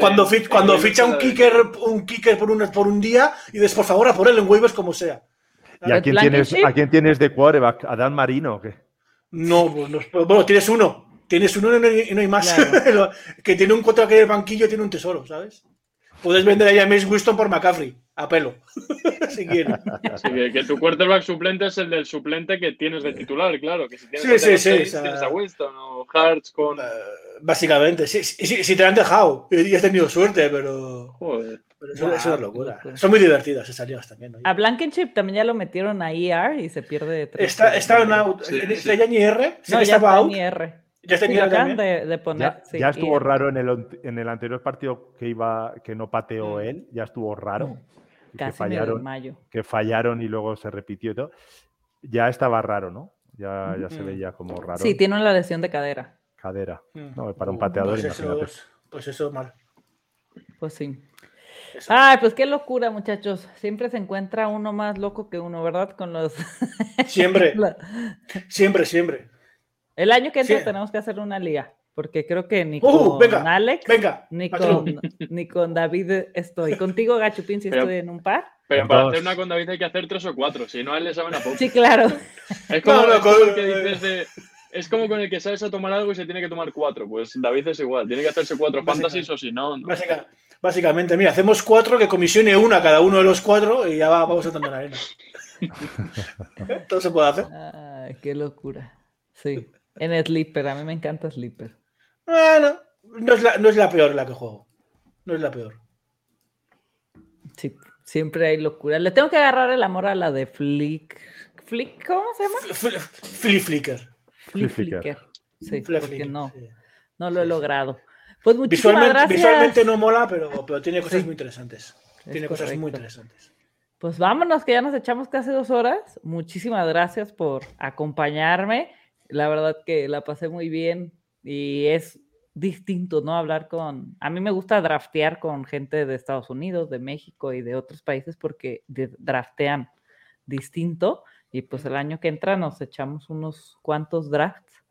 cuando, cuando ficha un kicker, un kicker por un, por un día y dices, por favor, a por él en waivers como sea. ¿Y a quién, tienes, a quién tienes de quarterback? ¿A Dan Marino o qué? No, bueno, tienes uno. Tienes uno y no hay más. (laughs) que tiene un cuatro que en el banquillo tiene un tesoro, ¿sabes? Puedes vender a James Winston por McCaffrey, a pelo, (laughs) si quieres. que, tu quarterback suplente es el del suplente que tienes de titular, claro. Que si tienes sí, sí, sí, tienes a Winston o Hartz con... Eh, básicamente, sí, si te han dejado y has tenido suerte, pero... Joder. Pero eso, es una locura. Son muy divertidas esas ligas también. ¿no? A Blankenship también ya lo metieron a ER y se pierde de tres. Está, está en out. ¿Ya ni R? No, ya estaba out. Ni R. Ya, tenía de, de, poner, ya, estuvo raro en el, en el anterior partido que iba que no pateó mm. él, ya estuvo raro. Mm. que fallaron, mayo. que fallaron y luego se repitió y todo. Ya estaba raro, ¿no? Ya, ya se mm. veía como raro. Sí, tiene una lesión de cadera. Cadera. No, para un pateador, pues Eso, pues eso mal. Pues sí. Ay, pues qué locura, muchachos. Siempre se encuentra uno más loco que uno, ¿verdad? Con los. (laughs) Siempre. siempre, siempre. El año que entra tenemos que hacer una liga, porque creo que ni uh, con Alex, ni, con, ni con David estoy. (laughs) Contigo, Gachupín, si estoy en un par. Pero para hacer una con David hay que hacer tres o cuatro, si no a él le saben a poco. Sí, claro. Es como, el que dices de, es como con el que sabes a tomar algo y se tiene que tomar cuatro. Pues David es igual, tiene que hacerse cuatro fantasies o si no. Básicamente, mira, hacemos cuatro, que comisione una cada uno de los cuatro y ya vamos a tomar arena. (laughs) Todo se puede hacer. Ay, qué locura. Sí. En Sleeper, a mí me encanta Sleeper. Bueno, no es, la, no es la peor la que juego. No es la peor. Sí, siempre hay locura. Le tengo que agarrar el amor a la de Flick. ¿Flick? ¿Cómo se llama? Flip Flicker. Flip Flicker. Sí, porque no, no lo he logrado. Pues muchísimas visualmente, Visualmente no mola, pero, pero tiene cosas muy interesantes. tiene cosas muy interesantes. Pues vámonos, que ya nos echamos casi dos horas. Muchísimas gracias por acompañarme. La verdad que la pasé muy bien y es distinto, ¿no? Hablar con... A mí me gusta draftear con gente de Estados Unidos, de México y de otros países porque draftean distinto y pues el año que entra nos echamos unos cuantos drafts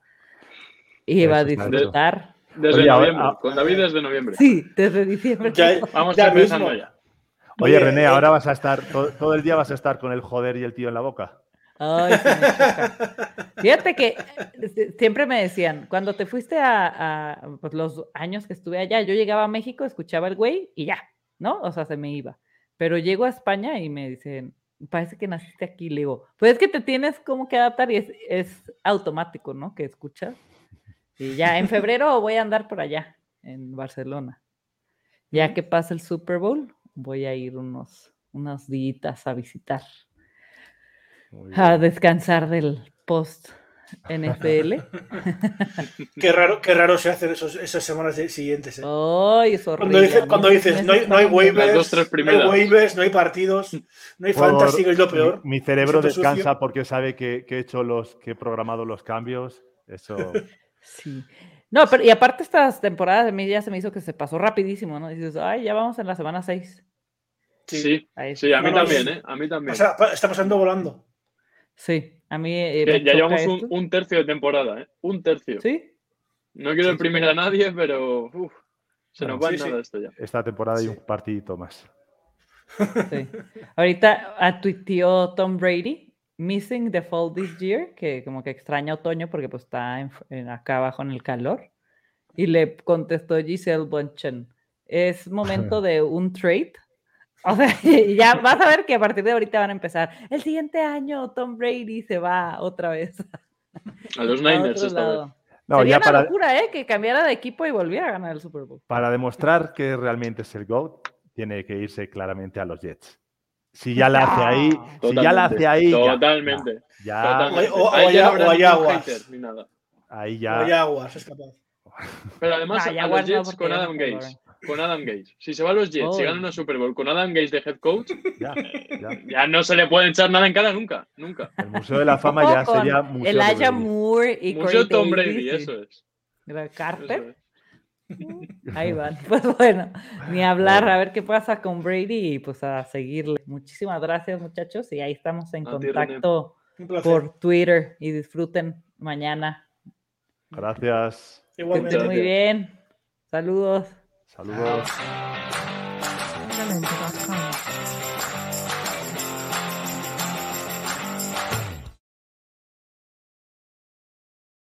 y va a disfrutar. Desde noviembre, con David desde noviembre. Sí, desde diciembre. Vamos ya empezando ya. Oye, René, ahora vas a estar, todo, el día vas a estar con el joder y el tío en la boca. Ay, Fíjate que eh, siempre me decían, cuando te fuiste a, pues, los años que estuve allá, yo llegaba a México, escuchaba el güey y ya, ¿no? O sea, se me iba. Pero llego a España y me dicen, parece que naciste aquí. Le digo, pues es que te tienes como que adaptar y es, es automático, ¿no? Que escuchas. Y ya en febrero voy a andar por allá, en Barcelona. Ya que pasa el Super Bowl, voy a ir unos, unos días a visitar a descansar del post NFL. (laughs) qué raro, qué raro se hacen esas semanas siguientes. ¿eh? cuando, dices, no hay, no hay waivers, no hay waivers, no hay partidos, no hay fantasy, es lo peor. Mi, cerebro descansa porque sabe que, he hecho los, que he programado los cambios. Eso. (laughs) sí. No, pero y aparte estas temporadas de mí ya se me hizo que se pasó rapidísimo, ¿no? Dices, ay, ya vamos en la semana 6. Sí, sí, a mí también, ¿eh? A mí también. está pasando volando. Sí, a mí. Eh, ya, llevamos un, tercio de temporada, ¿eh? Un tercio. Sí. No quiero imprimir a nadie, pero. se nos va nada esto ya. Esta temporada hay un partidito más. Sí. Ahorita a tuiteó Tom Brady, missing the fall this year, que como que extraña otoño porque pues está acá abajo en el calor. Y le contestó Giselle Bunchen, es momento (laughs) de un trade (laughs) o sea, ya vas a ver que a partir de ahorita van a empezar. El siguiente año Tom Brady se va otra vez. (laughs) A los Niners esta vez. No, Sería una locura, ¿eh? Que cambiara de equipo y volviera a ganar el Super Bowl. Para demostrar que realmente es el GOAT, tiene que irse claramente a los Jets. Si ya la hace ahí, si ya la hace ahí. Totalmente. Ya, O, hay aguas. Ahí ya. O hay aguas, es capaz. Pero además, a los Jets con Adam Gates con Adam Gates. Si se va a los Jets, si ganan una Super Bowl con Adam Gates de head coach, ya, no se le puede echar nada en cara nunca, nunca. El Museo de la Fama ya sería Museo Elijah Moore y Museo Tom Brady, eso es. Carter. Ahí van. (laughs) Pues bueno, ni hablar, a ver qué pasa con Brady y pues a seguirle. Muchísimas gracias, muchachos, y ahí estamos en contacto por Twitter y disfruten mañana Gracias. Igualmente. Muy bien. Saludos. Saludos. Elemento.com.